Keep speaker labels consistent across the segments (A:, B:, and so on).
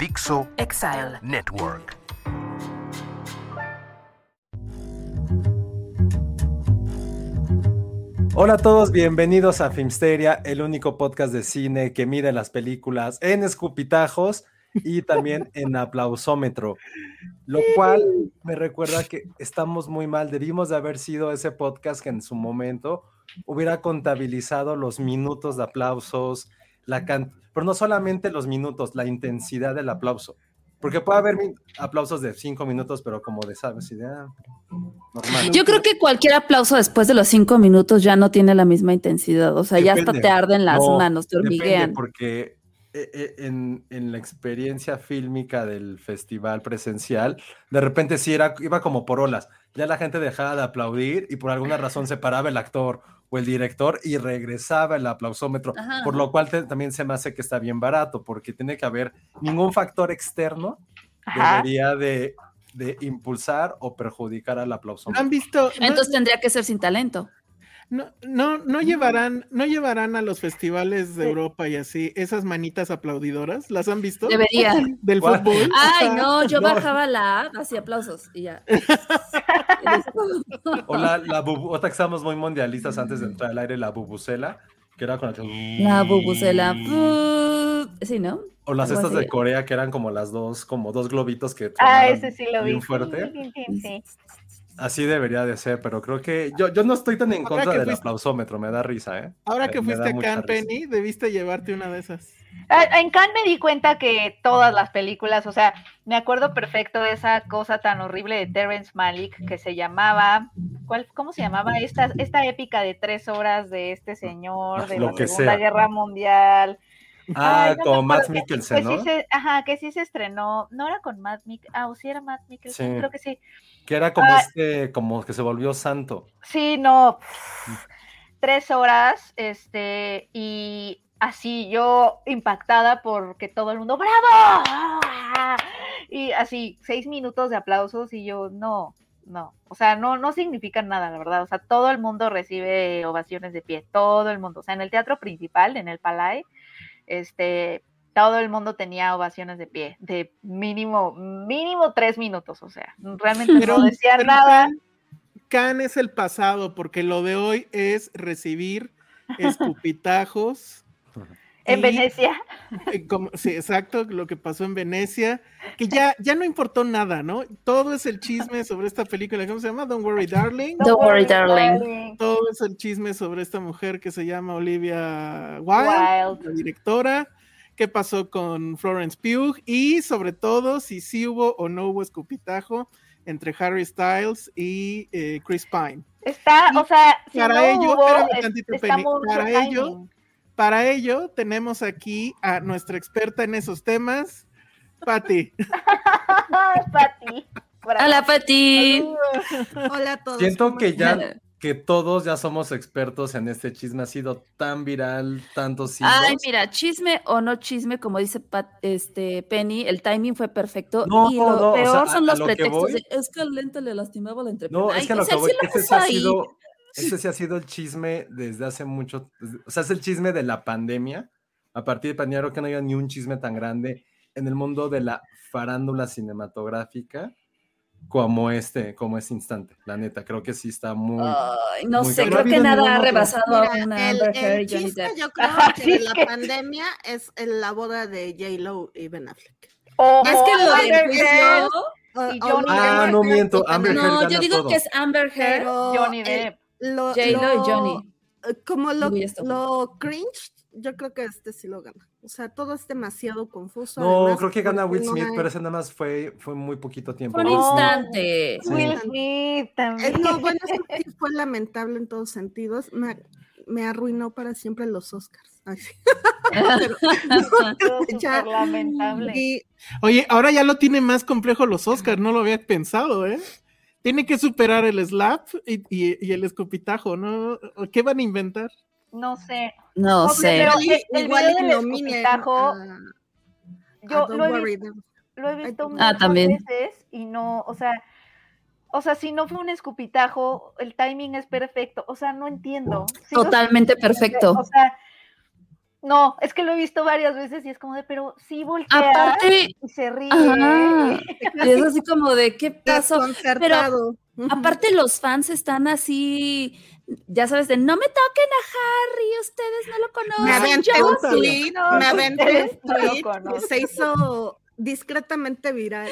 A: Dixo
B: Exile.
A: Network.
C: Hola a todos, bienvenidos a Filmsteria, el único podcast de cine que mide las películas en escupitajos y también en aplausómetro, lo cual me recuerda que estamos muy mal. Debimos de haber sido ese podcast que en su momento hubiera contabilizado los minutos de aplausos, la can- pero no solamente los minutos, la intensidad del aplauso. Porque puede haber aplausos de cinco minutos, pero como de, ¿sabes? Idea normal.
D: Yo creo que cualquier aplauso después de los cinco minutos ya no tiene la misma intensidad. O sea, ya hasta te arden las
C: No,
D: manos, te hormiguean.
C: porque eh, eh, en, en la experiencia fílmica del festival presencial, de repente sí era, iba como por olas. Ya la gente dejaba de aplaudir y por alguna razón se paraba el actor o el director y regresaba el aplausómetro,
D: Ajá,
C: por lo cual te- también se me hace que está bien barato, porque tiene que haber ningún factor externo
E: Ajá.
C: debería de, de impulsar o perjudicar al
E: ¿No
C: aplausómetro.
E: han visto? No,
D: Entonces tendría que ser sin talento.
E: No, no, no llevarán, no llevarán a los festivales de Europa y así esas manitas aplaudidoras. ¿Las han visto?
D: Deberían.
E: Del
C: ¿Cuál?
E: fútbol.
D: Ay, no, yo
C: No.
D: bajaba la app, hacía aplausos y ya.
C: O la, la bubu- otra que estábamos muy mundialistas antes de entrar al aire, la bubucela, que era con la que...
D: La bubucela. Sí, ¿no?
C: O las estas de. Corea que eran como las dos, como dos globitos que
F: Ah, ese sí lo vi.
C: bien fuerte.
F: Sí, sí, sí.
C: Así debería de ser, pero creo que yo, yo no estoy tan en
E: Ahora
C: contra del
E: fuiste-
C: aplausómetro, me da risa, ¿eh?
E: Ahora que
C: me
E: fuiste a Cannes. Penny, debiste llevarte una de esas.
F: Ah, En Cannes me di cuenta que todas las películas, o sea, me acuerdo perfecto de esa cosa tan horrible de Terrence Malick que se llamaba, ¿cuál, ¿cómo se llamaba? Esta, esta épica de tres horas de este señor de
C: Lo
F: la
C: que
F: Segunda
C: sea.
F: Guerra Mundial.
C: Ah,
F: Ay, no me
C: con Matt
F: que-
C: Mikkelsen,
F: que sí
C: ¿no?
F: se- ajá, que sí se estrenó, no era con Matt Mikkelsen, ah, o sí era Matt Mikkelsen,
C: Sí.
F: creo que sí.
C: Que era como
F: Ah.
C: este, como que se volvió santo.
F: Sí, no, tres horas, este, y así yo impactada porque todo el mundo, ¡bravo! Y así, seis minutos de aplausos y yo, no, no, o sea, no, no significan nada, la verdad, o sea, todo el mundo recibe ovaciones de pie, todo el mundo, o sea, en el teatro principal, en el Palais, este, todo el mundo tenía ovaciones de pie, de mínimo, mínimo tres minutos, o sea, realmente
E: Pero-
F: no decían
E: pero
F: nada.
E: Cannes es el pasado, porque lo de hoy es recibir escupitajos.
F: En Venecia.
E: eh, como- sí, exacto, lo que pasó en Venecia, que ya, ya no importó nada, ¿no? Todo es el chisme sobre esta película, ¿cómo se llama? Don't Worry Darling.
D: Don't worry, darling.
E: Todo es el chisme sobre esta mujer que se llama Olivia Wilde,
F: Wilde.
E: la directora. ¿Qué pasó con Florence Pugh? Y sobre todo, si sí hubo o no hubo escupitajo entre Harry Styles y eh, Chris Pine.
F: Está, o sea, si
E: para
F: no
E: ello,
F: hubo,
E: espérame tantito, Penny, para ello, Para ello, tenemos aquí a nuestra experta en esos temas, Patti.
F: Pati.
D: Hola, Pati.
B: Hola a todos.
C: Siento
B: ¿cómo
C: que ya que todos ya somos expertos en este chisme, ha sido tan viral, tantos siglos.
D: Ay, mira, chisme o no chisme, como dice Pat- este Penny, el timing fue perfecto.
C: No,
D: y lo
C: no, o sea,
D: peor son los
C: lo que
D: pretextos
C: voy-
D: de es que al lente le lastimaba la entrepierna.
C: No, es
D: Ay,
C: que a
D: o
C: lo que voy,
D: sí lo
C: ese ha sido, ese sí ha sido el chisme desde hace mucho, o sea, es el chisme de la pandemia. A partir de pandemia creo que no había ni un chisme tan grande en el mundo de la farándula cinematográfica como este, como este instante. La neta, creo que sí está muy.
D: No
C: muy
D: sé, creo que nada ha rebasado a una
B: el,
D: Amber
B: el
D: Heard y Johnny
B: chiste,
D: Depp.
B: yo creo que de la
F: que-
B: pandemia es el- la boda de J-Lo y Ben Affleck.
D: Es que
F: o
D: lo
F: Y Johnny
B: de
F: Depp.
C: Ah, no miento, Amber Heard
D: No, yo digo
C: todo.
D: que es Amber Heard.
F: Johnny Depp.
B: lo,
D: J-Lo y Johnny.
B: Como lo, lo cringe, yo creo que este sí lo gana. O sea, todo es demasiado confuso.
C: No,
B: además,
C: creo que gana Will
B: no
C: Smith,
B: hay-
C: pero ese nada más fue, fue muy poquito tiempo.
D: Un
C: Will Smith.
D: instante.
C: Sí.
F: Will Smith
B: Eh,
F: también.
B: no, bueno, eso sí fue lamentable en todos sentidos. Me, me arruinó para siempre los Oscars. Ay, sí. Ya.
F: lamentable.
B: Y
E: Oye, ahora ya lo tiene más complejo los Oscars, no lo había pensado, ¿eh? Tiene que superar el slap y, y- y el escupitajo, ¿no? ¿O ¿Qué van a inventar?
F: No sé.
D: No
F: Obvio,
D: sé.
F: pero-
B: igual,
F: el
B: igual
F: video del escupitajo, Yo
B: a Don't
F: lo he
B: Worry,
F: visto-
B: Darling.
F: Lo he visto
B: Ah,
F: muchas
D: también.
F: veces y no, o sea, o sea, si no fue un escupitajo, el timing es perfecto. O sea, no entiendo.
D: Totalmente perfecto.
F: O sea, no, es que lo he visto varias veces y es como de, pero sí voltea
D: Aparte,
F: y se ríe.
D: ajá, y es así como de qué pasó.
B: Desconcertado.
D: Aparte, los fans están así, ya sabes, de no me toquen a Harry, ustedes no lo conocen.
B: Me aventé
D: yo
B: un
D: sí".
B: tweet,
F: No,
B: me aventé
F: ustedes
B: un
F: no lo
B: tweet,
F: conocen.
B: se hizo discretamente viral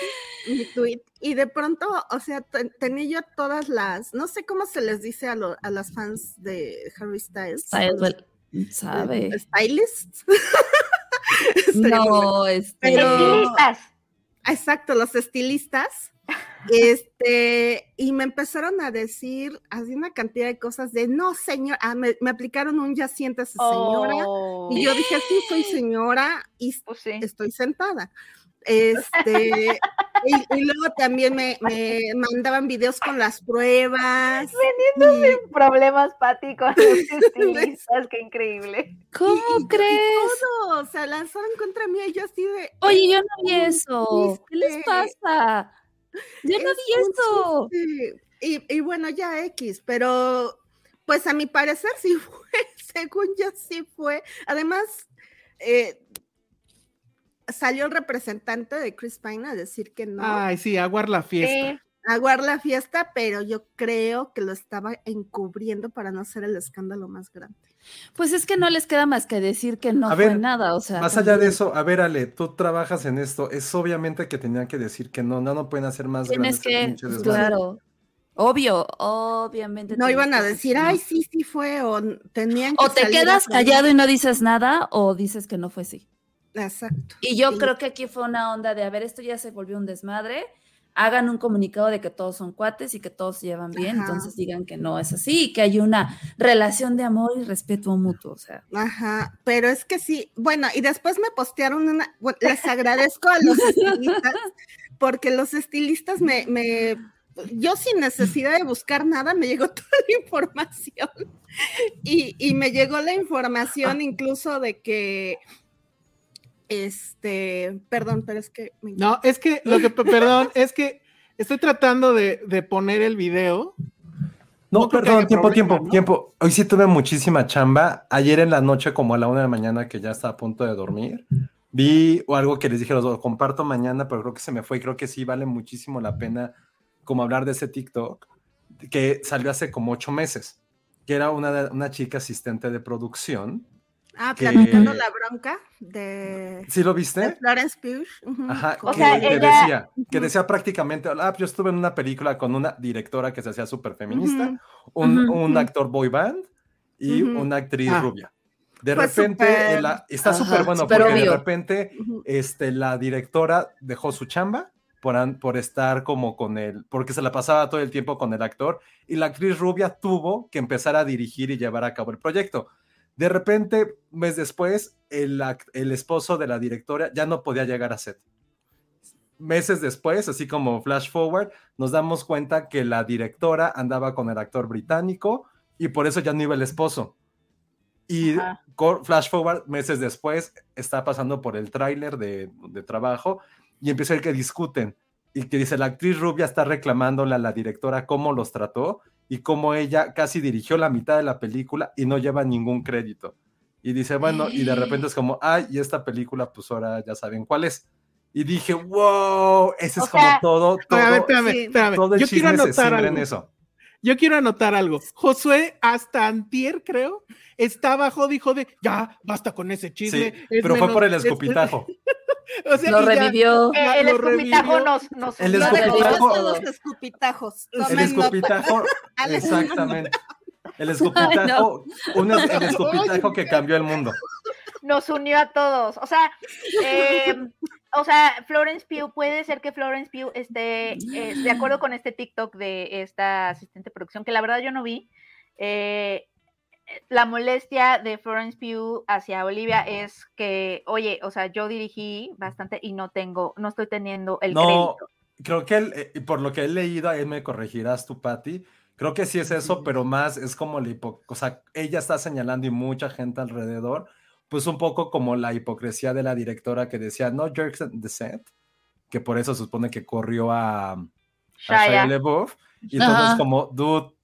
B: mi tweet y de pronto, o sea, ten- tenía yo todas las, no sé cómo se les dice a, lo- a las fans de Harry Styles.
D: Styles, well, sabe.
B: eh, Stylists.
D: No, este.
B: Pero-
F: Estilistas.
B: Exacto, los estilistas. Este, y me empezaron a decir así una cantidad de cosas de no, señor, ah, me, me aplicaron un ya siéntese, señora.
F: Oh,
B: Y yo dije, sí, soy señora y
F: pues sí.
B: estoy sentada. Este, y, y luego también me, me mandaban videos con las pruebas. y-
F: Problemas, Pati, con los estilistas, qué increíble.
D: ¿Cómo
B: y- y
D: crees?
B: todo, o sea, lanzaron contra mí y yo así de.
D: Oye, yo no vi eso. ¿Qué les pasa? Yo no
B: es
D: vi eso.
B: Y, y bueno, ya X, pero pues a mi parecer sí fue, según yo sí fue. Además, eh, salió el representante de Chris Pine a decir que no.
E: Ay, sí, aguar la fiesta.
F: Sí,
B: aguar la fiesta, pero yo creo que lo estaba encubriendo para no hacer el escándalo más grande.
D: Pues es que no les queda más que decir que no
C: A
D: fue nada, o sea.
C: Más allá de eso, a ver, Ale, tú trabajas en esto. Es obviamente que tenían que decir que no, no, no pueden hacer más
D: Tienes que, pues, claro. Obvio, obviamente.
B: No iban a decir,
D: que
B: ay, sí, sí fue, o tenían que
D: O te quedas
B: salir".
D: callado y no dices nada, o dices que no fue así.
B: Exacto.
D: Y yo
B: Sí.
D: creo que aquí fue una onda de, a ver, esto ya se volvió un desmadre, hagan un comunicado de que todos son cuates y que todos se llevan bien,
B: Ajá.
D: entonces digan que no es así y que hay una relación de amor y respeto mutuo, o sea.
B: Ajá, pero es que sí, bueno, y después me postearon una, bueno, les agradezco a los estilistas, porque los estilistas me, me, yo sin necesidad de buscar nada, me llegó toda la información, y, y me llegó la información incluso de que, este, perdón, pero es que... me-
E: No, es que, lo que, perdón, es que estoy tratando de, de poner el video.
C: No,
E: No
C: perdón, tiempo,
E: problema,
C: tiempo,
E: ¿no?
C: tiempo. Hoy sí tuve muchísima chamba. Ayer en la noche, como a la una de la mañana, que ya estaba a punto de dormir, vi o algo que les dije, lo comparto mañana, pero creo que se me fue y creo que sí vale muchísimo la pena como hablar de ese TikTok que salió hace como ocho meses, que era una, una chica asistente de producción.
B: Ah,
C: que-
B: la bronca de,
C: ¿Sí lo
B: de
C: viste?
B: Florence Pugh.
C: Ajá,
F: O
C: que,
F: sea,
C: que
F: ella-
C: decía, que decía prácticamente, ah, yo estuve en una película con una directora que se hacía súper feminista, un, actor boy band y una actriz
E: Ah.
C: rubia. De repente, en la- está súper bueno porque de repente este, la directora dejó su chamba por, an- por estar como con él, porque se la pasaba todo el tiempo con el actor y la actriz rubia tuvo que empezar a dirigir y llevar a cabo el proyecto. De repente, un mes después, el, el esposo de la directora ya no podía llegar a set. Meses después, así como flash forward, nos damos cuenta que la directora andaba con el actor británico y por eso ya no iba el esposo. Y
F: Ajá.
C: flash forward, meses después, está pasando por el tráiler de, de trabajo y empieza a ver que discuten y que dice la actriz rubia está reclamándole a la directora cómo los trató y cómo ella casi dirigió la mitad de la película y no lleva ningún crédito. Y dice, bueno, y de repente es como, ay, y esta película, pues ahora ya saben cuál es. Y dije, wow, ese
F: O
C: es como
F: sea-
C: todo, todo,
E: A ver, espérame,
B: sí,
E: espérame.
C: todo el
E: Yo quiero anotar algo.
C: en eso.
E: Yo quiero anotar algo. Josué, hasta antier, creo, estaba jode y jode. Ya, basta con ese chisme.
C: Sí,
E: es
C: pero fue por el
E: es-
C: escupitajo.
E: O sea,
D: Lo
E: ya-
D: revivió.
F: Eh, el
E: lo
F: escupitajo
E: revivió.
F: nos, nos
C: El escupitajo-
F: todos.
B: escupitajos.
C: El escupitajo, exactamente. El escupitajo, un el escupitajo que cambió el mundo.
F: nos unió a todos. O sea, eh, o sea, Florence Pugh, puede ser que Florence Pugh esté eh, de acuerdo con este TikTok de esta asistente de producción, que la verdad yo no vi. eh, la molestia de Florence Pugh hacia Olivia es que, oye, o sea, yo dirigí bastante y no tengo, no estoy teniendo el
C: No,
F: crédito.
C: creo que él, eh, por lo que he leído, ahí me corregirás tú, Patti. Creo que sí es eso, pero más es como la hipo- o sea, ella está señalando y mucha gente alrededor, pues un poco como la hipocresía de la directora que decía, no jerks in the set, que por eso se supone que corrió a, a
F: Shia.
C: Y entonces
D: Ajá.
C: como, dude,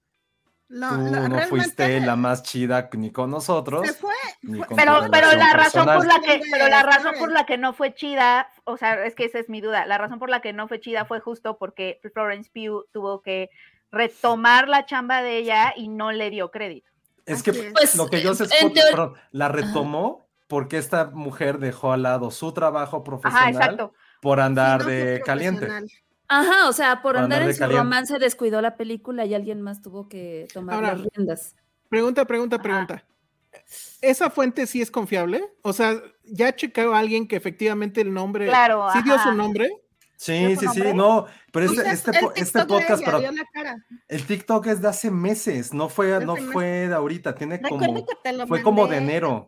B: No,
C: tú
B: no,
C: fuiste la más chida ni con nosotros,
B: se fue.
C: ni
B: fue-
C: con
F: Pero, pero la razón por la que, pero la razón por la que no fue chida, o sea, es que esa es mi duda. La razón por la que no fue chida fue justo porque Florence Pugh tuvo que retomar la chamba de ella y no le dio crédito.
C: Es que
B: es.
D: Pues,
C: lo que yo sé es perdón, la retomó porque esta mujer dejó al lado su trabajo profesional por andar
B: Sí, no fue
C: de caliente.
D: Ajá, o sea, por andar
C: andar
D: en
C: de
D: su
C: caliente.
D: romance descuidó la película y alguien más tuvo que tomar
E: Ahora,
D: las riendas.
E: Pregunta, pregunta,
F: Ajá.
E: pregunta. ¿Esa fuente sí es confiable? O sea, ¿ya checado a alguien que efectivamente el nombre
F: Claro,
E: sí dio su nombre?
C: Sí,
F: ¿Dio su
C: sí, sí, no, pero este,
B: es
C: este, este
B: de
C: podcast, pero el TikTok es de hace meses, no fue,
B: Hace
C: no fue de ahorita, tiene
B: Recuerdo
C: como, fue como de enero.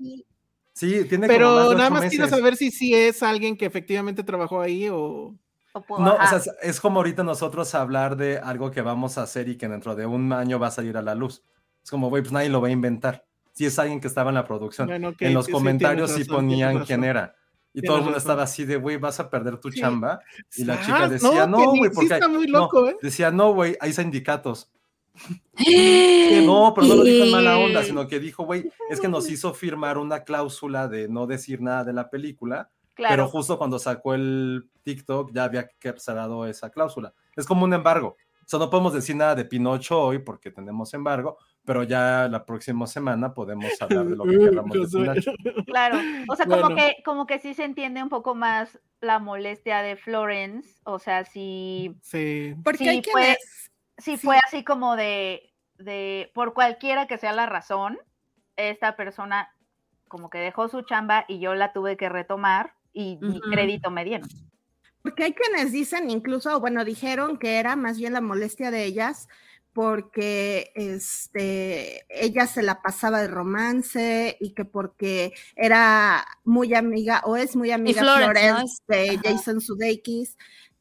C: sí, tiene como más
E: Pero
C: de
E: nada más quiero saber si sí es alguien que efectivamente trabajó ahí o...
C: No, o sea, es como ahorita nosotros hablar de algo que vamos a hacer y que dentro de un año va a salir a la luz. Es como, güey, pues nadie lo va a inventar. Si es alguien que estaba en la producción.
E: Bueno,
C: en los
E: sí,
C: comentarios sí ponían quién era. Y todo el mundo
E: razón.
C: estaba así de, güey, vas a perder tu
E: Sí.
C: chamba. Y la chica decía,
E: no,
C: no, güey,
E: sí
C: porque...
E: está muy
C: no",
E: loco, ¿eh?
C: Decía, no, güey, hay sindicatos. No, pero no lo dijo en mala onda, sino que dijo, güey, es que nos hizo firmar una cláusula de no decir nada de la película, pero justo cuando sacó el TikTok ya había cerrado esa cláusula. Es como un embargo. O sea, no podemos decir nada de Pinocho hoy porque tenemos embargo, pero ya la próxima semana podemos hablar de lo que queramos de. Pinocho.
F: Claro, o sea, como
E: Bueno.
F: que, como que sí se entiende un poco más la molestia de Florence, o sea, si,
E: Sí.
B: Porque
F: Sí,
B: hay quienes.
F: fue- si
B: Sí.
F: fue así como de, de, por cualquiera que sea la razón, esta persona como que dejó su chamba y yo la tuve que retomar y crédito me dieron.
B: Porque hay quienes dicen, incluso, bueno, dijeron que era más bien la molestia de ellas porque este, ella se la pasaba de romance y que porque era muy amiga o es muy amiga
D: Florence, ¿no?
B: Florence de
D: Ajá.
B: Jason Sudeikis,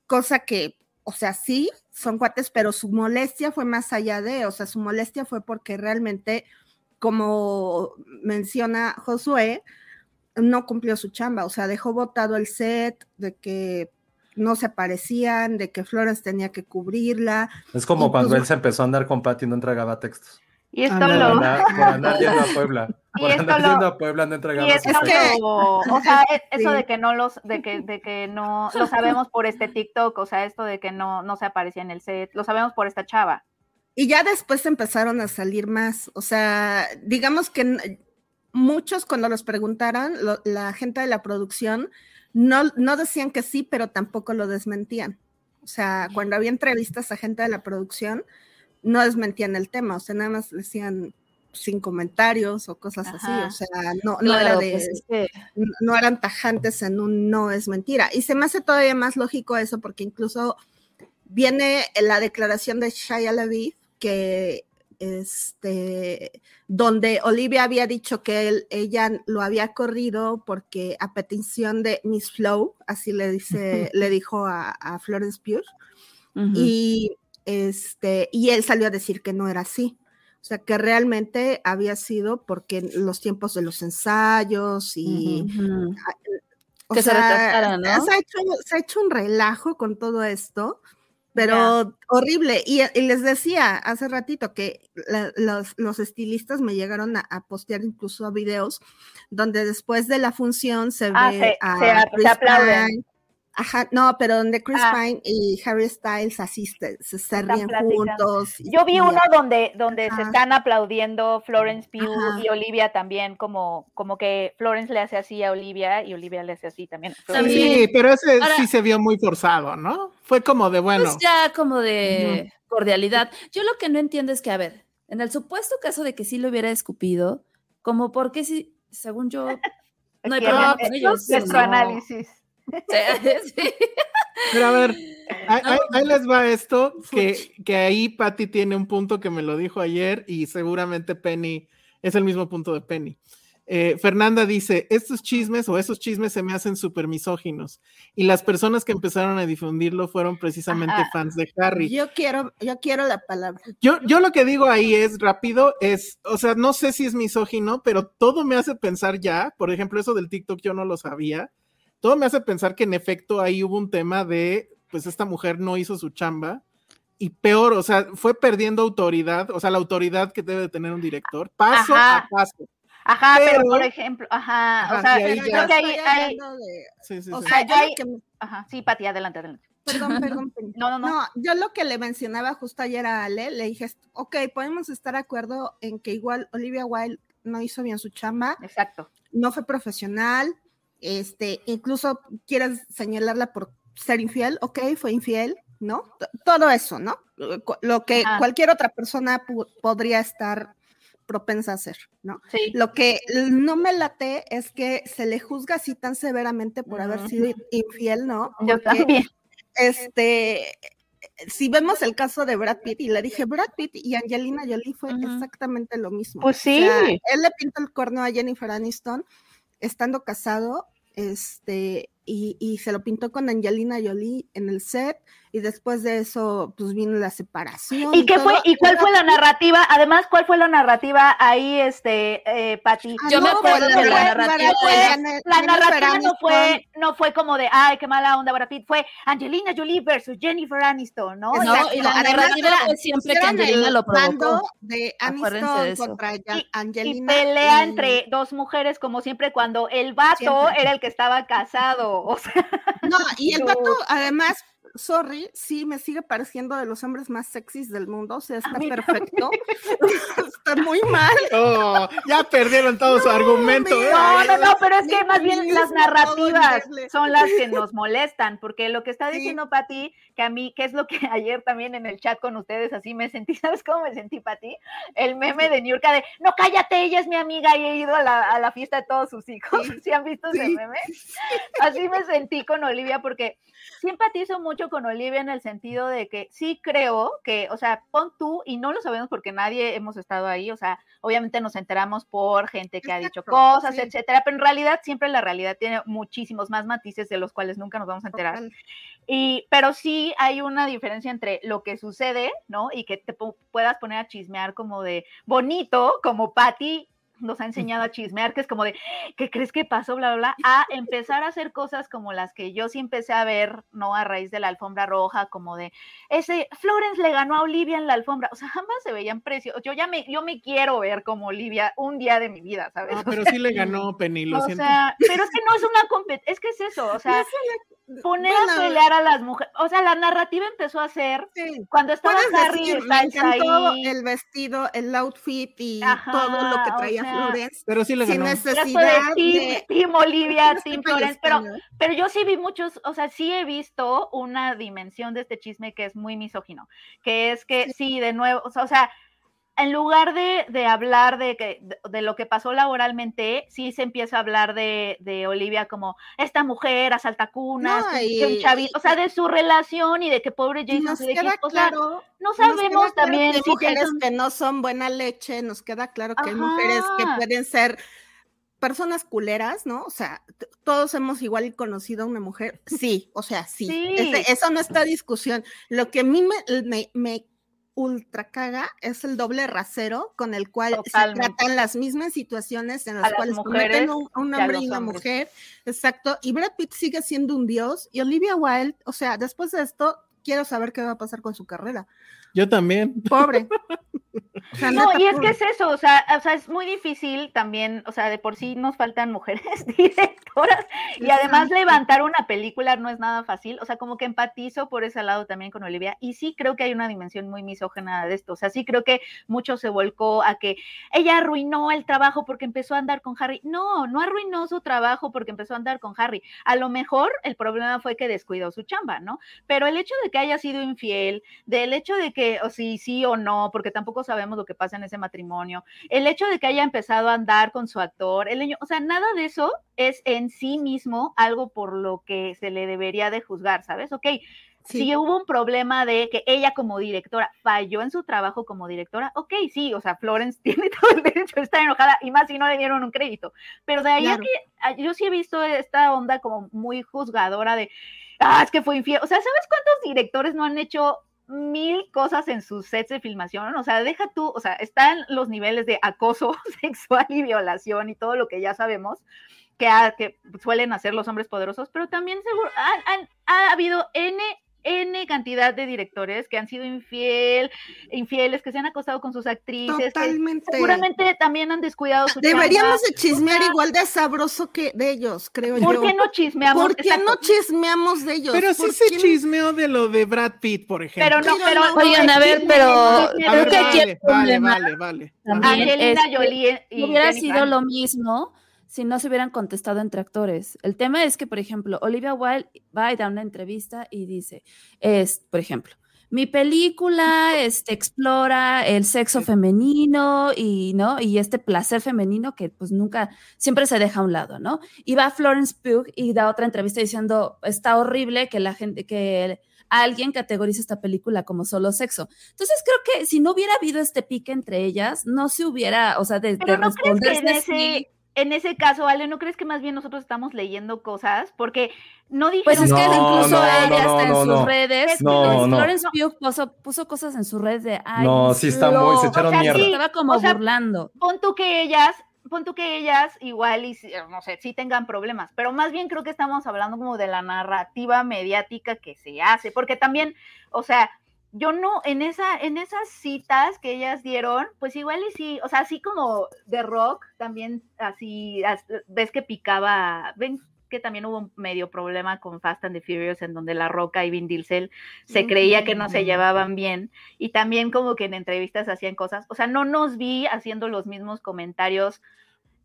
B: cosa que, o sea, sí, son cuates, pero su molestia fue más allá de, o sea, su molestia fue porque realmente, como menciona Josué, no cumplió su chamba, o sea, dejó botado el set, de que no se parecían, de que Flores tenía que cubrirla.
C: Es como
B: Y
C: cuando
B: pues-
C: él se empezó a andar con Patty y no entregaba textos.
F: Y esto.
C: Por
F: lo,
C: andar, por andar yendo a Puebla.
F: Y
C: Por
F: esto
C: andar
F: lo-
C: yendo a Puebla no entregaba
F: y
C: sus
F: esto
B: Es
C: textos.
B: que-
F: o sea, e- eso
B: Sí.
F: de que no los, de que, de que no lo sabemos por este TikTok, o sea, esto de que no, no se aparecía en el set, lo sabemos por esta chava.
B: Y ya después empezaron a salir más, o sea, digamos que muchos cuando los preguntaron, lo- la gente de la producción no, no decían que sí, pero tampoco lo desmentían. O sea, cuando había entrevistas a gente de la producción, no desmentían el tema, o sea, nada más decían sin comentarios o cosas así, o sea, no, no era de,
D: pues es que-
B: n- no eran tajantes en un no es mentira. Y se me hace todavía más lógico eso, porque incluso viene la declaración de Shia LaBeouf que este donde Olivia había dicho que él, ella lo había corrido porque a petición de Miss Flow, así le dice, le dijo a, a Florence Pugh, y este, y él salió a decir que no era así. O sea, que realmente había sido porque los tiempos de los ensayos y o
D: Que se
B: sea,
D: retractara, ¿no?
B: Se ha, hecho, se ha hecho un relajo con todo esto, pero horrible. Y, y les decía hace ratito que la- los, los estilistas me llegaron a, a postear incluso videos donde después de la función se
F: Ah,
B: ve
F: se-
B: a
F: se a- se
B: Chris
F: aplauden.
B: Ajá, no, pero donde Chris
F: Ah.
B: Pine y Harry Styles asisten, se, se ríen juntos.
F: Yo vi
B: y-
F: uno donde, donde se están aplaudiendo Florence Pugh
B: Ajá.
F: y Olivia también, como, como que Florence le hace así a Olivia y Olivia le hace así también.
E: Sí, pero ese
D: Ahora-
E: sí se vio muy forzado, ¿no? Fue como de bueno.
D: Pues ya como de cordialidad. Yo lo que no entiendo es que, a ver, en el supuesto caso de que sí lo hubiera escupido, como porque si, según yo, no hay problema con ellos.
F: Nuestro
D: no.
F: análisis.
D: Sí, sí.
E: Pero a ver, ahí, ahí- ahí les va esto, que, que ahí Patty tiene un punto que me lo dijo ayer y seguramente Penny es el mismo punto de Penny. Eh, Fernanda dice, estos chismes o esos chismes se me hacen súper misóginos y las personas que empezaron a difundirlo fueron precisamente
F: Ajá.
E: fans de Harry.
B: Yo quiero, yo quiero la palabra.
E: Yo, yo lo que digo ahí es rápido, es, o sea, no sé si es misógino, pero todo me hace pensar ya, por ejemplo, eso del TikTok yo no lo sabía, todo me hace pensar que en efecto ahí hubo un tema de, pues esta mujer no hizo su chamba y peor, o sea, fue perdiendo autoridad, o sea, la autoridad que debe de tener un director, paso
F: Ajá.
E: a paso.
F: Ajá, pero,
E: Pero-
F: por ejemplo, ajá,
E: Ajá,
F: o sea,
E: ahí
F: creo que hay-
B: de-
E: Sí, sí,
B: o
E: sí.
B: sea, yo que-
F: ajá, sí, Pati, adelante, adelante.
B: perdón, perdón.
F: No, no, no.
B: No, yo lo que le mencionaba justo ayer a Ale, le dije, ok, podemos estar de acuerdo en que igual Olivia Wilde no hizo bien su chamba,
F: Exacto.
B: no fue profesional, este, incluso quieres señalarla por ser infiel, ok, fue infiel, ¿no? T- Todo eso, ¿no? Lo- Lo que cualquier otra persona podría estar propensa a hacer, ¿no?
F: Sí.
B: Lo que no me late es que se le juzga así tan severamente por haber sido infiel, ¿no?
F: Yo
B: Porque,
F: también.
B: Este, si vemos el caso de Brad Pitt, y le dije, Brad Pitt y Angelina Jolie fue exactamente lo mismo.
F: Pues
B: O sea,
F: sí.
B: él le pintó el cuerno a Jennifer Aniston estando casado, este, y, y se lo pintó con Angelina Jolie en el set, y después de eso, pues vino la separación.
F: ¿Y qué fue? ¿Y cuál fue la narrativa? Además, ¿cuál fue la narrativa ahí, este, eh, Pati?
B: Ah,
D: Yo me
B: no,
D: acuerdo
B: pero
D: de la
B: fue-
D: narrativa
B: fue
F: La narrativa no fue, no fue como de, ay, qué mala onda Brad Pitt, fue Angelina Jolie versus Jennifer Aniston, ¿no?
D: No, y la
B: Además,
D: narrativa fue siempre que Angelina
B: el
D: lo provocó.
B: de Aniston
D: de eso.
B: contra
F: Y-
B: Angelina.
F: Y pelea
B: y-
F: entre dos mujeres, como siempre, cuando el vato
B: Siempre.
F: era el que estaba casado. O sea,
B: No, y el vato, además, sorry, sí me sigue pareciendo de los hombres más sexys del mundo. O sea, está
F: mí
B: perfecto. está muy mal.
E: Oh, ya perdieron todo su argumento. ¿eh?
F: no, no, no, pero es que más bien las narrativas son las que nos molestan, porque lo que está
B: Sí.
F: diciendo Pati, que a mí, que es lo que ayer también en el chat con ustedes así me sentí, ¿sabes cómo me sentí, Pati? El meme de Niurka de, no, cállate, ella es mi amiga y he ido a la, a la fiesta de todos sus hijos. ¿Sí, han visto ese
B: Sí.
F: meme? Así me sentí con Olivia porque sí empatizo mucho con Olivia en el sentido de que sí creo que, o sea, pon tú, y no lo sabemos porque nadie hemos estado ahí, o sea, obviamente nos enteramos por gente que ha dicho cosas,
B: sí.
F: etcétera, pero en realidad siempre la realidad tiene muchísimos más matices de los cuales nunca nos vamos a enterar.
B: Total.
F: Y, pero sí hay una diferencia entre lo que sucede, ¿no? Y que te pu- puedas poner a chismear como de bonito, como Patty nos ha enseñado a chismear, que es como de, ¿qué crees que pasó? Bla, bla, bla, a empezar a hacer cosas como las que yo sí empecé a ver, ¿no? A raíz de la alfombra roja, como de, ese, Florence le ganó a Olivia en la alfombra, o sea, jamás se veían precios, yo ya me, yo me quiero ver como Olivia un día de mi vida, ¿sabes?
E: No,
F: O
E: pero
F: sea,
E: sí le ganó Penny, lo
F: o
E: siento.
F: sea, pero es que no es una competencia, es que es eso, o sea, poner a pelear a las mujeres, o sea, la narrativa empezó a ser
B: Sí.
F: cuando estaba Harry
B: decir, me encantó
F: ahí,
B: el vestido, el outfit y
F: Ajá,
B: todo lo que traía
F: sea,
B: Flores.
E: Pero sí le
B: Sin
E: ganó.
F: de
B: necesidad
F: Team,
B: de...
F: Team Olivia,
B: No
F: Team Florence, pero, pero yo sí vi muchos, o sea, sí he visto una dimensión de este chisme que es muy misógino, que es que sí, de nuevo, o sea, o sea, en lugar de, de hablar de, que, de, de lo que pasó laboralmente, sí se empieza a hablar de, de Olivia como esta mujer asaltacunas,
B: No, y-
F: un chavito, o sea, de su relación y de que pobre Jason Sudeikis,
B: queda
F: o sea,
B: claro,
F: no sabemos
B: claro
F: también
B: que hay
F: si
B: mujeres
F: Jason-
B: que no son buena leche, nos queda claro que hay mujeres que pueden ser personas culeras, ¿no? O sea, todos hemos igual conocido a una mujer, sí, o sea, sí, eso no está discusión. Lo que a mí me, me, me ultra caga es el doble rasero con el cual
F: Totalmente.
B: se tratan las mismas situaciones en
F: A
B: las
F: las
B: cuales
F: mujeres
B: cometen un, hombre y una
F: hombres.
B: mujer, exacto, y Brad Pitt sigue siendo un dios y Olivia Wilde, o sea, después de esto quiero saber qué va a pasar con su carrera.
E: Yo también.
B: Pobre.
F: O sea, no, y es que es eso, o sea, o sea, es muy difícil también, o sea, de por sí nos faltan mujeres directoras y además levantar una película no es nada fácil, o sea, como que empatizo por ese lado también con Olivia y sí creo que hay una dimensión muy misógena de esto, o sea, sí creo que mucho se volcó a que ella arruinó el trabajo porque empezó a andar con Harry. No, no arruinó su trabajo porque empezó a andar con Harry. A lo mejor el problema fue que descuidó su chamba, ¿no? Pero el hecho de que haya sido infiel, del hecho de que, o si sí o no, porque tampoco sabemos lo que pasa en ese matrimonio, el hecho de que haya empezado a andar con su actor, el o sea, nada de eso es en sí mismo algo por lo que se le debería de juzgar, ¿sabes? Ok, si hubo un problema de que ella como directora falló en su trabajo como directora, ok, sí, o sea, Florence tiene todo el derecho de estar enojada y más si no le dieron un crédito, pero de ahí a que yo sí he visto esta onda como muy juzgadora de, ah, es que fue infiel, o sea, ¿sabes cuántos directores no han hecho mil cosas en sus sets de filmación, o sea, deja tú, o sea, están los niveles de acoso sexual y violación y todo lo que ya sabemos que, suelen hacer los hombres poderosos, pero también seguro ha habido N N cantidad de directores que han sido infiel, infieles, que se han acostado con sus actrices.
B: Totalmente.
F: seguramente también han descuidado su
B: Deberíamos de chismear igual de sabroso que de ellos, creo
F: yo.
B: ¿Por
F: qué no chismeamos?
B: ¿Por qué no chismeamos de ellos?
E: Pero sí se chismeó de lo de Brad Pitt, por ejemplo.
F: Pero no, pero,
D: oigan, a ver, pero creo que aquí
E: vale, vale, vale, vale.
F: Angelina Jolie y
D: hubiera sido lo mismo si no se hubieran contestado entre actores. El tema es que, por ejemplo, Olivia Wilde va y da una entrevista y dice, es, por ejemplo, mi película este, explora el sexo femenino y, ¿no? y este placer femenino que pues nunca, siempre se deja a un lado, ¿no? Y va Florence Pugh y da otra entrevista diciendo, está horrible que la gente, que alguien categorice esta película como solo sexo. Entonces creo que si no hubiera habido este pique entre ellas, no se hubiera, o sea, de,
F: de responderse en ese caso, Ale, ¿no crees que más bien nosotros estamos leyendo cosas? Porque no dijeron...
D: Pues es que incluso
C: no,
D: ella está en sus
C: no.
D: redes.
C: No, no.
D: Florence Pugh puso, puso, cosas en sus redes de... Ay,
C: no, sí está muy... Se echaron
F: o sea,
C: mierda.
F: sí,
D: estaba como
F: o sea,
D: burlando.
F: Pon tú que ellas... Pon tú que ellas igual y no sé, sí tengan problemas, pero más bien creo que estamos hablando como de la narrativa mediática que se hace, porque también, o sea, yo no, en, esa, en esas citas que ellas dieron, pues igual y sí, o sea, así como de rock, también así, ves que picaba, ven que también hubo un medio problema con Fast and the Furious en donde La Roca y Vin Diesel se creía que no se llevaban bien y también como que en entrevistas hacían cosas, o sea, no nos vi haciendo los mismos comentarios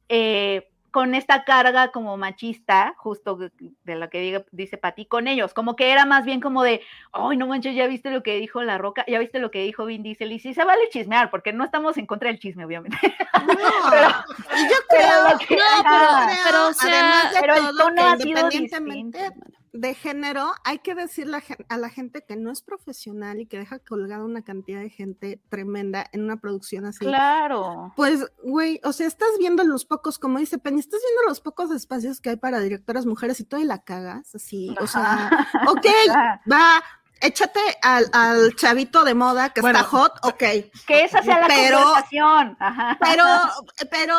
F: eh, con esta carga como machista, justo de lo que diga, dice Pati, con ellos, como que era más bien como de, ay, no manches, ya viste lo que dijo La Roca, ya viste lo que dijo Vin Diesel, y sí se vale chismear, porque no estamos en contra del chisme, obviamente.
B: No, pero, y yo creo,
F: que,
B: no,
F: ajá,
B: pero,
D: pero, o sea,
B: además de
F: pero el tono
B: que
F: ha sido
B: independientemente
F: distinto.
B: De género, hay que decirle a, la gente que no es profesional y que deja colgada una cantidad de gente tremenda en una producción así.
F: Claro.
B: Pues, güey, o sea, estás viendo los pocos, como dice Penny, estás viendo los pocos espacios que hay para directoras mujeres y tú y la cagas, así, o sea, ok, va, échate al, al chavito de moda que
E: Bueno,
B: está hot, ok,
F: Que esa sea la
B: Pero-
F: conversación. Ajá.
B: pero, pero,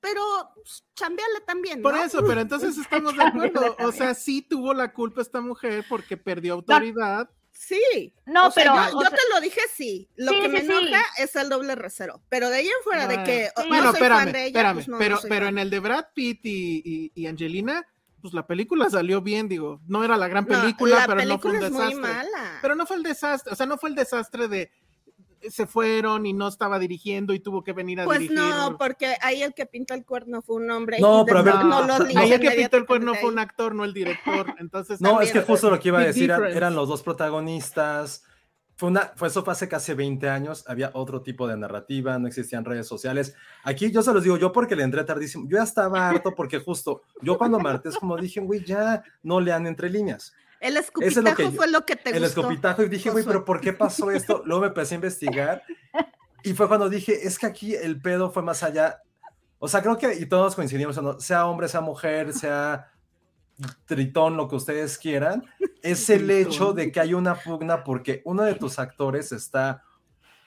B: pero, pues, chambeale también,
E: Por eso, pero entonces estamos de acuerdo. O sea, sí tuvo la culpa esta mujer porque perdió autoridad.
B: Sí.
F: No,
B: o sea,
F: pero,
B: yo,
F: o
B: yo
F: sea-
B: te lo dije, sí. Lo
F: Sí,
B: que me
F: sí, sí.
B: enoja es el doble recero. Pero de ahí en fuera de que no
E: Bueno,
B: soy
E: espérame,
B: fan de ella,
E: espérame.
B: pues no, no
E: pero
B: soy
E: pero
B: fan.
E: en el de Brad Pitt y, y, y Angelina, pues la película salió bien, digo. No era la gran
B: No,
E: película,
B: la
E: pero no fue un
B: película es muy
E: desastre.
B: mala.
E: Pero no fue el desastre, o sea, no fue el desastre de se fueron y no estaba dirigiendo y tuvo que venir a
B: Pues
E: dirigir.
B: no, porque ahí el que pintó el cuerno fue un hombre.
C: No, pero a ver,
E: no,
B: lo
E: ahí el que pintó el cuerno fue un actor, no el director. Entonces,
C: No, es que justo lo que iba a decir eran los dos protagonistas. Fue una, fue eso fue hace casi 20 años, había otro tipo de narrativa, no existían redes sociales. Aquí yo se los digo, yo porque le entré tardísimo, yo ya estaba harto porque justo, yo cuando martes como dije, güey, ya no lean entre líneas.
B: El
C: Eso es lo
B: escupitajo
C: yo-
B: fue lo que te
C: el
B: gustó.
C: escopitajo y dije, güey, pero ¿por qué pasó esto? Luego me empecé a investigar y fue cuando dije, es que aquí el pedo fue más allá. O sea, creo que, y todos coincidimos, en, sea hombre, sea mujer, sea tritón, lo que ustedes quieran, es el hecho de que hay una pugna porque uno de tus actores está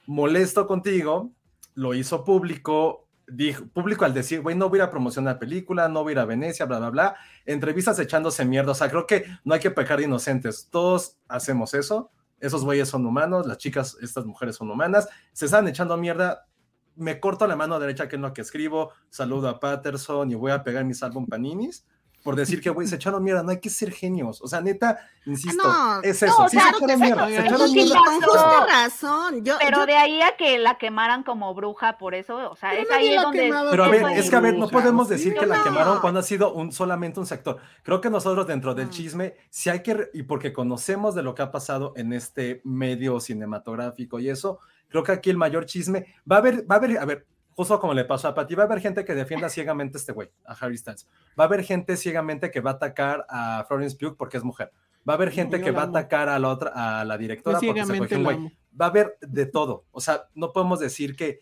C: molesto contigo, lo hizo público, dijo, público al decir, güey, no voy a ir a promocionar la película, no voy ir a Venecia, bla, bla, bla, entrevistas echándose mierda, o sea, creo que no hay que pecar de inocentes, todos hacemos eso, esos güeyes son humanos, las chicas, estas mujeres son humanas, se están echando mierda, me corto la mano derecha que es lo que escribo, saludo a Patterson y voy a pegar mis álbum paninis por decir que, güey, se echaron mierda, no hay que ser genios, o sea, neta, insisto,
B: No,
C: es eso,
F: no,
C: sí
F: claro
C: se echaron mierda, se echaron
F: sí,
C: mierda.
B: Con justa razón. Yo,
F: Pero
B: yo-
F: de ahí a que la quemaran como bruja por eso, o sea,
E: Pero
F: es ahí donde...
C: Pero a ver, es que a ver, no podemos
E: ¿sí?
C: decir que la quemaron cuando ha sido un, solamente un sector. Creo que nosotros dentro del
B: Mm.
C: chisme, si hay que, y porque conocemos de lo que ha pasado en este medio cinematográfico y eso, creo que aquí el mayor chisme, va a haber, va a haber, a ver, justo como le pasó a Patty, va a haber gente que defienda ciegamente a este güey, a Harry Styles. Va a haber gente ciegamente que va a atacar a Florence Pugh porque es mujer. Va a haber gente
E: yo
C: que va a atacar a la otra, a la directora porque se
E: la
C: güey. Va a haber de todo. O sea, no podemos decir que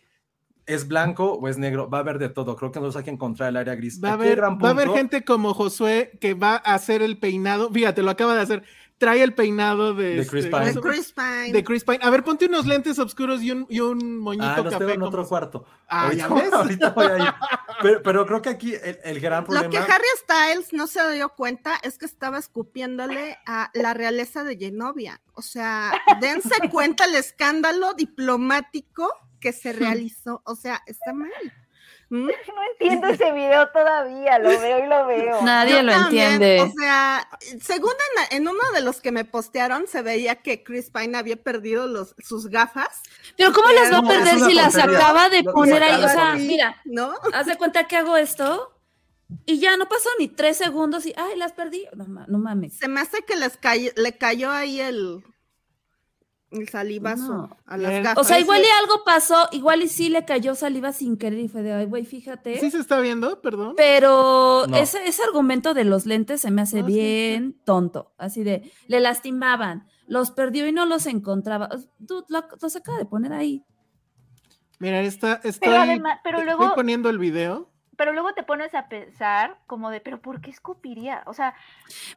C: es blanco o es negro, va a haber de todo. Creo que nosotros hay que encontrar el área gris.
E: Va a, haber, va a haber gente como Josué que va a hacer el peinado. Fíjate, lo acaba de hacer. Trae el peinado de,
C: De Chris
E: este,
C: Pine.
B: de Chris Pine.
E: de Chris Pine. A ver, ponte unos lentes oscuros y un, y un moñito
C: Ah, los
E: café.
C: tengo en
E: como-
C: otro cuarto.
E: Ah,
C: ahorita,
E: ¿ya ves?
C: ahorita voy a ir. Pero, pero creo que aquí el, el gran
B: Lo
C: problema.
B: que Harry Styles no se dio cuenta es que estaba escupiéndole a la realeza de Genovia. O sea, dense cuenta el escándalo diplomático que se realizó. O sea, está mal. ¿Mm?
F: No entiendo ese video todavía, lo veo y lo veo.
D: Nadie
B: Yo
D: lo
B: también,
D: entiende.
B: O sea, según en, en uno de los que me postearon, se veía que Chris Pine había perdido los, sus gafas,
D: Pero ¿cómo las va a perder si las acaba de
C: Lo-
D: poner ahí? O sea, mira,
B: ¿no?
D: haz de cuenta que hago esto y ya no pasó ni tres segundos y, ay, las perdí. No, no mames.
B: Se me hace que les cay- le cayó ahí el, el salivazo
D: No.
B: a las gafas.
D: O sea, igual y algo pasó, igual y sí le cayó saliva sin querer y fue de, ay, güey, fíjate.
E: ¿Sí se está viendo? Perdón.
D: Pero
C: No.
D: ese, ese argumento de los lentes se me hace
E: No, sí,
D: bien tonto. Así de, le lastimaban, los perdió y no los encontraba. Dude, lo, los acaba de poner ahí.
E: Mira, está, estoy,
F: Pero además- pero
E: estoy
F: luego-
E: poniendo el video.
F: Pero luego te pones a pensar como de, pero ¿por qué escupiría? O sea,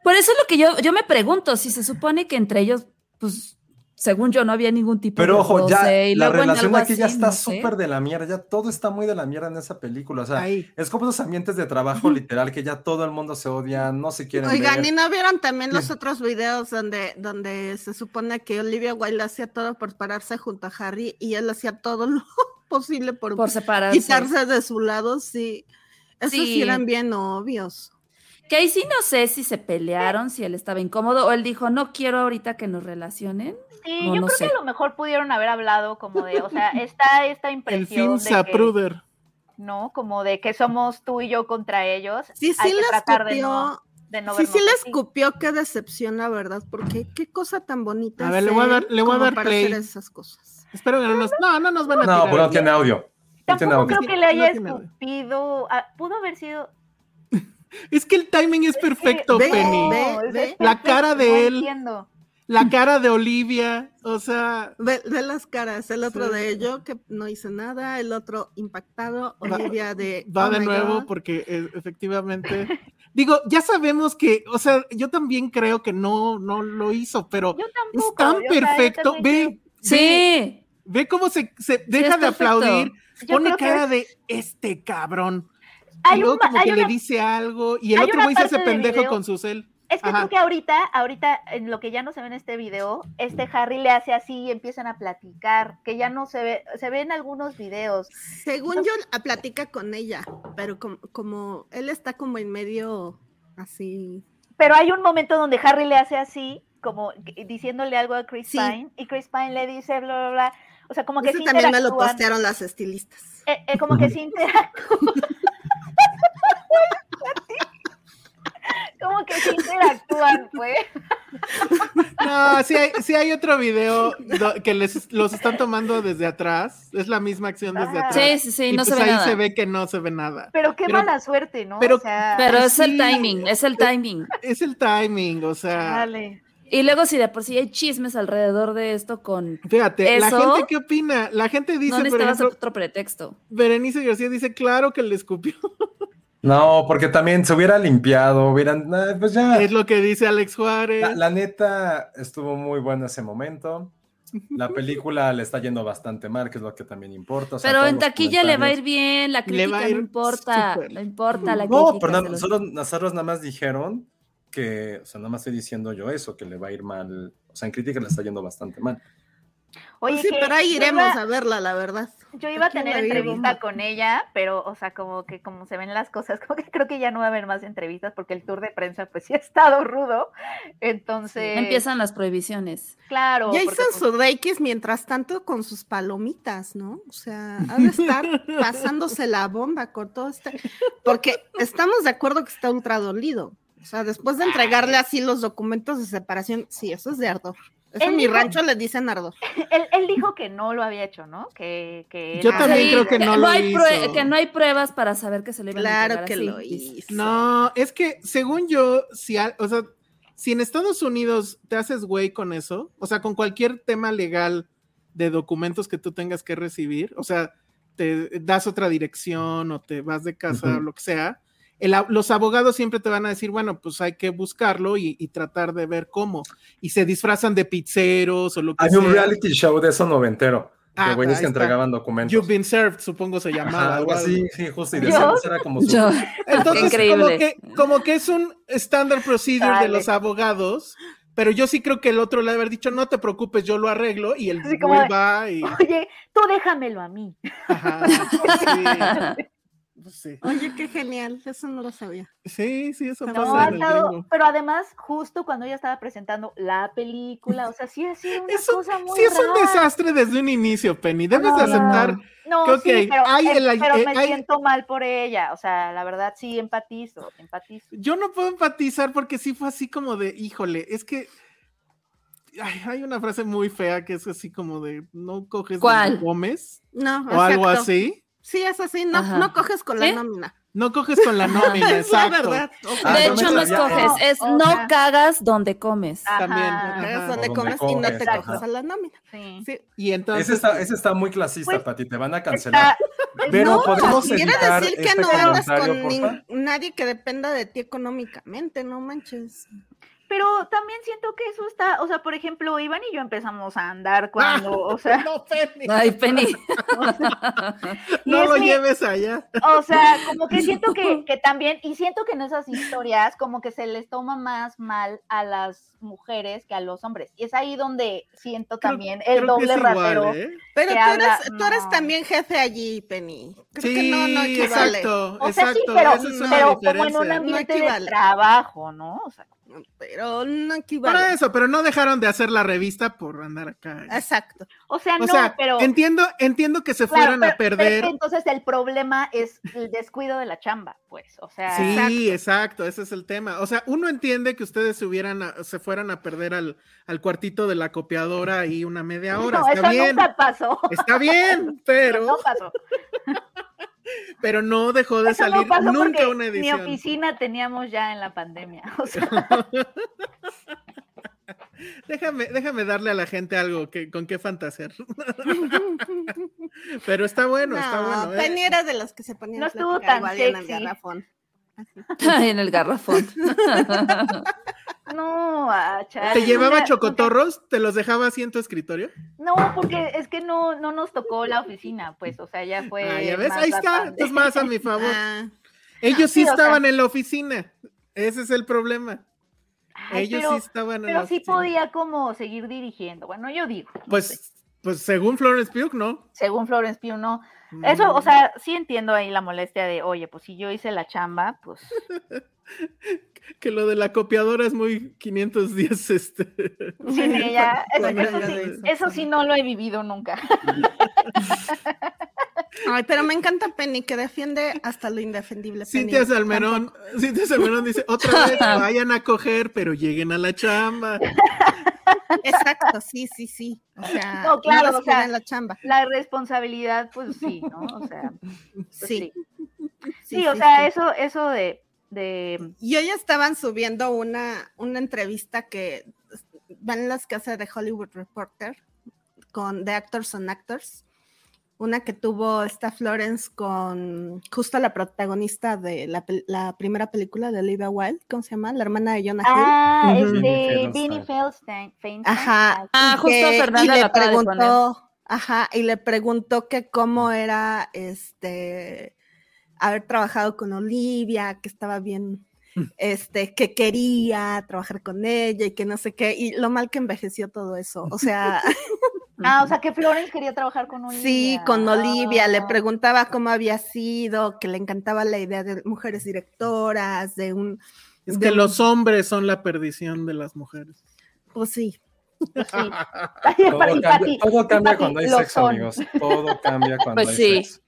D: Por eso es lo que yo, yo me pregunto, si se supone que entre ellos, pues, según yo, no había ningún tipo
C: Pero
D: de
C: ojo, ya
D: y
C: la relación aquí ya está
D: no
C: súper de la mierda, ya todo está muy de la mierda en esa película. O sea,
E: Ahí.
C: es como esos ambientes de trabajo literal que ya todo el mundo se odia, no se quieren
B: Oigan,
C: ver.
B: ¿y no vieron también los otros videos donde, donde se supone que Olivia Wilde hacía todo por pararse junto a Harry y él hacía todo lo posible por,
D: Por separarse.
B: quitarse de su lado? Sí. Esos sí.
D: Sí.
B: eran bien obvios.
D: Que ahí sí no sé si se pelearon, si él estaba incómodo o él dijo, no quiero ahorita que nos relacionen.
F: sí,
D: No,
F: yo
D: no
F: creo
D: sé.
F: que a lo mejor pudieron haber hablado como de, o sea, está esta
E: El
F: impresión
E: film
F: de que. ¿no? Como de que somos tú y yo contra ellos.
B: Sí,
F: Hay
B: sí
F: que
B: le
F: tratar de
B: escupió.
F: no, de no
B: sí, sí le escupió, qué decepción, la verdad, porque qué cosa tan bonita.
E: A ver, le voy a dar- le voy a dar
B: para
E: play.
B: hacer esas cosas.
E: Espero que no nos. No, no nos van a
C: No, pero no tiene audio. No tiene
F: Tampoco
C: audio.
F: creo que le haya
E: No
F: escupido. ah, pudo haber sido.
E: Es que el timing es perfecto,
B: Ve,
E: Penny.
B: ve, ve.
E: La cara de él.
F: entiendo.
E: La cara de Olivia. O sea,
B: Ve, ve las caras, el otro
E: Sí.
B: de ello que no hizo nada, el otro impactado, Olivia de
E: va
B: "Oh
E: de nuevo
B: God".
E: porque eh, efectivamente. Digo, ya sabemos que, o sea, yo también creo que no, no lo hizo, pero
F: Yo
E: es tan
F: yo, yo
E: perfecto. Ve,
D: Sí,
E: ve cómo se, se deja de
D: perfecto.
E: aplaudir,
F: Yo
E: pone
F: que
E: cara de este cabrón.
F: Hay
E: y luego
F: un
E: como
F: hay
E: que
F: una-
E: le dice algo y el otro güey se hace pendejo
F: video-
E: con su cel.
F: Es que
E: Ajá.
F: creo que ahorita, ahorita, en lo que ya no se ve en este video, este Harry le hace así y empiezan a platicar, que ya no se ve, se ve en algunos videos.
B: Según yo, platica con ella, pero como, como él está como en medio así.
F: Pero hay un momento donde Harry le hace así, como diciéndole algo a Chris
B: Sí.
F: Pine, y Chris Pine le dice bla, bla, bla. O sea, como que
B: Ese
F: sí
B: también me lo postearon las estilistas.
F: eh, eh, como que sí interactúan. como que sí interactúan, pues.
E: No, sí hay, sí hay otro video que les, los están tomando desde atrás. Es la misma acción desde
F: Ajá.
E: atrás.
D: sí, sí, sí,
E: y
D: no
E: pues
D: se ve
E: ahí
D: nada.
E: se ve que no se ve nada.
F: Pero qué
E: Pero-
F: mala suerte, ¿no?
E: pero-
F: o sea,
D: Pero es el timing, es el timing.
E: Es el timing, o sea.
F: dale.
D: Y luego si de por sí hay chismes alrededor de esto con...
E: Fíjate, la gente qué opina, la gente dice,
D: no
E: por
D: necesitabas
E: ejemplo,
D: otro pretexto.
E: Berenice García dice, claro que le escupió.
C: No, porque también se hubiera limpiado, hubieran, nah, pues ya.
E: Es lo que dice Alex Juárez.
C: La, la neta estuvo muy bueno ese momento. La película le está yendo bastante mal, que es lo que también importa. o sea,
D: Pero en taquilla le va a ir bien, la
E: Le va a
D: crítica
E: ir
D: no importa, no importa la
C: No,
D: crítica.
C: pero nada-
D: los-
C: solo nosotros nada más dijeron que, o sea, nada más estoy diciendo yo eso, que le va a ir mal O sea, en crítica le está yendo bastante mal.
B: Oye,
F: Oye,
B: sí, pero ahí iremos
F: iba-
B: a verla, la verdad.
F: Yo iba a tener entrevista con ella, pero, o sea, como que como se ven las cosas, como que creo que ya no va a haber más entrevistas porque el tour de prensa pues sí ha estado rudo. Entonces,
D: Empiezan las prohibiciones.
F: claro.
B: Ya hizo
F: pues,
B: su reikis mientras tanto con sus palomitas, ¿no? O sea, ha de estar pasándose la bomba con todo este. Porque estamos de acuerdo que está ultra dolido. O sea, después de entregarle así los documentos de separación, sí, eso es de ardor. Eso en mi
F: dijo-
B: rancho le dicen ardor.
F: él, él dijo que no lo había hecho, ¿no? Que, que
E: Yo también
D: Sí,
E: creo que no lo
D: hay
E: hizo.
D: que no hay pruebas para saber que se le iban a
B: Claro que
D: así,
B: lo hizo.
E: No, es que según yo, si, o sea, si en Estados Unidos te haces güey con eso, o sea, con cualquier tema legal de documentos que tú tengas que recibir, o sea, te das otra dirección o te vas de casa o lo que sea, el los abogados siempre te van a decir, bueno, pues hay que buscarlo y, y tratar de ver cómo. Y se disfrazan de pizzeros o lo que
C: Hay
E: sea.
C: un reality show de eso noventero,
E: Ah,
C: de güeyes que
E: está.
C: entregaban documentos.
E: You've been served, supongo se llamaba.
C: Ajá, algo
E: algo
C: así, sí, justo, y esa era como su...
E: Entonces,
D: Increíble.
E: Como, que, como que es un standard procedure de los abogados, pero yo sí creo que el otro le ha de haber dicho, no te preocupes, yo lo arreglo, y el güey
F: de-
E: va y...
F: Oye, tú déjamelo a mí.
E: Ajá, sí. Pues sí.
B: Oye, qué genial, eso no lo sabía.
E: sí, sí, eso
B: No,
F: No,
E: pasa
F: ha
E: en el
F: estado- pero además, justo cuando ella estaba presentando la película, o sea, sí ha sido una
E: Eso,
F: cosa muy
E: sí es un desastre desde un inicio, Penny. Debes de
F: No,
E: aceptar.
F: No,
E: que, ok,
F: sí, pero,
E: hay el-
F: pero
E: eh,
F: me
E: hay-
F: siento mal por ella, o sea, la verdad sí empatizo, empatizo.
E: Yo no puedo empatizar porque sí fue así como de, híjole, es que ay, hay una frase muy fea que es así como de, no coges
D: ¿Cuál?
E: donde comes
B: No,
E: o algo así.
B: Sí, es así, no,
D: Ajá.
B: no coges con la nómina.
E: No coges con la nómina,
B: Es la
E: exacto.
B: verdad.
C: Ah,
D: de hecho, no escoges,
F: No,
D: es no cagas donde comes.
E: También,
F: Ajá,
E: ajá.
B: Cagas donde
C: donde
B: comes y no te
C: comes,
B: coges a la nómina.
F: sí.
B: Sí.
E: Y entonces,
C: Ese está, ese está muy clasista,
F: Pues,
C: Pati, te van a cancelar.
F: Está-
C: Pero
B: no,
C: podemos
B: quiere decir que
C: este
B: no andas con nadie que dependa de ti económicamente, no manches.
F: Pero también siento que eso está, o sea, por ejemplo, Iván y yo empezamos a andar cuando, o sea,
E: no, Penny,
D: Ay, Penny.
E: no lo
F: que-
E: lleves allá.
F: O sea, como que siento que, que también, y siento que en esas historias como que se les toma más mal a las mujeres que a los hombres. Y es ahí donde siento también
E: creo
F: el doble rasero.
E: ¿eh?
B: Pero
F: que
B: tú,
F: habla-
B: eres, tú eres también jefe allí, Penny. Creo
E: Sí,
B: que no, no equivale.
E: exacto,
F: O sea, sí,
E: exacto.
F: pero,
E: es una
F: pero como en un ambiente de trabajo, ¿no? O sea,
B: Pero no equivale.
E: eso, pero no dejaron de hacer la revista por andar acá.
B: Exacto.
F: o sea,
E: O
F: no,
E: sea,
F: pero...
E: entiendo, entiendo que se
F: claro,
E: fueran a
F: pero-
E: perder.
F: entonces el problema es el descuido de la chamba, pues, o sea...
E: Sí, exacto. ese es el tema. O sea, uno entiende que ustedes se hubieran, a- se fueran a perder al, al cuartito de la copiadora ahí una media hora.
F: no,
E: Está
F: eso
E: bien,
F: nunca pasó.
E: está bien, pero,
F: No pasó.
E: Pero no dejó de
F: Eso no
E: salir
F: pasó
E: nunca una
F: Mi
E: edición.
F: oficina teníamos ya en la pandemia. O sea,
E: Déjame, déjame darle a la gente algo que, con qué fantasear. pero está bueno, está
B: no,
E: bueno. ¿eh?
B: Penny era de los que se ponían
F: No estuvo tan sexy.
D: en el garrafón.
F: no, ah,
E: ¿Te llevaba chocotorros? ¿Te los dejaba así en tu escritorio?
F: No, porque es que no, no nos tocó la oficina, pues, o sea, ya fue.
E: Ah, ya ves,
F: más
E: ahí está, es más a mi favor.
B: Ah,
E: Ellos sí
F: Sí, o sea-
E: estaban en la oficina. Ese es el problema.
F: Ay,
E: Ellos
F: pero,
E: sí estaban en la
F: pero sí podía como seguir dirigiendo. Bueno, yo digo. no sé.
E: Pues, pues según Florence Pugh, ¿no?
F: según Florence Pugh, no. Eso, o
E: Mm.
F: sea, sí entiendo ahí la molestia de, oye, pues si yo hice la chamba, pues.
E: Que lo de la copiadora es muy 510, este.
F: Sin ella, eso, sí, eso sí no lo he vivido nunca.
B: Ay, pero me encanta Penny, que defiende hasta lo indefendible.
E: Cintia Salmerón, Cintia Salmerón dice, otra vez vayan a coger, pero lleguen a la chamba.
B: Exacto, sí, sí, sí. O sea,
F: No, claro,
B: las
F: o sea,
B: la chamba.
F: La responsabilidad, pues sí, ¿no? O sea, pues,
B: Sí.
F: sí.
B: Sí,
F: Sí, o sea,
B: sí.
F: eso, eso de, de
B: Y hoy estaban subiendo una, una entrevista que van las que hace de Hollywood Reporter con The Actors on Actors. Una que tuvo esta Florence con justo la protagonista de la, primera película de Olivia Wilde, ¿cómo se llama? La hermana de Jonah Hill.
F: Ah,
E: Ujú.
F: este,
C: Feldstein.
F: Vinnie Feldstein.
B: Ajá.
D: Ah, justo
B: que-
D: Fernanda
B: y le
D: de
B: preguntó, ajá, y le preguntó que cómo era este haber trabajado con Olivia, que estaba bien, este, que quería trabajar con ella y que no sé qué, y lo mal que envejeció todo eso. O sea,
F: Ah, o sea que Florence quería trabajar con Olivia.
B: sí, con Olivia, le
F: Ah.
B: preguntaba cómo había sido, que le encantaba la idea de mujeres directoras, de un...
E: Es
B: de
E: que
B: un-
E: los hombres son la perdición de las mujeres.
B: Pues sí.
F: Pues sí.
C: Todo cambia, todo cuando hay sexo,
F: son.
C: amigos. Todo cambia cuando
D: Pues
C: hay
D: sí.
C: sexo.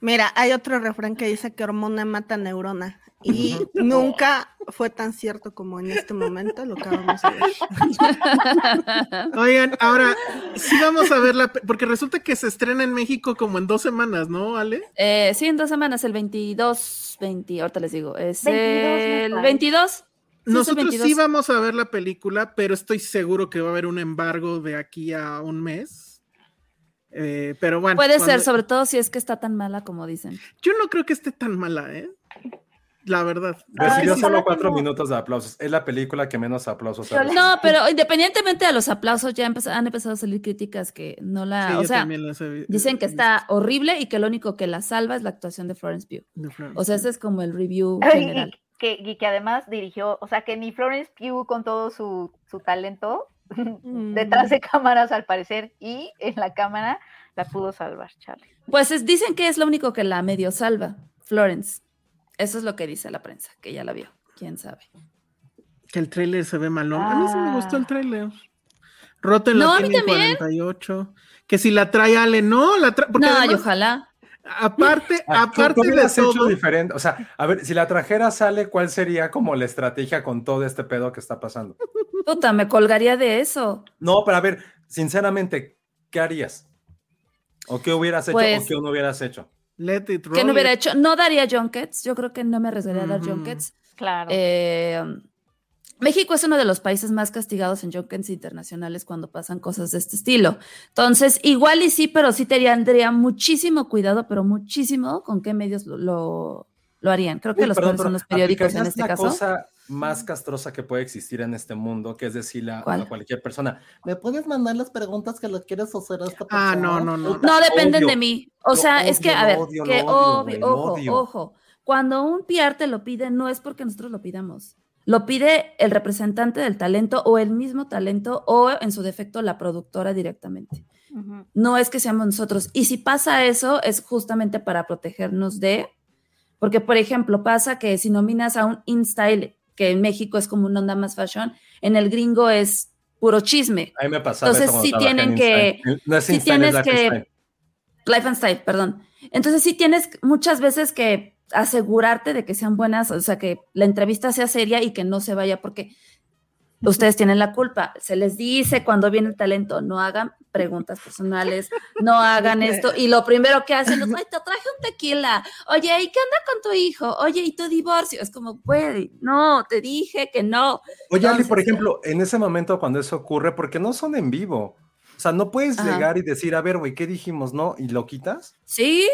B: Mira, hay otro refrán que dice que hormona mata neurona. Y nunca fue tan cierto como en este momento lo que vamos a ver.
E: Oigan, ahora sí vamos a ver la, pe- porque resulta que se estrena en México como en dos semanas, ¿no, Ale?
D: Eh, sí, en dos semanas, el 22, 20, ahorita les digo, es
F: 22 me
D: el
F: parece.
D: 22. Sí, es el
E: Nosotros
D: 22.
E: sí vamos a ver la película, pero estoy seguro que va a haber un embargo de aquí a un mes. Eh, pero bueno.
D: Puede
E: cuando-
D: ser, sobre todo si es que está tan mala como dicen.
E: Yo no creo que esté tan mala, ¿eh? La verdad.
C: Recibió
F: sí,
C: solo cuatro
F: tengo-
C: minutos de aplausos. Es la película que menos aplausos ha.
D: No, pero independientemente de los aplausos, ya han empezado a salir críticas que no la.
E: Sí,
D: o sea,
E: he
D: dicen que está horrible y que lo único que la salva es la actuación de Florence Pugh.
E: visto de Florence.
D: O sea, ese es como el review
F: Y
D: general.
F: que, y que además dirigió, o sea que ni Florence Pugh con todo su, su talento detrás de cámaras al parecer y en la cámara la pudo salvar, Charlie.
D: Pues es- dicen que es lo único que la medio salva, Florence. Eso es lo que dice la prensa, que ya la vio. ¿Quién sabe?
E: Que el tráiler se ve malón. A mí sí me gustó el
F: Ah.
E: tráiler. Rotten
D: No,
E: la en
D: también.
E: 48. Que si la trae Ale, no, la trae.
D: No, y
E: además,
D: ojalá.
E: Aparte,
C: Ah, ¿tú- tú
E: aparte de
C: hubieras hecho
E: todo.
C: diferente. O sea, a ver, si la trajera sale, ¿cuál sería como la estrategia con todo este pedo que está pasando?
D: Puta, me colgaría de eso.
C: No, pero a ver, sinceramente, ¿qué harías? ¿O qué hubieras hecho
D: Pues-
C: o qué no hubieras hecho?
E: Let it roll.
D: ¿Qué no hubiera
E: it.
D: hecho? No daría junkets. Yo creo que no me arriesgaría a dar junkets.
F: Claro.
D: Eh, México es uno de los países más castigados en junkets internacionales cuando pasan cosas de este estilo. Entonces, igual y sí, pero sí tendría muchísimo cuidado, pero muchísimo con qué medios lo, lo, lo harían. Creo que
C: Uy,
D: los
C: perdón,
D: son los periódicos en este
C: la
D: caso.
C: cosa más castrosa que puede existir en este mundo, que es decirle a, a cualquier persona, ¿me puedes mandar las preguntas que le quieres hacer a esta
E: Ah,
C: persona?
E: no, no, no.
C: Puta,
D: No dependen de mí. O sea, es que, a ver,
C: odio,
D: que
C: odio,
D: obvio, ojo, ojo. Cuando un PR te lo pide, no es porque nosotros lo pidamos. Lo pide el representante del talento o el mismo talento o, en su defecto, la productora directamente. No es que seamos nosotros. Y si pasa eso, es justamente para protegernos de. Porque, por ejemplo, pasa que si nominas a un InStyle, que en México es como una onda más fashion, en el gringo es puro chisme.
C: A mí me pasaba
D: Entonces, sí tienen que-.
C: No es
D: sí
C: es
D: tienes
C: Life
D: que-. Life and Style, perdón. Entonces sí tienes muchas veces que asegurarte de que sean buenas, o sea, que la entrevista sea seria y que no se vaya porque ustedes tienen la culpa. Se les dice cuando viene el talento, no hagan preguntas personales, no hagan esto. Y lo primero que hacen es, ay, te traje un tequila. Oye, ¿y qué onda con tu hijo? Oye, ¿y tu divorcio? Es como, güey, no, te dije que no.
C: Oye, Ali, por ejemplo, en ese momento cuando eso ocurre, porque no son en vivo. O sea, no puedes
D: Ajá.
C: llegar y decir, a ver, güey, ¿qué dijimos? ¿No? ¿Y lo quitas?
D: Sí,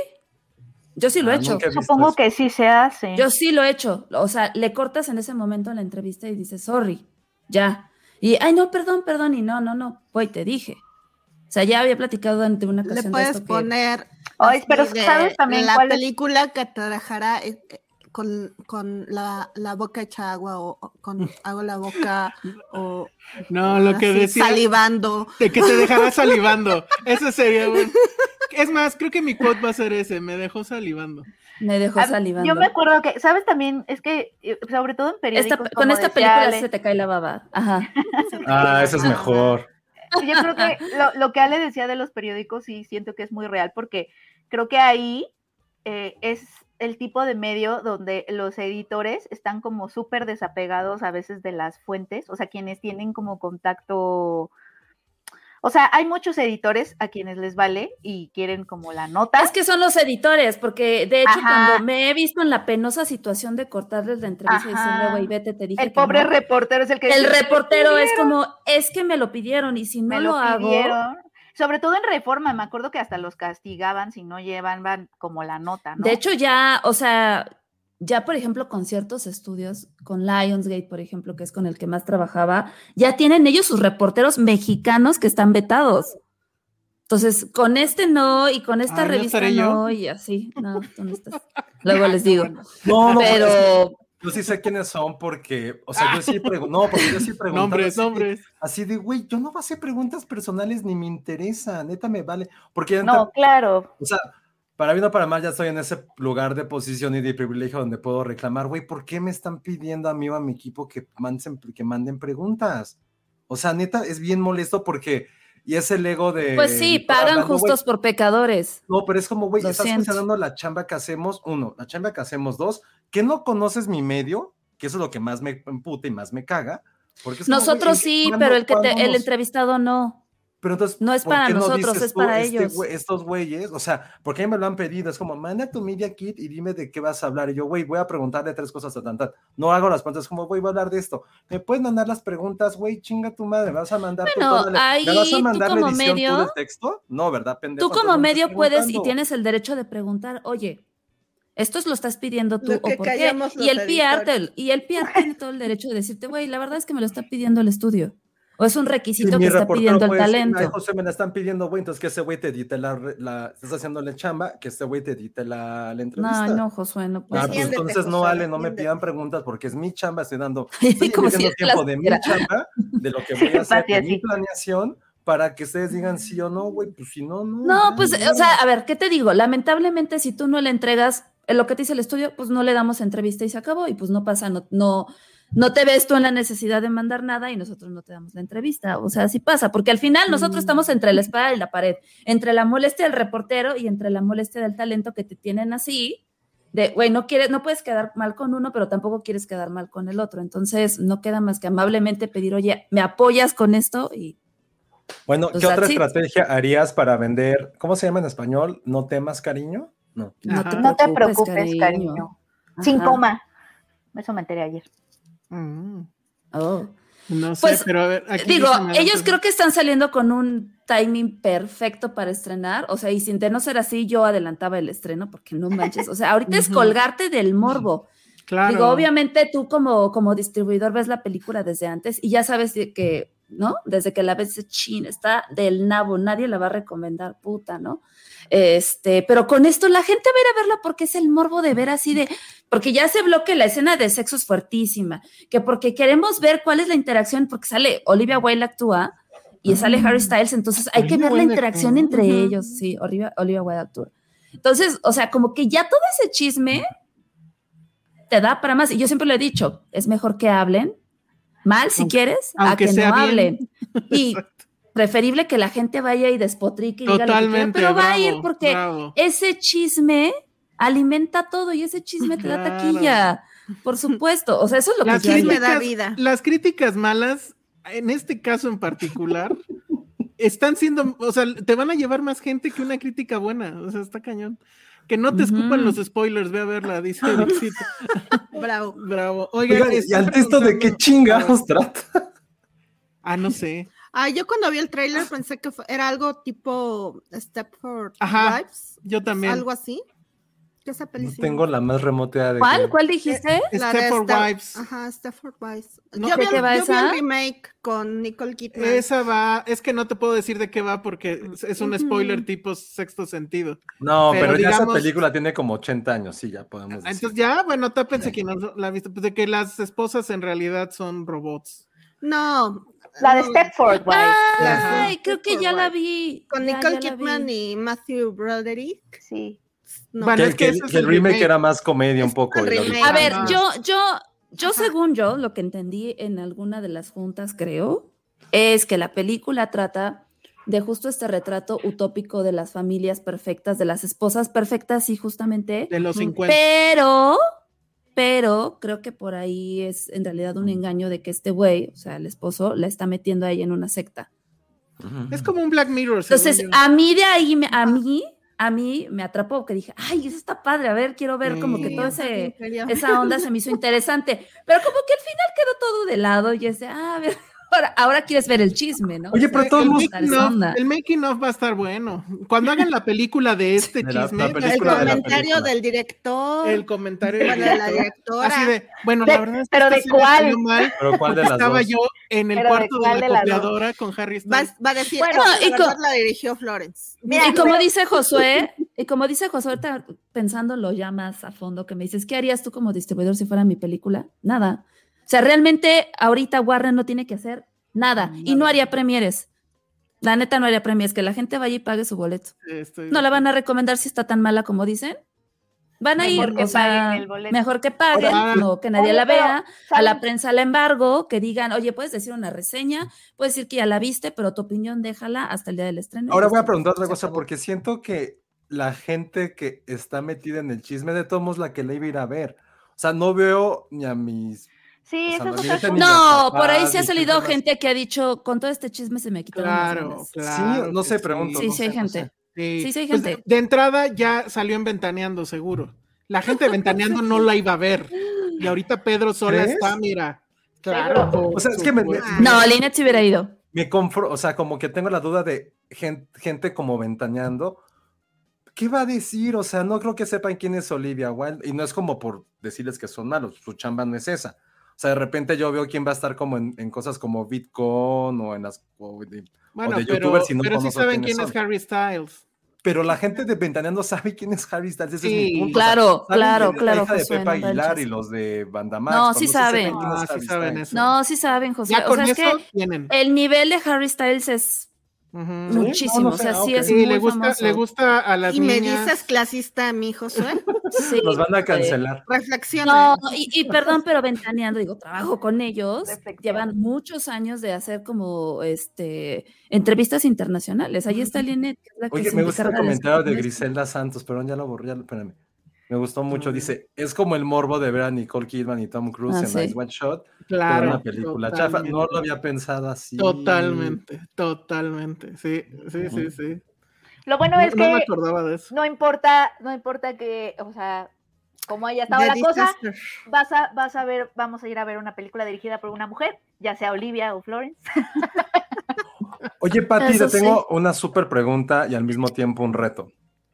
D: yo sí lo he
C: Ah,
D: hecho.
C: he visto
F: Supongo
C: eso.
F: que sí se hace.
D: Yo sí lo he hecho. O sea, le cortas en ese momento en la entrevista y dices, sorry, ya. Y, ay, no, perdón, perdón. Y no, no, no, güey, te dije. O sea, ya había platicado ante una
B: Le
D: ocasión de
B: puedes
D: esto que-
B: poner
F: Ay, pero
B: de
F: ¿sabes también
B: la
F: cuál es?
B: película que eh, eh, con, con la, la boca hecha agua o, o con hago la boca o
E: No, lo que decía.
B: salivando.
E: De que te dejará salivando. Ese sería un. Es más, creo que mi quote va a ser ese. Me dejó salivando.
D: me dejó
F: A-
D: salivando.
F: Yo me acuerdo que, ¿sabes también? Es que, eh, sobre todo en periódicos.
D: Esta- con esta
F: decía
D: película
F: Ale,
D: se te cae la baba. Ajá.
C: Ah, eso es mejor.
F: Yo creo que lo, lo que Ale decía de los periódicos sí siento que es muy real porque creo que ahí eh, es el tipo de medio donde los editores están como súper desapegados a veces de las fuentes, o sea, quienes tienen como contacto, o sea, hay muchos editores a quienes les vale y quieren como la nota.
D: Es que son los editores, porque de hecho,
F: Ajá.
D: cuando me he visto en la penosa situación de cortarles la entrevista y decirle, güey, vete, te dije
F: el
D: que
F: pobre
D: no".
F: reportero es el que
D: El
F: dice, "Me
D: reportero es
F: pidieron".
D: como, es que me lo pidieron y si no
F: me
D: lo,
F: lo
D: hago,
F: pidieron. Sobre todo en reforma, me acuerdo que hasta los castigaban si no llevaban como la nota, ¿no?
D: De hecho, ya, o sea, ya por ejemplo, con ciertos estudios, con Lionsgate, por ejemplo, que es con el que más trabajaba, ya tienen ellos sus reporteros mexicanos que están vetados. Entonces, con este no, y con esta
E: Ay, ¿no
D: revista
E: estaré yo?
D: no, y así. No, no estás. Luego les digo.
C: No, no,
D: Pero,
C: yo sí sé quiénes son porque, o sea, yo sí pregunto, no, porque yo sí pregunto.
E: Nombres, nombres.
C: Así de, güey, yo no voy a hacer preguntas personales ni me interesa, neta me vale. Porque
F: No, claro.
C: o sea, para bien o para mal, ya estoy en ese lugar de posición y de privilegio donde puedo reclamar, güey, ¿por qué me están pidiendo a mí o a mi equipo que manden, que manden preguntas? O sea, neta, es bien molesto porque, y es el ego de...
D: Pues sí, pagan
C: hablando,
D: justos por pecadores.
C: no, pero es como, güey, estás funcionando la chamba que hacemos, uno, la chamba que hacemos, dos, que no conoces mi medio, que eso es lo que más me emputa y más me caga. Porque como,
D: Nosotros
C: ¿en-
D: sí, pero el que te- el entrevistado no.
C: pero entonces,
D: No es
C: ¿por
D: para
C: no
D: nosotros, es para
C: este
D: ellos.
C: estos güeyes, o sea, porque a mí me lo han pedido, es como, manda tu media kit y dime de qué vas a hablar. Y yo, güey, voy a preguntarle tres cosas a tantas. No hago las preguntas, es como, güey, voy a hablar de esto. ¿Me puedes mandar las preguntas, güey? Chinga tu madre, ¿me vas a mandar tú
D: Bueno,
C: la-
D: ahí
C: ¿Me vas a
D: tú
C: mandar la
D: como
C: edición tú
D: medio-
C: del texto? No, ¿verdad, pendejo?
D: Tú como medio puedes y tienes el derecho de preguntar, oye, esto es lo estás pidiendo tú
B: Lo
D: o por qué. Y el PR, te- y el PR tiene todo el derecho de decirte, güey, la verdad es que me lo está pidiendo el estudio. O es un requisito que está pidiendo el talento.
C: Ay, José, me la están pidiendo, güey, entonces que ese güey te edite la, la, estás haciéndole chamba, que este güey te edite la, la entrevista.
D: No, no, Josué, no
C: Ah,
D: puede
C: pues entonces no, Ale, no me pidan preguntas porque es mi chamba, estoy dando, estoy
D: como si
C: tiempo
D: las
C: de mi chamba, de lo que voy a hacer, de mi planeación, para que ustedes digan sí o no, güey, pues si no, no.
D: No, pues,
C: no.
D: o sea, a ver, ¿qué te digo? Lamentablemente, si tú no le entregas lo que te dice el estudio, pues no le damos entrevista y se acabó, y pues no pasa, no, no, no te ves tú en la necesidad de mandar nada y nosotros no te damos la entrevista. O sea, así pasa, porque al final nosotros estamos entre la espada y la pared, entre la molestia del reportero y entre la molestia del talento que te tienen así. De, güey, no quieres, no puedes quedar mal con uno, pero tampoco quieres quedar mal con el otro. Entonces, no queda más que amablemente pedir, oye, ¿me apoyas con esto? Y
C: Bueno,
D: pues
C: ¿qué otra estrategia harías para vender? ¿Cómo se llama en español? ¿No temas, cariño? No.
D: no te
F: No te
D: preocupes,
F: cariño. Sin coma. Eso me enteré ayer.
E: Mm,
D: Oh.
E: No sé,
D: Pues,
E: pero a ver, aquí
D: Digo, ellos creo que están saliendo con un timing perfecto para estrenar. O sea, y sin de no ser así, yo adelantaba el estreno, porque no manches. O sea, ahorita es colgarte del morbo.
E: Claro.
D: Digo, obviamente tú como, como distribuidor ves la película desde antes y ya sabes que, ¿no? Desde que la ves, chin, está del nabo, nadie la va a recomendar, puta, ¿no? Este, pero con esto la gente va a ir a verla porque es el morbo de ver así de, porque ya se bloque la escena de sexo es fuertísima, que porque queremos ver cuál es la interacción, porque sale Olivia Wilde actúa y sale Harry Styles, entonces hay que ver la interacción
E: actúa.
D: entre ellos, sí, Olivia, Olivia Wilde actúa. Entonces, o sea, como que ya todo ese chisme te da para más. Y yo siempre lo he dicho, es mejor que hablen mal si
E: Aunque-
D: quieres, a que
E: sea
D: no
E: bien.
D: hablen. Y preferible que la gente vaya y despotrique y diga lo que quiera,
E: Totalmente.
D: pero va a ir porque
E: bravo.
D: ese chisme alimenta todo y ese chisme te da taquilla. Por supuesto. O sea, eso es lo
E: Las
D: que
B: me da vida.
E: las críticas malas, en este caso en particular, están siendo, o sea, te van a llevar más gente que una crítica buena. O sea, está cañón. Que no te escupan los spoilers, ve a verla, dice Dixito.
B: Bravo.
E: Bravo. Oigan,
C: Oigan, ¿y ante esto de qué chingados trata?
E: Ah, no sé.
B: Ah, yo cuando vi el tráiler pensé que fue- era algo tipo Stepford
E: Ajá,
B: Wives,
E: Yo también.
B: algo así. ¿Qué esa
C: No
B: película?
C: tengo la más remota idea de
D: ¿Cuál? ¿Cuál dijiste?
B: La de
E: Stepford
B: Ste-
E: Wives.
B: Ajá, Stepford Wives.
E: No,
B: yo
D: ¿de
B: vi,
D: qué
B: el-
D: va
B: yo vi
D: esa?
B: el remake con Nicole Kidman.
E: Esa va, es que no te puedo decir de qué va porque es- un spoiler tipo sexto sentido.
C: No, pero,
E: Pero
C: ya esa
E: digamos-
C: película tiene como 80 años, sí, ya podemos
E: Ah,
C: decir.
E: Entonces ya, bueno, tápense quien no la ha visto, pues de que las esposas en realidad son robots.
B: No.
F: La de Stepford Wives.
B: Ajá.
D: Ay, creo que ya la vi.
B: Con Nicole Kidman y Matthew Broderick.
F: Sí.
B: No,
E: Bueno,
C: que,
E: es que
C: que- que el remake
E: remake.
C: era más comedia un poco. y.
D: A ver, yo, yo, yo
B: Ajá.
D: según yo, lo que entendí en alguna de las juntas, creo, es que la película trata de justo este retrato utópico de las familias perfectas, de las esposas perfectas, sí, justamente.
E: De los 50.
D: Pero, pero creo que por ahí es en realidad un engaño de que este güey, o sea, el esposo, la está metiendo ahí en una secta.
E: Es como un Black Mirror.
D: Entonces,
E: yo.
D: a mí de ahí, me- a mí, a mí me atrapó, que dije, ay, eso está padre, a ver, quiero ver como que
E: Sí,
B: también
D: ese,
B: quería
D: esa onda se me hizo interesante, pero como que al final quedó todo de lado y ese, ah, a ver, ahora, ahora quieres ver el chisme, ¿no?
C: Oye, pero todos
E: el, making of, el making of va a estar bueno. Cuando hagan la película de este
C: De la- la
E: chisme,
B: El
C: película de la
B: comentario
C: película.
B: del director.
E: el comentario
B: de la
E: director,
B: directora.
E: así de, bueno,
F: De-
E: la verdad es que
F: pero
E: esta
F: ¿de cuál?
E: mal
C: Pero ¿cuál de las
E: estaba
C: dos?
E: yo en el
F: Pero ¿de
E: cuarto de,
F: de
E: la copiadora con Harry
B: Va,
E: Styles.
B: va a decir,
F: Bueno,
B: "Esta,
D: y
B: la la dirigió Florence.
F: Mira,
D: y como dice Josué, Y como dice José, ahorita pensándolo ya más a fondo, que me dices, ¿qué harías tú como distribuidor si fuera mi película? Nada. O sea, realmente ahorita Warner no tiene que hacer nada, y no haría premieres. La neta no haría premieres, que la gente vaya y pague su boleto.
E: Estoy-
D: No la van a recomendar si está tan mala como dicen. Van a
F: Mejor
D: ir,
F: que
D: o sea, mejor que paguen,
E: Ahora-
D: no que nadie
F: Oye,
D: la
F: pero,
D: vea, a la prensa la embargo, que digan, oye, puedes decir una reseña, puedes decir que ya la viste, pero tu opinión déjala hasta el día del estreno.
C: Ahora voy a preguntar otra cosa, porque siento que la gente que está metida en el chisme de todos modos la que le iba a ir a ver. O sea, no veo ni a mis.
F: Sí,
C: O sea,
F: eso
C: no
F: es otra.
D: No, por ahí se ha salido
C: gente
D: gente que ha dicho, con todo este chisme se me quitaron las
E: Claro,
D: ganas.
E: claro.
C: no
E: que
C: sé, pregunto.
D: Sí,
C: no
D: sí hay
C: no
D: gente.
C: sé.
E: Sí,
D: Sí, sí hay
E: Pues,
D: gente.
E: de entrada ya salió en Ventaneando, seguro. La gente de Ventaneando no la iba a ver. Y ahorita Pedro sola
C: ¿Crees?
E: está, mira. Claro.
C: O sea, es que me- me-.
D: No, Linet se hubiera ido.
C: Me confro, o sea, como que tengo la duda de gen- gente, como ventaneando. ¿Qué va a decir? O sea, no creo que sepan quién es Olivia Wilde. Y no es como por decirles que son malos, su chamba no es esa. O sea, de repente yo veo quién va a estar como en, en cosas como Bitcoin o en las. o de-
E: Bueno,
C: de
E: pero,
C: youtubers y no
E: pero sí saben quién es. Harry Styles.
C: Pero la gente de Ventaneando sabe quién es Harry Styles. Ese es
E: Sí.
C: mi punto.
D: Claro, claro, claro,
C: hija de Pepa
D: no
C: Aguilar y los de Banda Max.
D: No, sí saben.
C: es
E: Ah, sí saben.
D: No, sí saben, José.
E: Ya
D: o
E: con
D: sea, es
E: eso
D: que
E: tienen.
D: el nivel de Harry Styles es
E: Ujú.
D: muchísimo.
C: No, no
D: o sea, sí es muy
E: le gusta,
D: famoso.
E: le gusta a las
B: Y me dices clasista a mí, Josué.
D: Sí,
C: Los van a
D: eh,
C: cancelar.
B: Reflexiona.
D: No, y, y perdón, pero ventaneando, digo, trabajo con ellos, llevan muchos años de hacer como este entrevistas internacionales. Ahí está Linet, que es la
C: Oye,
D: se
C: me gusta el comentario de. Griselda Santos, pero ya lo borré, ya lo- espérame. Me gustó mucho. Dice, es como el morbo de ver a Nicole Kidman y Tom Cruise
D: Ah,
C: en
D: sí.
C: Ice One Shot, pero
E: Claro.
C: una película chafa. No lo había pensado así.
E: Totalmente, totalmente. Sí, sí, sí, sí.
F: Lo bueno
E: No,
F: es
E: no me
F: que
E: acordaba de eso.
F: no importa, no importa que, o sea, como haya estado
B: The
F: la cosa, vas a, vas a ver, vamos a ir a ver una película dirigida por una mujer, ya sea Olivia o Florence.
C: Oye, Pati,
D: Eso
C: te tengo una súper pregunta y al mismo tiempo un reto.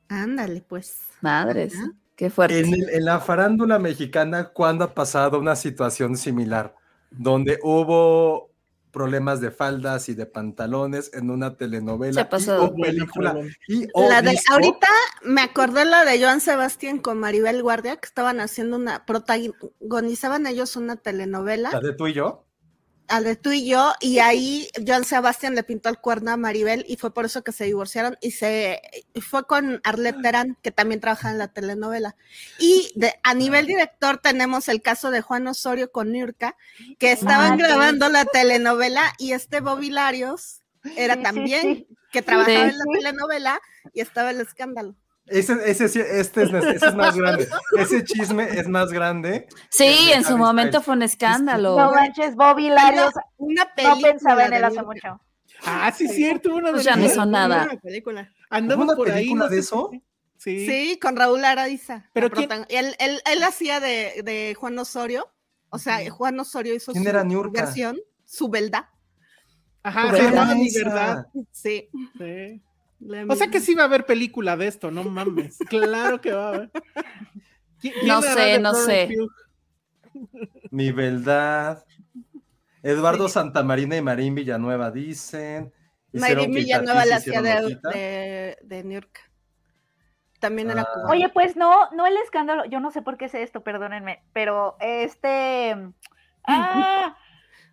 B: Ándale, pues.
D: Madres. Qué fuerte.
C: En, el- en la farándula mexicana, ¿cuándo ha pasado una situación similar? Donde hubo problemas de faldas y de pantalones en una telenovela y o película. Y o
B: La de,
C: disco.
B: ahorita me acordé la de Joan Sebastián con Maribel Guardia, que estaban haciendo una, protagonizaban ellos una telenovela,
C: La de tú y yo.
B: A de tú y yo, y ahí Joan Sebastián le pintó el cuerno a Maribel y fue por eso que se divorciaron y se fue con Arlette Terán, que también trabaja en la telenovela. Y de, a nivel director tenemos el caso de Juan Osorio con Nurka, que estaban
F: Ah,
B: grabando la telenovela y este Bobby Larios era
F: Sí,
B: también
F: sí.
B: que trabajaba en la telenovela y estaba el escándalo.
C: Ese, ese, este es, ese es más grande. Ese chisme es más grande.
D: Sí, en su momento
C: Styles.
D: fue un escándalo.
F: No manches, Bobby Larios,
B: Una
F: no
B: película
F: pensaba en él hace mucho.
E: Ah, sí, cierto. Una
D: Pues
E: de
D: ya no
E: esas.
D: hizo nada.
B: Una película.
E: Andaba
C: ¿Hubo una
E: por ahí,
C: película
E: no
C: de eso?
E: Sí.
B: Sí, con Raúl Araiza.
E: Pero quién-
B: él, él, él hacía de, de Juan Osorio, o sea, Juan Osorio hizo
C: ¿Quién
B: su
C: era
B: versión, su beldad.
E: Ajá,
C: esa.
E: Verdad.
B: Sí.
E: Sí.
B: La
E: O sea que sí va a haber película de esto, no mames. Claro que va a haber. ¿Qui- quién
D: No sé, no sé.
E: Pugh?
C: Mi verdad. Eduardo Santamarina y Marín Villanueva dicen. Que
B: Villanueva la hacía de, de, de Niurka. También era
C: Ah.
B: como.
F: Oye, pues no, no el escándalo, yo no sé por qué sé esto, perdónenme, pero este, ah,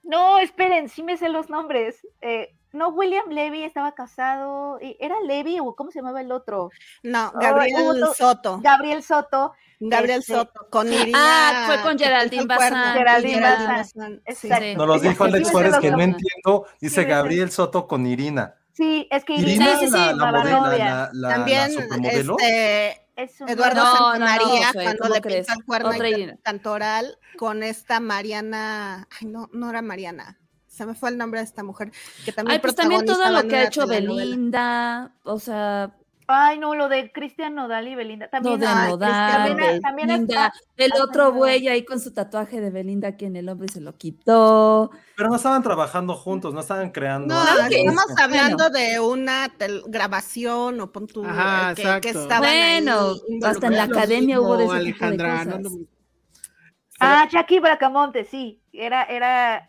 F: no, esperen, sí me sé los nombres. Eh, no, William Levy estaba casado, y- ¿era Levy o cómo se llamaba el otro?
B: No,
F: Oh,
B: Gabriel Soto.
F: Gabriel Soto.
B: Gabriel
F: este-
B: Soto, con Irina.
D: Ah, fue con Geraldine. Bazán.
F: Geraldine Bazán. Exacto.
D: Sí.
C: Nos los
F: Ella
C: dijo Alex Suárez que no entiendo. Dice. Gabriel Soto con Irina.
F: Sí, es que
C: Irina,
D: sí, sí,
C: la, la,
F: la
C: modelo,
F: novia.
C: la, la,
B: También,
C: la supermodelo.
B: este,
F: es un
B: Eduardo
D: No, no, no,
B: Santamaría,
D: Josué,
B: cuando
D: ¿cómo
B: le pintó el cuerno. Cantoral con esta Mariana, ay no, no era Mariana, se me fue el nombre de esta mujer, que también
D: Ay, pues también todo lo que ha hecho. Belinda, o sea,
F: Ay, no, lo de Cristian Nodal y Belinda. También,
D: Nodal,
F: también- también
D: Belinda,
F: está-
D: el otro güey ahí con su tatuaje de Belinda aquí en el hombro y se lo quitó.
C: Pero no estaban trabajando juntos, no estaban creando.
B: No,
C: algo.
B: estamos
D: es.
B: hablando de una grabación o pon tu,
E: Ajá,
B: eh, que, que estaban
D: Bueno,
B: ahí
D: hasta en la academia hubo de ese tipo de
E: Alejandra,
D: cosas.
E: no, no,
F: Ah, Jackie Bracamonte, sí. Era, era,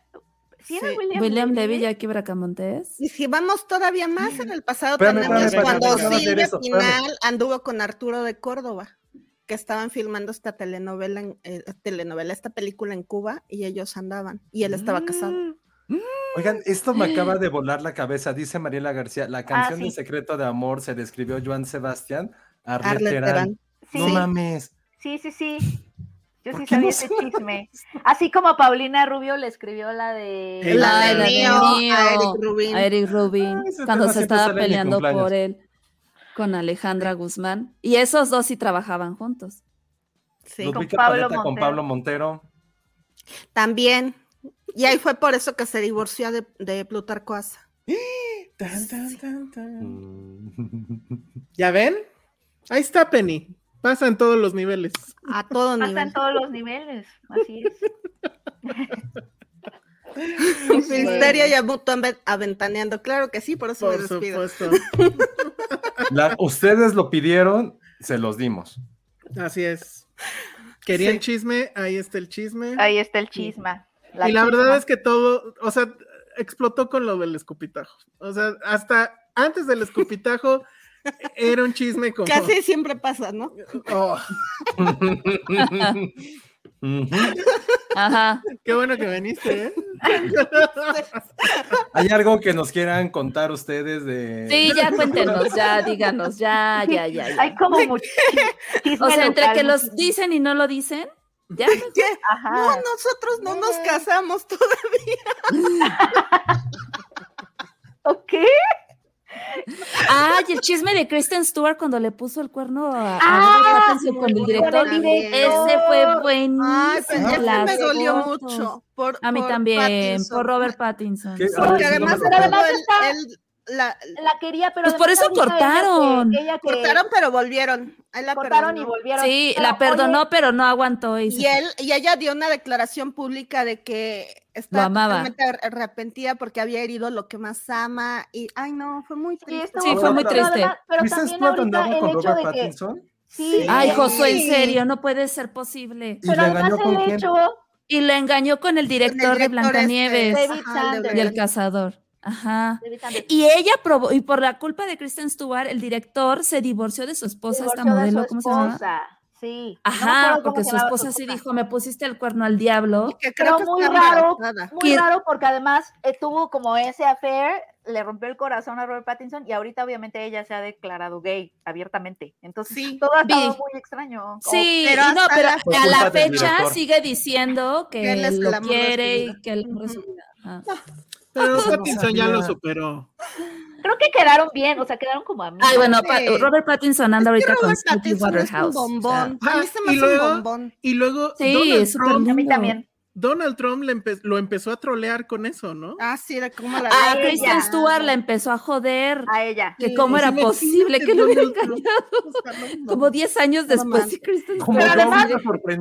F: Sí, era
B: Sí.
F: William,
D: William
F: Levy.
D: Y Jackie Bracamontes.
B: Y si vamos todavía más en el pasado,
C: Espérame,
B: tenemos
C: espérame,
B: cuando
C: espérame,
B: Silvia
C: eso.
B: Pinal anduvo con Arturo de Córdoba, que estaban filmando esta telenovela, en- eh, telenovela, esta película en Cuba, y ellos andaban, y él estaba casado.
C: Oigan, esto me acaba de volar la cabeza, dice Mariela García. La canción de
F: sí.
C: Secreto de Amor se le escribió Joan Sebastián a
B: Arlet
C: Arlet Terán.
B: Terán.
C: No
F: Sí.
C: mames.
F: Sí, sí, sí. Yo
C: ¿Por
F: sí sabía
C: no
F: ese
C: sabes
F: chisme. Así como Paulina Rubio le escribió la de.
E: El-
B: La de
D: la de
B: a Eric Rubin.
D: a Eric Rubin,
C: Ah,
D: cuando se estaba peleando por él con Alejandra Guzmán. Y esos dos sí trabajaban juntos.
B: Sí,
C: Ludwika
F: Pablo
C: Paleta con. Pablo Montero.
B: también. Y ahí fue por eso que se divorció de, de Plutarco Asa.
E: Tan, tan, tan, tan. ¿Ya ven? Ahí está Penny. Pasa en todos los niveles.
B: A todo
F: Pasa
B: nivel.
F: en todos los niveles. Así es.
B: Filsteria y Abuto aventaneando. Claro que sí, por eso me
E: Por
B: despido.
E: supuesto.
C: La- ustedes lo pidieron, se los dimos.
E: Así es. Querían
B: Sí.
E: chisme, ahí está el chisme.
F: Ahí está el chisma.
E: y la verdad es que todo, o sea, explotó con lo del escupitajo. O sea, hasta antes del escupitajo era un chisme como.
B: Casi siempre pasa, ¿no?
E: Oh.
D: Ajá.
E: qué bueno que viniste, ¿eh?
C: ¿Hay algo que nos quieran contar ustedes de...
D: Sí, ya cuéntenos, ya díganos, ya, ya, ya. ya.
F: Hay como mucho
D: O sea, entre que los dicen y no lo dicen, ya.
F: Ajá.
B: No, nosotros no nos casamos todavía.
F: ¿Ok?
D: Ah, y el chisme de Kristen Stewart cuando le puso el cuerno a, a
F: Ah,
D: Robert Pattinson con el director. Ese fue buenísimo.
B: Ay, pero ese me dolió
D: fotos.
B: mucho. Por,
D: A mí
B: por
D: también,
B: Pattinson.
D: por Robert Pattinson. Sí.
C: A
B: Porque
C: sí, no
B: además, todo
F: Además
B: el- el- la,
F: La quería, pero
D: Pues por eso
F: que-
D: cortaron.
F: Ella que,
B: cortaron, pero volvieron. Él la
F: cortaron y volvieron.
D: Sí,
F: Pero,
D: la perdonó,
F: oye,
D: pero no aguantó. Y,
B: él, y ella dio una declaración pública de que
D: Lo
B: estaba
D: amaba.
B: totalmente ar- arrepentida porque había herido lo que más ama. Y ay no, fue muy triste.
D: Sí, fue muy
F: pero
D: triste.
F: Pero
C: ¿Kristen
F: también ahorita el
C: con
F: hecho
C: Robert
F: de que.
C: Pattinson?
F: Sí,
D: Ay, Josué, en serio, no puede ser posible.
C: ¿Y
F: Pero
C: le
F: además
C: engañó con
F: el
C: quién?
F: hecho.
D: Y lo engañó con el director de
B: director
D: Blancanieves
B: este,
D: y el cazador. Ajá. Y ella probó, y por la culpa de Kristen Stewart, el director se divorció de su esposa, esta
F: divorció
D: modelo, ¿cómo se llama?
F: esposa, Sí.
D: Ajá, porque su esposa sí dijo, me pusiste el cuerno al diablo.
B: Que creo
F: Pero
B: que
F: muy raro,
B: embarazada.
F: muy raro porque además eh, tuvo como ese affair, le rompió el corazón a Robert Pattinson y ahorita obviamente ella se ha declarado gay abiertamente. Entonces
B: Sí,
F: todo ha estado muy extraño.
D: Sí,
B: pero
D: y no,
B: hasta
D: pero a la fecha sigue diciendo que,
B: Que él
D: lo quiere y que de su vida.
E: Pero
C: no
E: Pattinson ya lo superó.
F: Creo que quedaron bien, o sea, quedaron como amigos.
D: Ay, bueno. Pa- Robert Pattinson anda ahorita con
B: Pattinson es un
D: Waterhouse.
B: bombón.
D: O sea,
B: A mí se me
E: y
B: hace un
E: luego-
B: bombón.
E: Y luego
D: Sí,
E: Donald,
D: es súper
E: Trump,
F: a mí también.
E: Donald Trump le empe- lo empezó a trolear con eso, ¿no?
B: Ah, sí, de cómo la
D: A
F: ella.
D: Kristen Stewart la empezó a joder.
F: A ella.
D: Que
B: Sí,
D: cómo era posible que lo hubiera engañado. Como 10 años después, y Kristen
C: Como
F: Pero además-.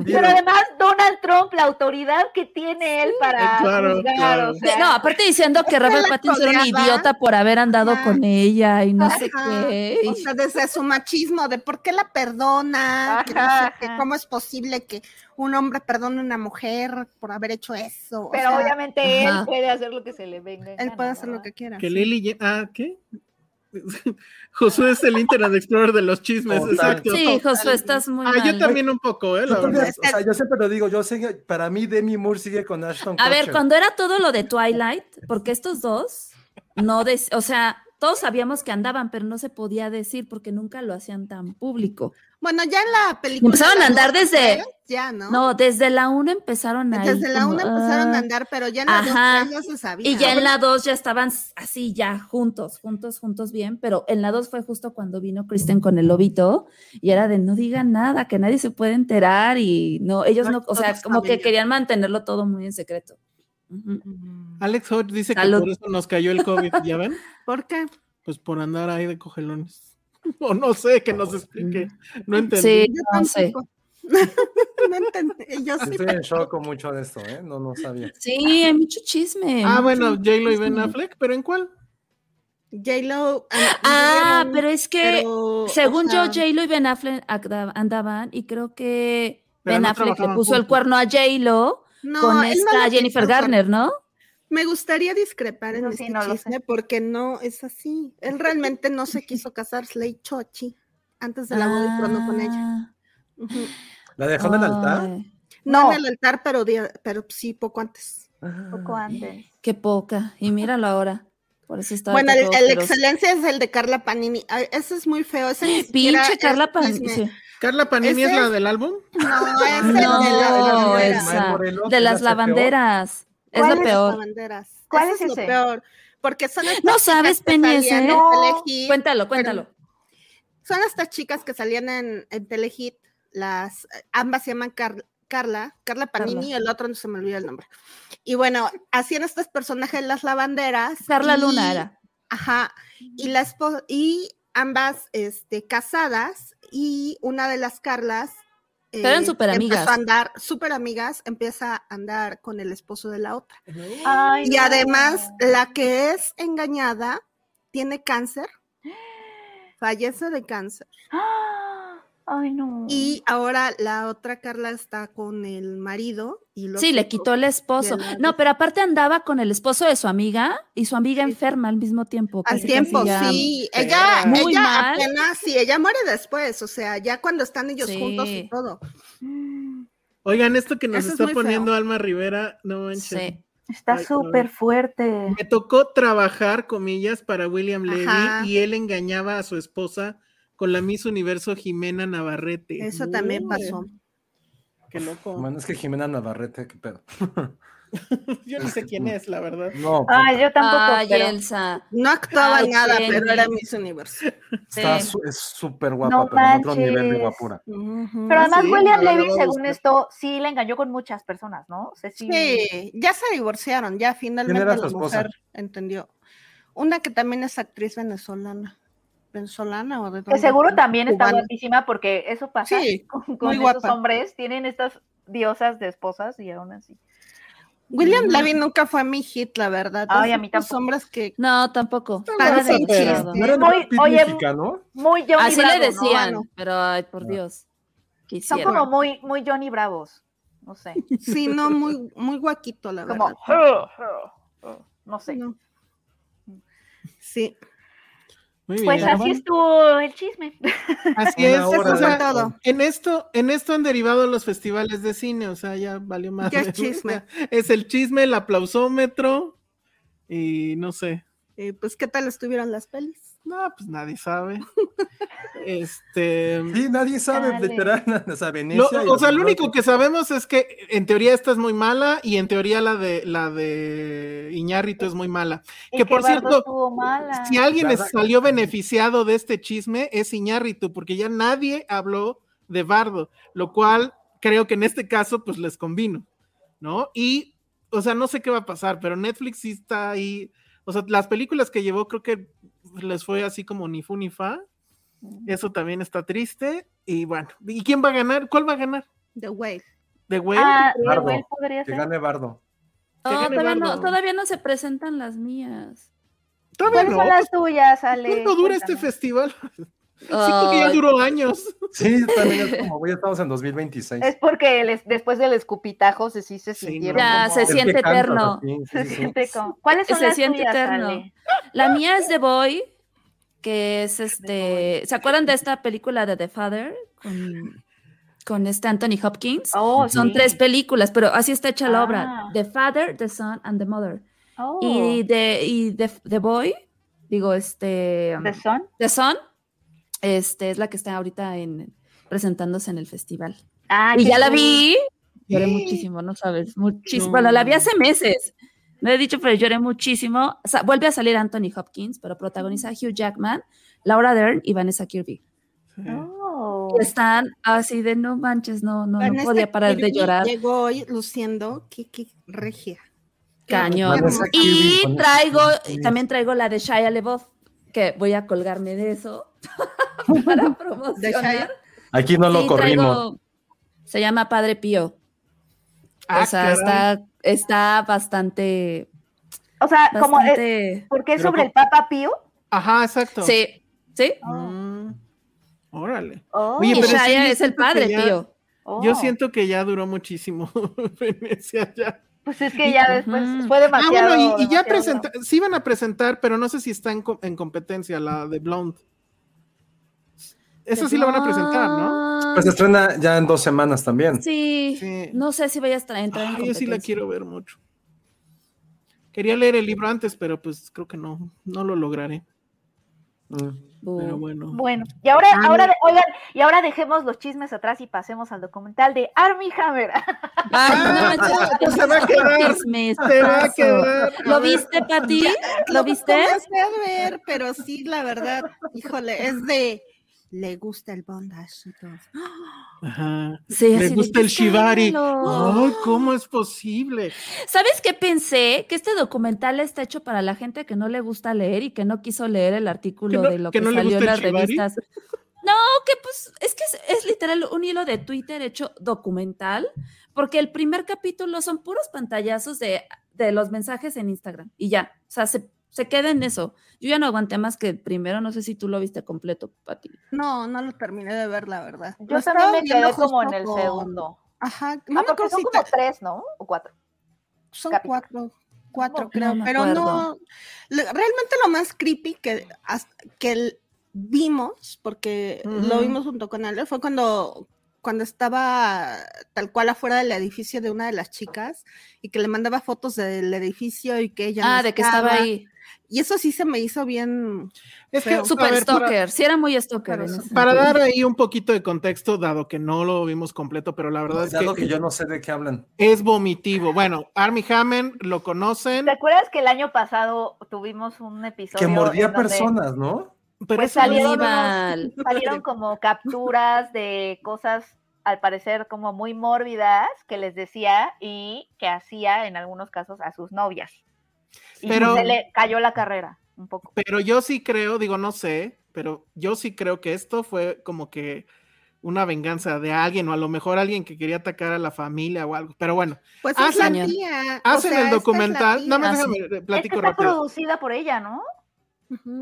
F: Pero además Donald Trump, la autoridad que tiene él para
E: Claro,
F: juzgar,
E: claro.
F: o sea,
D: No, aparte diciendo que Robert Pattinson era un idiota por haber andado
B: Ajá.
D: con ella y no sé qué.
B: O sea, desde su machismo, de por qué la perdona, que no sé qué,
F: ajá.
B: cómo es posible que un hombre perdone a una mujer por haber hecho eso. O
F: pero
B: sea,
F: obviamente
D: ajá.
F: él puede hacer lo que se le venga. en
B: él
F: gana,
B: puede hacer lo que quiera.
E: Que
B: sí.
E: Ah, ¿qué? Josué es el Internet Explorer de los chismes,
C: Total.
E: exacto.
D: Sí, Josué, estás muy
E: Ah,
D: mal.
E: yo también un poco, ¿eh?
C: Yo,
E: La
C: también,
E: verdad.
C: o sea, yo siempre lo digo, yo sé que para mí Demi Moore sigue con Ashton
D: A ver, cuando era todo lo de Twilight, porque estos dos, no, o sea, todos sabíamos que andaban, pero no se podía decir porque nunca lo hacían tan público.
B: Bueno, ya en la película.
D: empezaron a andar desde-
B: Ya, ¿no?
D: No, desde la 1 empezaron a
B: Desde la una empezaron a andar, pero ya en la dos,
D: Ajá.
B: tres ya se sabía.
D: Y ya en la 2 ya estaban así, ya juntos, juntos, juntos bien, pero en la 2 fue justo cuando vino Kristen con el lobito y era de no digan nada, que nadie se puede enterar y no, ellos
B: No,
D: no, o sea, como que querían mantenerlo todo muy en secreto. Ujú.
E: Alex Hodge dice
D: Salud.
E: que por eso nos cayó el COVID, ¿ya ven?
B: ¿Por qué?
E: Pues por andar ahí de cogelones. O no sé, que nos explique. No entendí.
D: Sí,
B: Yo
D: no sé.
B: no entendí. Yo sí.
C: Estoy en shock con mucho de esto, ¿eh? No, no sabía.
D: Sí, hay mucho chisme.
E: Ah,
D: mucho
E: bueno, J-Lo y Ben. Affleck, ¿pero en cuál?
B: J-Lo.
D: Ah,
B: anduvieron,
D: pero es que
B: pero,
D: según
B: o sea,
D: yo, J-Lo y Ben Affleck anda- andaban y creo que Ben
E: no
D: Affleck le puso el cuerno a J-Lo
B: no,
D: con
B: no
D: esta Jennifer Garner, ¿no?
B: Me gustaría discrepar en
F: Eso sí,
B: este
F: no
B: chisme porque no es así. Él realmente no se quiso casar, Slay Chochi, antes de la boda y tronó con ella.
D: Ah.
C: ¿La dejó en el altar?
B: No,
F: No.
B: en el altar, pero, sí, poco antes.
F: Poco antes.
D: Qué poca. Y míralo ahora. Por eso está.
B: Bueno, el, excelencia es el de Carla Panini. Ay, ese es muy feo. Ese siquiera
D: Pinche
B: es
D: Carla Pan.
B: chisme.
D: sí.
E: Carla Panini
B: Ese
E: es la del álbum.
B: No, es el de
D: No,
B: las lavanderas.
D: esa.
C: Morelos,
D: De
C: esa
D: las
C: la
D: lavanderas. Es
F: ¿Cuál
D: lo peor.
B: Lavanderas.
F: ¿Cuál es
B: es lo peor. Porque son estas
D: No
B: chicas
D: sabes,
B: que
D: Penny, ese.
B: salían en
F: No.
B: Telehit.
D: Cuéntalo, cuéntalo.
B: Son estas chicas que salían en, en Telehit. Las, ambas se llaman Car- Carla, Carla Panini
D: Carla.
B: el otro no se me olvida el nombre. Y bueno, hacían estos personajes las lavanderas.
D: Carla
B: y-
D: Luna era.
B: Ajá. Y la espo- y ambas este, casadas y una de las Carlas
D: Pero eran
B: eh,
D: superamigas.
B: empezó a andar, súper amigas, empieza a andar con el esposo de la otra.
F: Ay,
B: Y
F: no.
B: además, la que es engañada tiene cáncer, fallece de cáncer.
F: ¡Ah! Ay, no.
B: Y ahora la otra Carla está con el marido y los
D: Sí, le quitó el esposo.
B: la-
D: No, pero aparte andaba con el esposo de su amiga y su amiga enferma al mismo tiempo.
B: Al
D: casi,
B: tiempo,
D: casi ya-
B: sí. Ella,
D: Muy
B: ella
D: mal.
B: apenas, sí, ella muere después, o sea, ya cuando están ellos juntos y todo.
E: Oigan, esto que nos
B: Eso
E: está poniendo
B: feo.
E: Alma Rivera, no manches.
D: Sí.
F: Está súper fuerte.
E: Me tocó trabajar, comillas, para William Levy
B: Ajá.
E: y él engañaba a su esposa con la Miss Universo Jimena Navarrete.
B: Eso también pasó.
E: Qué loco.
C: Bueno, es que Jimena Navarrete, qué pedo.
E: Yo ni sé quién es, la verdad.
C: No,
F: Ay, yo tampoco.
D: Ay,
F: pero-
D: Elsa.
B: No actuaba
D: Ay,
B: nada,
D: Jenny.
B: pero era Miss Universo.
C: está
D: Sí.
C: su- es súper guapa,
F: No
C: pero en otro nivel de guapura.
F: Pero además
E: sí,
F: William
E: la- la
F: Levy, según esto, sí le engañó con muchas personas, ¿no? O sea, sí.
B: Sí, ya se divorciaron, ya finalmente
C: era su
B: la
C: esposa?
B: mujer entendió. Una que también es actriz venezolana. ¿Venezolana o de
F: Que seguro también está guapísima porque eso pasa
B: Sí,
F: con, con esos
B: guapa.
F: hombres. Tienen estas diosas de esposas y aún así.
B: William Levy nunca fue mi hit, la verdad.
F: Ay, a mí tampoco.
B: hombres que
D: No, tampoco.
C: ¿No era el
F: Muy- oye,
C: mexicano?
F: Muy Johnny
D: Así
F: Bravo,
D: le
F: ¿no?
D: decían,
B: no.
D: pero ay, por Dios.
F: Son como muy, muy Johnny Bravos. No sé.
B: sí, no, muy, muy guaquito, la
F: Como.
B: verdad.
F: No sé.
B: No. Sí,
E: Muy bien.
F: Pues así estuvo el chisme.
E: Así es.
C: hora
E: o
B: de
E: sea,
B: todo.
E: En esto, en esto han derivado los festivales de cine, o sea, ya valió más.
B: Ya es chisme.
E: Es el chisme, el aplausómetro y no sé.
B: Eh, pues, ¿qué tal estuvieron las pelis?
E: No, pues nadie sabe. este.
C: Sí, nadie sabe,
F: Dale.
C: literal. O sea,
E: Lo-
C: Venecia.
E: o sea, lo
C: los
E: único que sabemos es que en teoría esta es muy mala y en teoría la de la de Iñárritu es muy mala.
F: Y
E: Que por cierto. Si alguien salió beneficiado de este chisme es Iñárritu, porque ya nadie habló de Bardo, lo cual creo que en este caso pues les convino, ¿no? Y, o sea, no sé qué va a pasar, pero Netflix sí está ahí, o sea, las películas que llevó creo que les fue así como ni fu ni fa, eso también está triste, y bueno, ¿y quién va a ganar? ¿Cuál va a ganar?
B: The Whale.
E: ¿De güey?
F: Ah,
C: Bardo.
F: Will podría
C: Que
F: ser.
C: gane Bardo.
E: que
D: No,
E: gane
D: todavía no,
E: Bardo.
D: todavía no se presentan las mías.
E: Todavía
F: ¿Cuáles
E: no.
F: son las tuyas, Ale?
E: ¿Cuánto dura este festival? Siento que ya duró años.
C: Sí, también es como, güey, estamos en 2026.
F: Es porque después del escupitajo se sí se
E: Sí,
F: sintieron.
D: Ya,
F: como-
D: se siente eterno.
C: así, sí,
F: se
C: sí, sí.
F: siente como- ¿Cuáles son
D: Se
F: las
D: siente
F: tuyas,
D: eterno.
F: Ale?
D: La mía es The Boy, que es este. ¿Se acuerdan de esta película de The Father? Con, con este Anthony Hopkins.
F: Oh,
D: Son
F: sí.
D: tres películas, pero así está hecha la
F: Ah.
D: obra: The Father, The Son and The Mother.
F: Oh,
D: Y, de, y the, The Boy, digo, este.
F: ¿The Son?
D: The Son, este, es la que está ahorita en, presentándose en el festival.
F: Ah,
D: y ya la vi, lloré muchísimo, no sabes, muchísimo.
E: No.
D: Bueno, la vi hace meses, no he dicho, pero lloré muchísimo. O sea, vuelve a salir Anthony Hopkins, pero protagoniza a Hugh Jackman, Laura Dern y Vanessa Kirby.
F: Oh.
D: Y están así de no manches, no, no, no podía parar de llorar.
B: Llegó hoy luciendo Kiki Regia.
D: Cañón. Y traigo, también traigo la de Shia LeBeouf, que voy a colgarme de eso para promocionar.
C: Aquí no lo
D: Sí,
C: corrimos.
D: traigo- se llama Padre Pío.
E: Ah,
D: o sea, está, está bastante,
F: O sea, como es, porque es sobre el Papa Pío.
E: Ajá, exacto.
D: Sí, sí.
E: Mm, órale.
F: Oh,
E: Oye,
D: y
E: pero yo
D: es el padre
E: ya-
D: Pío.
F: oh.
E: Yo siento que ya duró muchísimo Venecia ya.
F: Pues es que ya después fue
E: Ah,
F: demasiado.
E: bueno, y, y ya presenta, sí iban a presentar, pero no sé si está en, co- en competencia la de Blonde. Esa sí la van a presentar, ¿no?
C: Pues se estrena ya en dos semanas también.
D: Sí,
E: Sí.
D: no sé si vaya a entrar en
E: Ay, yo sí la quiero ver mucho. Quería leer el libro antes, pero pues creo que no, no lo lograré. Pero bueno.
F: Bueno, y ahora,
E: Ah,
F: ahora,
E: no.
F: oigan, y ahora dejemos los chismes atrás y pasemos al documental de Army Hammer.
D: Ay, no,
E: Ah,
D: ya-
E: se va a quedar,
D: chismes,
E: Se va a quedar.
D: ¿Lo viste, Pati? ¿Lo
B: Lo
D: viste?
B: comencé a ver, pero sí, la verdad, híjole, es de le gusta el bondage y todo.
E: Ajá.
D: Sí,
E: Le gusta el shibari. Ay, ¿cómo es posible?
D: ¿Sabes qué pensé? Que este documental está hecho para la gente que no le gusta leer y que no quiso leer el artículo
E: ¿Que no-
D: de lo
E: que
D: que,
E: no le
D: salió en las revistas. No, que pues es que es, es literal un hilo de Twitter hecho documental, porque el primer capítulo son puros pantallazos de, de los mensajes en Instagram y ya, o sea, se, se queda en eso. Yo ya no aguanté más que primero, no sé si tú lo viste completo, Pati.
B: No, no lo terminé de ver, la verdad.
F: Yo
B: Lo
F: también me quedé como en el
B: con-
F: segundo.
B: Ajá,
F: Ah,
B: no me
F: porque
B: acuerdo
F: son como tres, ¿no? O cuatro.
B: son cuatro, cuatro
D: No,
B: creo,
D: no me
B: pero
D: acuerdo.
B: no, realmente lo más creepy que, que vimos, porque lo vimos junto con él, fue cuando, cuando estaba tal cual afuera del edificio de una de las chicas y que le mandaba fotos del edificio y que ella no
D: ah, de que estaba ahí.
B: Y eso sí se me hizo bien
E: Es que,
D: Super
E: ver, para-
D: stalker, sí era muy stalker.
B: Para
E: Para dar ahí un poquito de contexto, dado que no lo vimos completo, pero la verdad es
C: Dado
E: que,
C: que yo no sé de qué hablan.
E: es vomitivo. Bueno, Army Hammer lo conocen,
F: ¿Te acuerdas que el año pasado tuvimos un episodio
C: Que mordía personas, ¿no?
E: pero
F: pues
E: no
F: salieron, unos- salieron como capturas de cosas al parecer como muy mórbidas que les decía y que hacía en algunos casos a sus novias. Y
E: Pero-
F: se le cayó la carrera un poco.
E: Pero yo sí creo, digo, no sé, pero yo sí creo que esto fue como que una venganza de alguien, o a lo mejor alguien que quería atacar a la familia o algo. Pero bueno,
B: Pues
E: Ah,
B: es la
D: señor.
B: tía. o
E: hacen
B: sea,
E: el
B: esta es la
E: documental.
B: tía.
E: Nada más
D: Ah,
E: déjame
F: que
E: platico
F: está
E: rápido.
F: producida por ella, ¿no?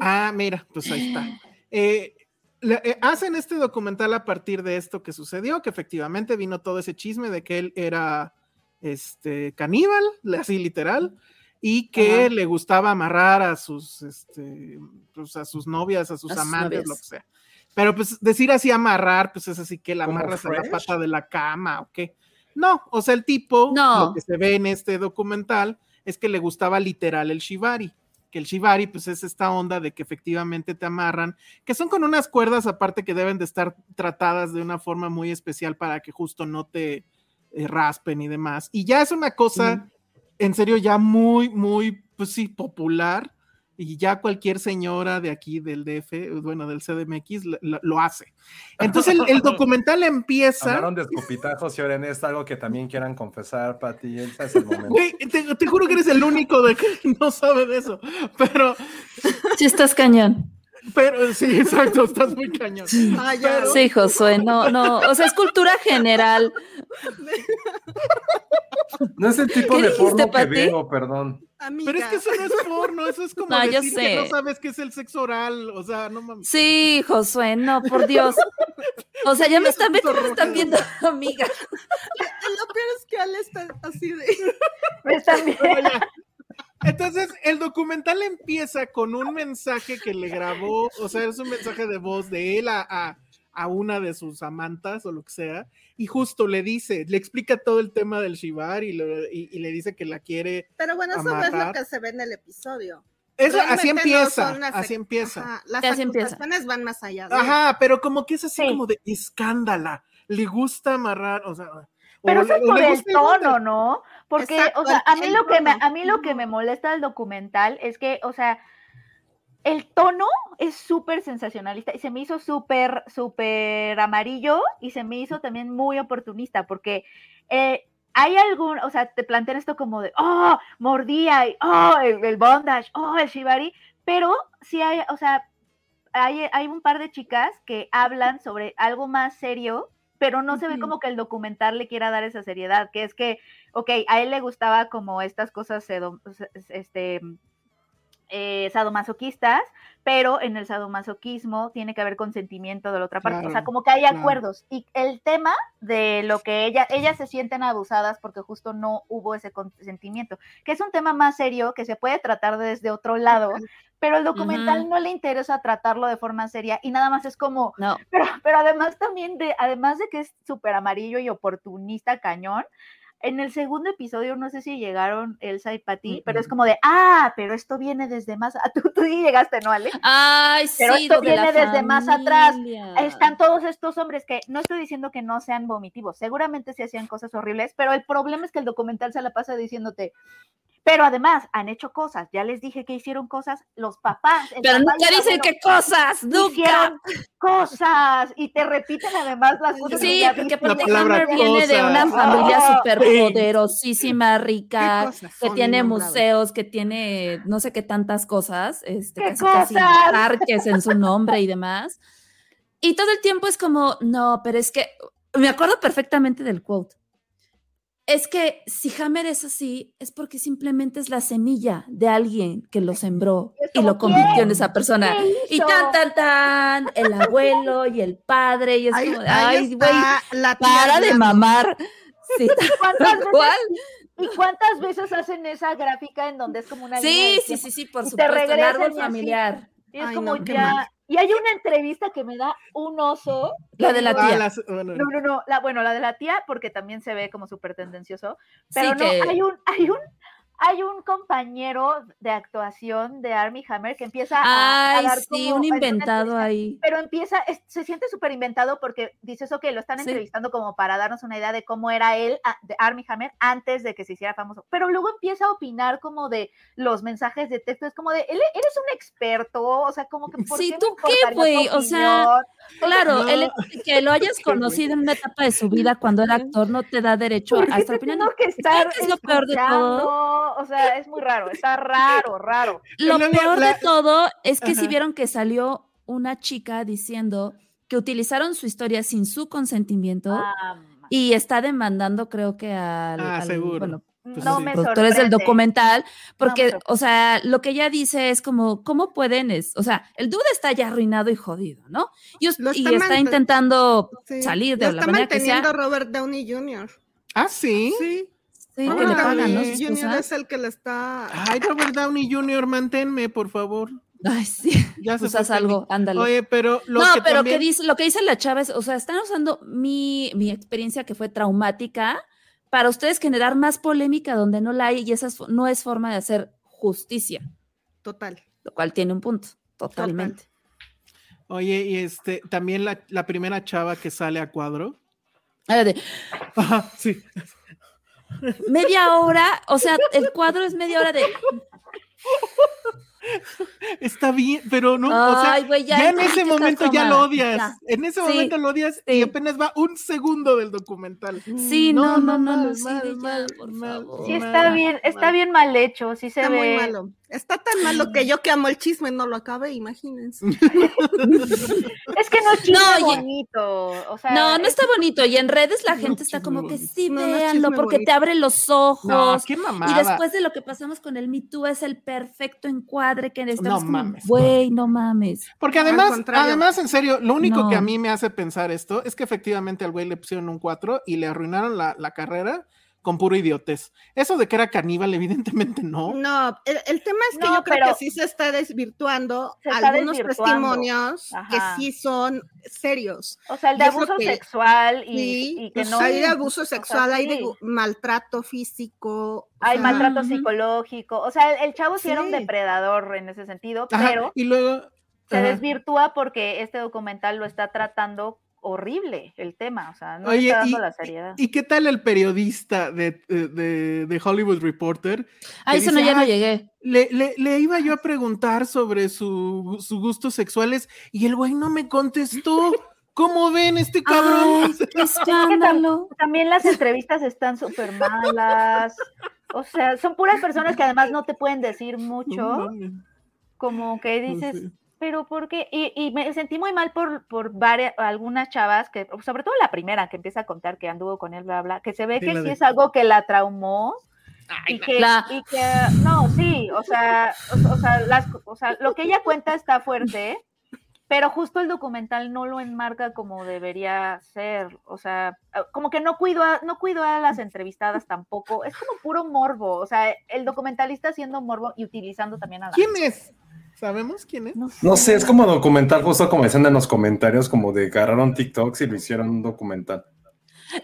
E: Ah, mira, pues ahí está. Eh, le- eh, hacen este documental a partir de esto que sucedió, que efectivamente vino todo ese chisme de que él era este caníbal, así literal, y que
D: Ajá.
E: le gustaba amarrar a sus este, pues, a sus novias, a sus
D: A
E: amantes,
D: novias.
E: lo que sea. Pero pues decir así amarrar, pues es así que la
C: ¿Como
E: amarras a la pata de la cama o qué. No, o sea, el tipo,
D: No.
E: lo que se ve en este documental es que le gustaba literal el shibari que el shibari pues es esta onda de que efectivamente te amarran, que son con unas cuerdas aparte que deben de estar tratadas de una forma muy especial para que justo no te eh, raspen y demás. Y ya es una cosa, en serio, ya muy, muy, pues sí, popular. Y ya cualquier señora de aquí del DF, bueno, del CDMX, lo, lo- lo hace. Entonces el, el documental empieza.
C: Hablaron de escupitajos y ahora en esto algo que también quieran confesar, Pati. Ese es el momento.
E: Güey, te, te juro que eres el único de que no sabe de eso. Pero,
D: Sí, estás cañón.
E: Pero sí, exacto, estás muy cañón.
B: Ah, ya.
E: Pero-
D: Sí, Josué, no, no. O sea, es cultura general.
C: No es el tipo
D: ¿Qué
C: de
D: dijiste,
C: porno que veo, perdón.
B: Amiga.
E: Pero es que eso no es porno, eso es como
D: No, yo
E: decir que
D: sé.
E: no sabes qué es el sexo oral, o sea, no mames.
D: Sí, Josué, no, por Dios. O sea, ya me están,
E: puso
D: me están viendo, amiga.
B: Lo peor es que Ale está así de.
F: También.
E: Pero ya. Entonces, el documental empieza con un mensaje que le grabó, o sea, es un mensaje de voz de él a, a- a una de sus amantas o lo que sea, y justo le dice, le explica todo el tema del Shivar y, le- y- y le dice que la quiere.
B: Pero bueno, eso no es lo que se ve en el episodio.
E: Eso, así
B: Realmente
E: empieza, así empieza.
B: Ajá, las
D: Así
B: acusaciones van más allá. de-
E: Ajá, pero como que es así
F: Sí.
E: como de escándala, le gusta amarrar, o sea.
F: Pero
E: o
F: eso es
E: le-
F: por el tono, ¿no? Porque,
B: Exacto,
F: o sea, a mí lo que me, a mí lo que me molesta del documental es que, o sea, el tono es súper sensacionalista y se me hizo súper, súper amarillo y se me hizo también muy oportunista porque eh, hay algún, o sea, te plantean esto como de, oh, mordía, y, oh, el, el bondage, oh, el shibari, pero sí hay, o sea, hay, hay un par de chicas que hablan sobre algo más serio, pero no se ve como que el documental le quiera dar esa seriedad, que es que, ok, a él le gustaba como estas cosas, sedo- este, eh, sadomasoquistas, pero en el sadomasoquismo tiene que haber consentimiento de la otra parte, o sea, como que hay
E: claro.
F: acuerdos. Y el tema de lo que ella, ellas se sienten abusadas porque justo no hubo ese consentimiento, que es un tema más serio que se puede tratar desde otro lado, pero el documental no le interesa tratarlo de forma seria y nada más es como,
D: No.
F: pero, pero además también de, además de que es súper amarillo y oportunista cañón, en el segundo episodio, no sé si llegaron Elsa y Patty, pero es como de, ah, pero esto viene desde más, tú, tú llegaste, ¿no, Ale?
D: Ay, sí,
F: Pero esto viene desde más atrás. Están todos estos hombres que no estoy diciendo que no sean vomitivos, seguramente sí hacían cosas horribles, pero el problema es que el documental se la pasa diciéndote, pero además han hecho cosas, ya les dije que hicieron cosas los papás.
D: Pero
F: papá
D: nunca dicen qué cosas, nunca.
F: hicieron cosas y te repiten además las cosas.
D: Sí, porque
E: palabra
D: Hammer viene de una familia
F: Oh,
D: súper
E: sí.
D: poderosísima, rica,
B: ¿Qué cosas
D: que tiene museos, que tiene no sé qué tantas cosas, este,
F: ¿Qué
D: casi, casi
F: cosas?
D: parques en su nombre y demás. Y todo el tiempo es como, no, pero es que me acuerdo perfectamente del quote. Es que si Hammer es así, es porque simplemente es la semilla de alguien que lo sembró y lo convirtió en esa persona.
F: ¿Qué
D: Y tan, tan, tan, el abuelo y el padre, y es
B: Ahí,
D: como, ay, güey, para de mamar. Sí,
F: ¿Cuántas
D: tal
F: veces,
D: cual.
F: ¿Y cuántas veces hacen esa gráfica en donde es como una
D: Sí, sí, sí, sí, por
F: Y te
D: supuesto, el
F: regresan
D: árbol
F: y así.
D: familiar.
F: Y es
B: Ay,
F: como
B: no,
F: ya. Y hay una entrevista que me da un oso.
D: La de la
E: Ah,
D: tía.
E: las- bueno,
F: No, no, no. La, bueno, la de la tía, porque también se ve como súper tendencioso. Pero
D: Sí,
F: no,
D: que-
F: hay un, hay un, hay un compañero de actuación de Army Hammer que empieza a, a
D: Ay,
F: dar
D: sí,
F: como
D: un inventado ahí.
F: Pero empieza, es- se siente súper inventado porque dices, ok, lo están
D: Sí.
F: entrevistando como para darnos una idea de cómo era él, a- de Army Hammer, antes de que se hiciera famoso. Pero luego empieza a opinar como de los mensajes de texto. Es como de, él eres un experto, o sea, como que, ¿por
D: Sí,
F: qué me
D: ¿tú qué, güey? O sea? Claro,
E: No.
D: que lo hayas conocido en una etapa de su vida cuando era actor no te da derecho
F: ¿Por
D: a estar opinando.
F: tengo que
D: ¿Sabes
F: estar
D: qué es lo peor de todo?
F: O sea, es muy raro, está raro, raro.
D: Lo peor
E: la-
D: de todo es que si vieron que salió una chica diciendo que utilizaron su historia sin su consentimiento
F: Ah,
D: y está demandando, creo que al,
E: Ah,
D: al-
E: seguro.
D: bueno,
E: Pues
F: no
E: sí.
F: me
D: productores del documental, porque, o sea, lo que ella dice es como, ¿cómo pueden? Es, o sea, el dude está ya arruinado y jodido, ¿no? Y,
B: Lo está
D: intentando
B: Sí.
D: salir
B: Lo
D: de la
B: está
D: manera que sea.
B: manteniendo Robert Downey Jr.
E: Ah, sí.
B: Sí.
D: Sí,
E: Ah,
D: que le pagan, ¿no?
E: Downey
D: Sus
B: Jr.
D: cosas.
B: es el que le está.
E: Ay, Robert Downey Jr., manténme, por favor.
D: Ay, sí.
E: Ya se
D: haz algo,
E: Penny.
D: ándale.
E: Oye, pero lo
D: no,
E: que
D: pero
E: también...
D: que dice, lo que dice la chava es, o sea, están usando mi, mi experiencia que fue traumática para ustedes generar más polémica donde no la hay y esa es- no es forma de hacer justicia,
B: Total.
D: lo cual tiene un punto, totalmente.
E: Oye, y este, también la, la primera chava que sale a cuadro.
D: De,
E: Ajá, sí.
D: Media hora, o sea, el cuadro es media hora de,
E: Está bien, pero no, o sea,
D: ya
E: ya, en ese momento ya lo odias.
D: Ya.
E: En ese
D: Sí,
E: momento lo odias y apenas va un segundo del documental.
D: sí, no, no, no, no,
E: mal,
D: sí,
E: mal,
D: ya,
E: mal,
D: por favor.
F: Sí,
E: mal,
F: está bien, está bien mal hecho, sí se
B: Está
F: ve.
B: muy malo. Está tan malo que yo que amo el chisme no lo acabé, imagínense.
F: Es que no es chisme
D: No, y-
F: bonito. O sea,
D: No, no
F: es-
D: está bonito. Y en redes la
E: No,
D: gente está como que sí,
B: No,
D: véanlo, porque te abre los ojos.
E: No, qué
D: Y después de lo que pasamos con el Me Too es el perfecto encuadre que necesitamos.
E: No mames,
D: Güey, no mames.
E: Porque además, además, en serio, lo único que a mí me hace pensar esto es que efectivamente al güey le pusieron un 4 y le arruinaron la, la carrera con puro idiotez. Eso de que era caníbal, evidentemente no.
B: No, el, el tema es que
F: No,
B: yo creo que sí se está desvirtuando
F: Se está
B: algunos
F: desvirtuando.
B: testimonios
F: Ajá.
B: que sí son serios.
F: O sea, el de
B: y
F: abuso
B: que-
F: sexual y,
B: Sí,
F: y que
B: pues
F: no.
B: hay de abuso
F: o sea,
B: sexual, hay de
F: sí.
B: maltrato físico. o
F: Hay
B: sea,
F: maltrato psicológico. O sea, el, el chavo sí. era un depredador en ese sentido,
E: Ajá,
F: pero
E: y luego.
F: se
E: ajá.
F: desvirtúa porque este documental lo está tratando horrible el tema. O sea, no le
E: Oye,
F: está dando
E: y-
F: la seriedad.
E: ¿Y qué tal el periodista de, de- de Hollywood Reporter?
D: A
E: que
D: eso no, ya no
E: "Ay,
D: llegué.
E: Le, le- le iba yo a preguntar sobre su, sus gustos sexuales y el güey no me contestó. ¿Cómo ven este cabrón?
D: Ay, qué escándalo.
F: También las entrevistas están súper malas. O sea, son puras personas que además no te pueden decir mucho. como que
E: No
F: dices,
E: sé.
F: Pero ¿por qué? Y, y me sentí muy mal por, por varias, algunas chavas, que sobre todo la primera que empieza a contar que anduvo con él, bla, bla, que se ve
E: Sí,
F: que sí
E: de-
F: es algo que la traumó. y, que,
D: La-
F: y que, no, sí, o sea, o, o sea, las, o sea, lo que ella cuenta está fuerte, pero justo el documental no lo enmarca como debería ser, o sea, como que no cuido a, no cuido a las entrevistadas tampoco, es como puro morbo, o sea, el documentalista haciendo morbo y utilizando también a la
E: ¿Quién es? ¿Sabemos quién es?
C: No sé, es como documental, justo como decían en los comentarios, como de agarraron TikToks y lo hicieron un documental.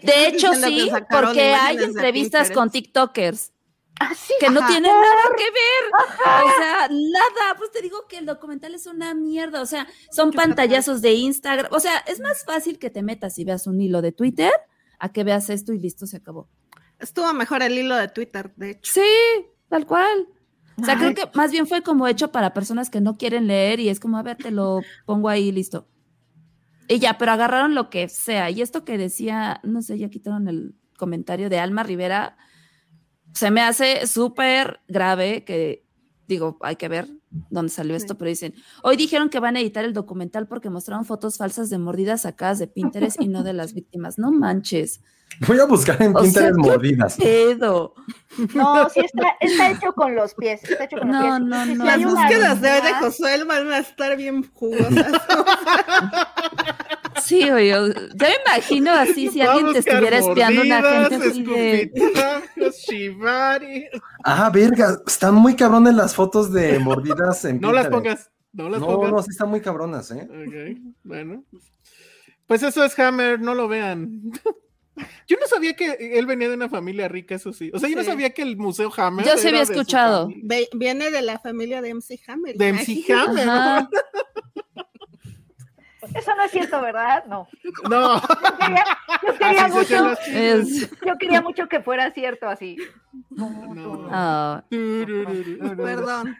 D: De hecho, sí, porque hay entrevistas con. TikTokers
F: Ah, sí,
D: que no
B: Ajá.
D: tienen nada que ver. O sea, nada. Pues te digo que el documental es una mierda. O sea, son pantallazos de Instagram. O sea, es más fácil que te metas y veas un hilo de Twitter a que veas esto y listo, se acabó.
B: Estuvo mejor el hilo de Twitter, de hecho.
D: Sí, tal cual. O sea,
F: Ay.
D: creo que más bien fue como hecho para personas que no quieren leer y es como, a ver, te lo pongo ahí, listo. Y ya, pero agarraron lo que sea. Y esto que decía, no sé, ya quitaron el comentario de Alma Rivera, se me hace súper grave que, digo, hay que ver dónde salió esto, pero dicen, hoy dijeron que van a editar el documental porque mostraron fotos falsas de mordidas sacadas de Pinterest y no de las víctimas. No manches.
C: Voy a buscar en
D: O sea,
C: Pinterest
D: ¿qué
C: mordidas.
D: Pedo.
F: No, sí está, está hecho con los pies, está hecho con los pies.
D: no, no,
F: hay
B: Las búsquedas de hoy de. Josué van a estar bien jugosas.
D: Sí, oye, yo me imagino así si alguien te estuviera espiando una gente así de...
C: Ah, verga, están muy cabrones las fotos de mordidas en
E: No las pongas, no las
C: No,
E: pongas.
C: no, sí están muy cabronas, ¿eh?
E: Ok, bueno. Pues eso es Hammer, no lo vean. Yo no sabía que él venía de una familia rica, eso sí. O sea, yo no sabía que el Museo Hammer.
D: Yo sí
E: era
D: había escuchado.
B: viene de la familia de MC Hammer.
E: De MC. Hammer.
D: Ajá.
F: Eso no es cierto, ¿verdad? No.
E: No,
F: Yo quería, yo mucho.
D: Es...
F: yo quería mucho que fuera cierto así.
E: No.
B: Perdón.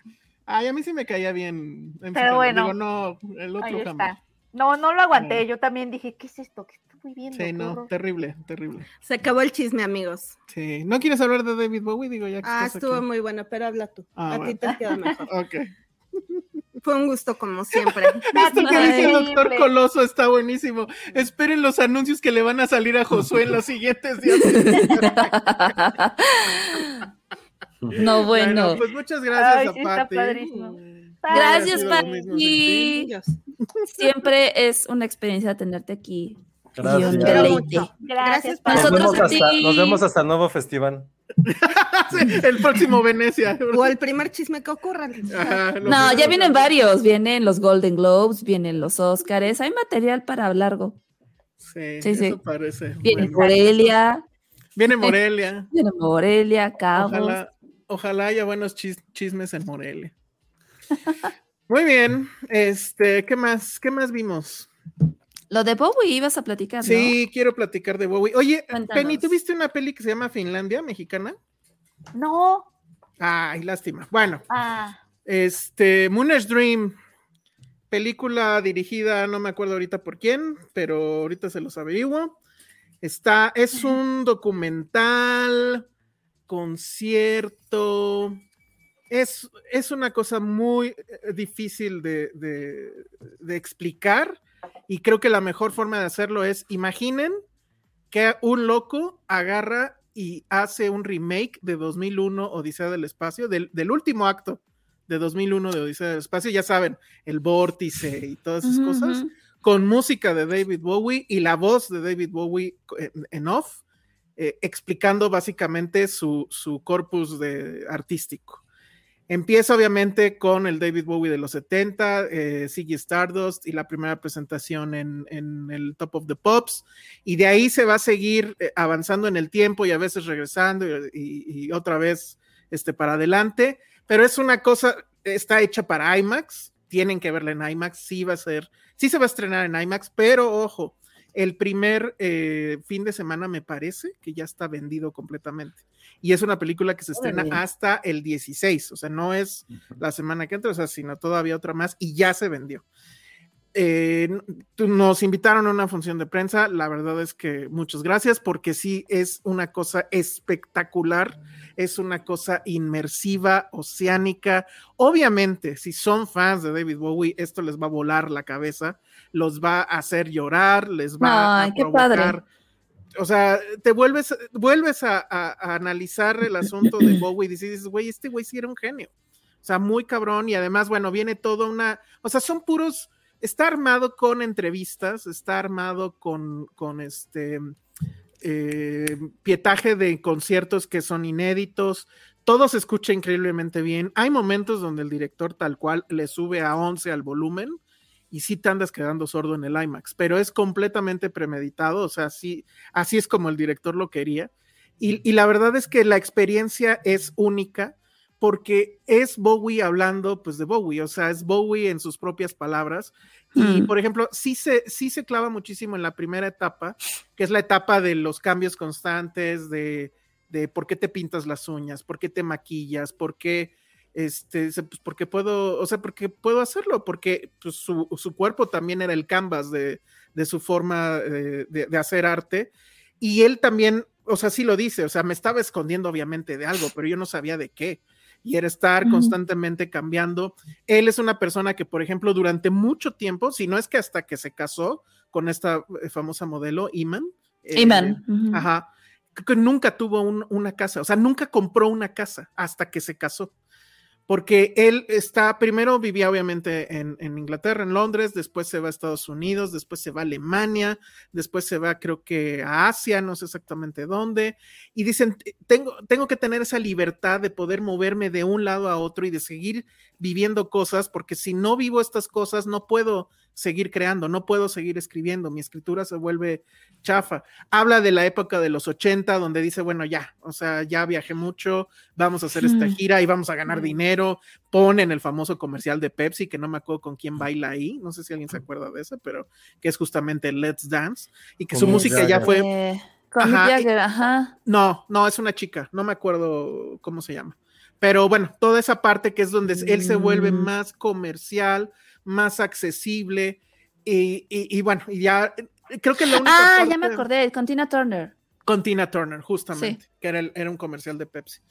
E: Ay, a mí sí me caía bien. MC
F: Pero bueno.
E: Digo, no, el otro
F: Ahí
E: Hammer.
F: está. No, no lo aguanté. Yo también dije, ¿qué es esto? ¿Qué estoy viendo?
E: Sí,
F: Qué
E: no,
F: horror.
E: terrible, terrible.
B: Se acabó el chisme, amigos.
E: Sí. ¿No quieres hablar de David Bowie? Digo, ya que
B: Ah,
E: estás
B: estuvo
E: aquí.
B: muy bueno, pero habla tú.
E: Ah,
B: A
E: bueno.
B: ti te queda mejor.
E: Ok.
B: Fue un gusto como siempre.
E: Esto que dice el doctor. Coloso está buenísimo. Esperen los anuncios que le van a salir a Josué en los siguientes días.
D: no, bueno.
E: pues muchas gracias
F: Ay,
E: a
F: sí,
E: Pati.
D: Gracias, Pati. Siempre es una experiencia tenerte aquí.
C: Gracias.
F: Gracias,
B: Gracias,
F: Pati.
C: Nos
D: Nosotros
C: vemos,
D: a
C: hasta,
D: ti.
C: nos vemos hasta el nuevo festival.
E: Sí, el próximo Venecia.
B: O el primer chisme que ocurra.
E: Ajá,
D: No, ya vienen varios. Vienen los Golden Globes, vienen los Oscars. Hay material para largo.
E: Sí,
D: Sí, sí.
E: parece.
D: Viene
E: Bueno.
D: Morelia,
E: Viene Morelia.
D: viene Morelia, Cabos.
E: Ojalá, ojalá haya buenos chis- chismes en Morelia. Muy bien. Este, ¿qué más? ¿Qué más vimos?
D: Lo de Bowie ibas a platicar, ¿no?
E: Sí, quiero platicar de Bowie. Oye,
D: Cuéntanos.
E: Penny, ¿tú viste una peli que se llama Finlandia, mexicana?
F: No.
E: Ay, lástima. Bueno,
F: Ah,
E: este, Moonage Dream, película dirigida, no me acuerdo ahorita por quién, pero ahorita se los averiguo. Está, es un documental, concierto. Es, es una cosa muy eh, difícil de, de- de explicar y creo que la mejor forma de hacerlo es, imaginen que un loco agarra y hace un remake de 2001 Odisea del Espacio, del, del último acto de 2001 de Odisea del Espacio, ya saben, el vórtice y todas esas cosas, con música de David Bowie y la voz de David Bowie en, en off, eh, explicando básicamente su, su corpus de, artístico. Empieza obviamente con el David Bowie de los 70, eh, Ziggy Stardust y la primera presentación en, en el Top of the Pops, y de ahí se va a seguir eh, avanzando en el tiempo y a veces regresando y, y- y otra vez este, para adelante, pero es una cosa, está hecha para IMAX, tienen que verla en IMAX, sí va a ser, sí se va a estrenar en IMAX, pero ojo, el primer eh, fin de semana me parece que ya está vendido completamente. Y es una película que se estrena hasta el 16, o sea, no es la semana que entra, o sea, sino todavía otra más y ya se vendió. Eh, nos invitaron a una función de prensa, la verdad es que muchas gracias porque sí es una cosa espectacular, es una cosa inmersiva, oceánica. Obviamente, si son fans de David Bowie, esto les va a volar la cabeza, los va a hacer llorar, les va
D: Ay,
E: a
D: qué
E: provocar o sea, te vuelves, vuelves a, a- a analizar el asunto de Bowie y dices, güey, este güey sí era un genio. sea, muy cabrón y además, bueno, viene toda una, o sea, son puros, está armado con entrevistas, está armado con, este eh, pietaje de conciertos que son inéditos, todo se escucha increíblemente bien. Hay momentos donde el director tal cual le sube a 11 al volumen y sí te andas quedando sordo en el IMAX, pero es completamente premeditado, o sea, sí, así es como el director lo quería. Y la verdad es que la experiencia es única porque es Bowie hablando pues de Bowie, o sea, es Bowie en sus propias palabras. Y
D: Mm.
E: por ejemplo, sí se, sí se clava muchísimo en la primera etapa, que es la etapa de los cambios constantes, de, de por qué te pintas las uñas, por qué te maquillas, por qué, este, pues porque puedo, o sea, porque puedo hacerlo, porque pues, su, su cuerpo también era el canvas de, de su forma eh, de, de hacer arte. Y él también, o sea, sí lo dice, o sea, me estaba escondiendo obviamente de algo, pero yo no sabía de qué. Y era estar constantemente cambiando. Él es una persona que, por ejemplo, durante mucho tiempo, si no es que hasta que se casó con esta eh, famosa modelo, Iman. eh,
D: Iman.
E: Ajá. Que nunca tuvo un- una casa, o sea, nunca compró una casa hasta que se casó. Porque él está, primero vivía obviamente en, Inglaterra, en Londres, después se va a Estados Unidos, después se va a Alemania, después se va creo que a Asia, no sé exactamente dónde, y dicen, tengo, tengo que tener esa libertad de poder moverme de un lado a otro y de seguir viviendo cosas, porque si no vivo estas cosas, no puedo seguir creando, no puedo seguir escribiendo, mi escritura se vuelve chafa. Habla de la época de los 80, donde dice, bueno, ya, o sea, ya viajé mucho, vamos a hacer esta
D: Mm.
E: gira y vamos a ganar dinero. Ponen el famoso comercial de Pepsi, que no me acuerdo con quién baila ahí, no sé si alguien se acuerda de ese, pero que es justamente Let's Dance, y que su música ya fue,
D: Eh, con
E: Ajá,
D: Jagger, ajá.
E: no, no, es una chica, no me acuerdo cómo se llama. Pero bueno, toda esa parte que es donde él se vuelve
D: Mm.
E: más comercial, más accesible, y, y- y bueno, y ya creo que la única
D: Ah, ya me
E: parte-
D: acordé, con Tina Turner.
E: con Tina Turner, justamente, que era, el- era un comercial de Pepsi.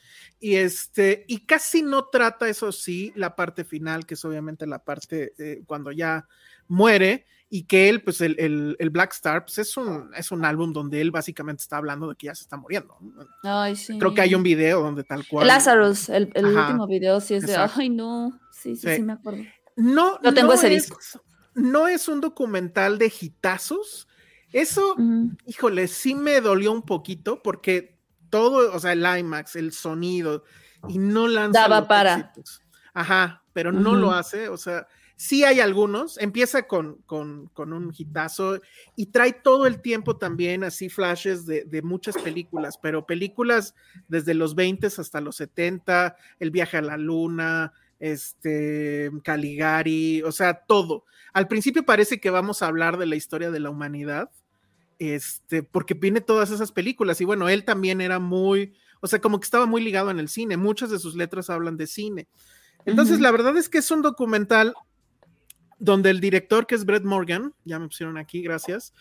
E: Y este, y casi no trata, eso sí, la parte final, que es obviamente la parte eh, cuando ya muere, y que él, pues el, el- el Black Star, pues es un, es un álbum donde él básicamente está hablando de que ya se está muriendo.
D: Ay, sí.
E: Creo que hay un video donde tal cual.
D: Lazarus, el, el último video, sí es de,
E: exacto.
D: ay, no. Sí, sí, sí,
E: Sí.
D: me acuerdo.
E: No,
D: Yo tengo
E: no
D: ese
E: es-
D: disco.
E: No es un documental de hitazos. Eso, híjole, sí me dolió un poquito porque todo, o sea, el IMAX, el sonido, y no lanza
D: Daba
E: los
D: para.
E: éxitos. Ajá, pero no lo hace, o sea, sí hay algunos, empieza con, con, con un hitazo y trae todo el tiempo también así flashes de, de muchas películas, pero películas desde los 20 hasta los 70, El viaje a la luna, este, Caligari, o sea, todo. Al principio parece que vamos a hablar de la historia de la humanidad, este, porque viene todas esas películas y bueno, él también era muy, o sea, como que estaba muy ligado en el cine, muchas de sus letras hablan de cine. Entonces, la verdad es que es un documental donde el director, que es Brett Morgan, ya me pusieron aquí, gracias,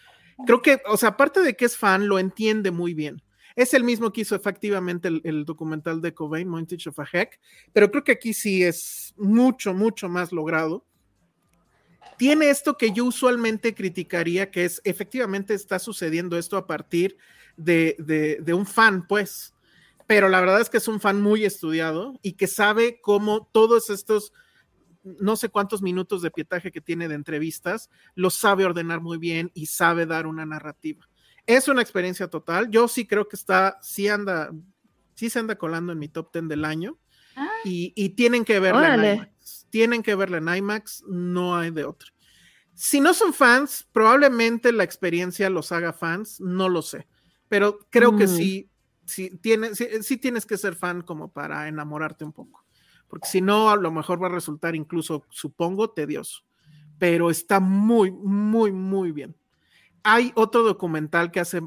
E: creo que, o sea, aparte de que es fan, lo entiende muy bien. Es el mismo que hizo efectivamente el, documental de Cobain, Montage of a Heck, pero creo que aquí sí es mucho, mucho más logrado. Tiene esto que yo usualmente criticaría, que es efectivamente está sucediendo esto a partir de, de, un fan, pues, pero la verdad es que es un fan muy estudiado y que sabe cómo todos estos no sé cuántos minutos de pietaje que tiene de entrevistas, los sabe ordenar muy bien y sabe dar una narrativa. Es una experiencia total. Yo sí creo que está, sí anda, sí se anda colando en mi top 10 del año.
D: Ah.
E: Y, y tienen que verla
D: Órale.
E: en IMAX. Tienen que verla en IMAX, no hay de otra. Si no son fans, probablemente la experiencia los haga fans, no lo sé. Pero creo que
D: Mm.
E: sí, sí, tiene, sí, sí tienes que ser fan como para enamorarte un poco porque si no, a lo mejor va a resultar incluso, supongo, tedioso. Pero está muy, muy, muy bien. Hay otro documental que hace,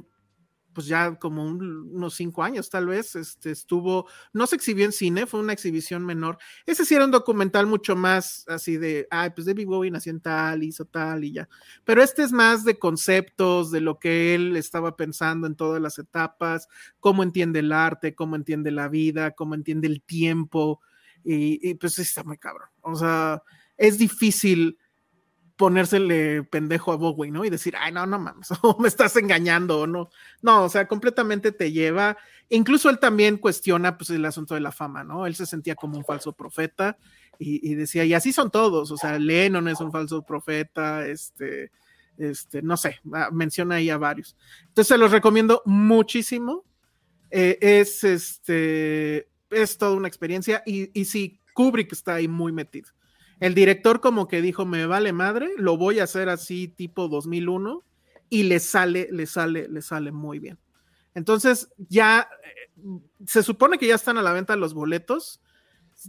E: pues ya como un- unos cinco años tal vez, este, estuvo, no se exhibió en cine, fue una exhibición menor. Ese sí era un documental mucho más así de, ay, pues David Bowie nació en tal, hizo tal y ya. Pero este es más de conceptos, de lo que él estaba pensando en todas las etapas, cómo entiende el arte, cómo entiende la vida, cómo entiende el tiempo y, y, pues está muy cabrón. O sea, es difícil ponérsele pendejo a Bowie, ¿no? Y decir, ay, no, no mames, o me estás engañando, o no. No, o sea, completamente te lleva. Incluso él también cuestiona, pues, el asunto de la fama, ¿no? Él se sentía como un falso profeta y, decía, y así son todos, o sea, Lennon es un falso profeta, este, este, no sé, ah, menciona ahí a varios. Entonces, se los recomiendo muchísimo. Eh, es, este, es toda una experiencia y, y sí, Kubrick está ahí muy metido. El director como que dijo, me vale madre, lo voy a hacer así tipo 2001 y le sale, le sale, le sale muy bien. Entonces ya eh, se supone que ya están a la venta los boletos,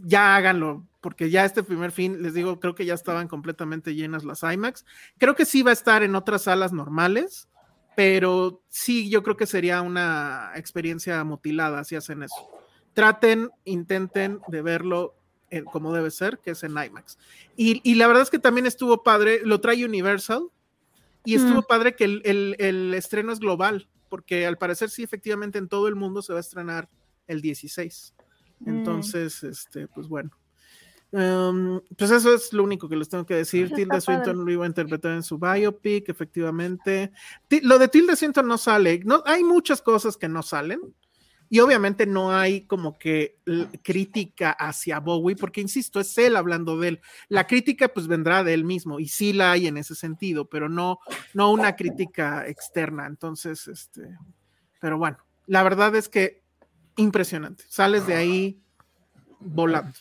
E: ya háganlo, porque ya este primer fin, les digo, creo que ya estaban completamente llenas las IMAX. Creo que sí va a estar en otras salas normales, pero sí, yo creo que sería una experiencia mutilada si hacen eso. Traten, intenten de verlo eh, como debe ser, que es en IMAX. Y, y, la verdad es que también estuvo padre, lo trae Universal, y estuvo mm. padre que el, el, el, estreno es global, porque al parecer sí, efectivamente en todo el mundo se va a estrenar el 16. Mm. Entonces, mm. este, pues bueno. Um, pues eso es lo único que les tengo que decir. Tilda Swinton lo iba a interpretar en su biopic, efectivamente. Lo de Tilda Swinton no sale. No, hay muchas cosas que no salen. Y obviamente no hay como que crítica hacia Bowie, porque insisto, es él hablando de él. La crítica pues vendrá de él mismo, y sí la hay en ese sentido, pero no, no una crítica externa. Entonces, este, pero bueno, la verdad es que impresionante. Sales de ahí volando.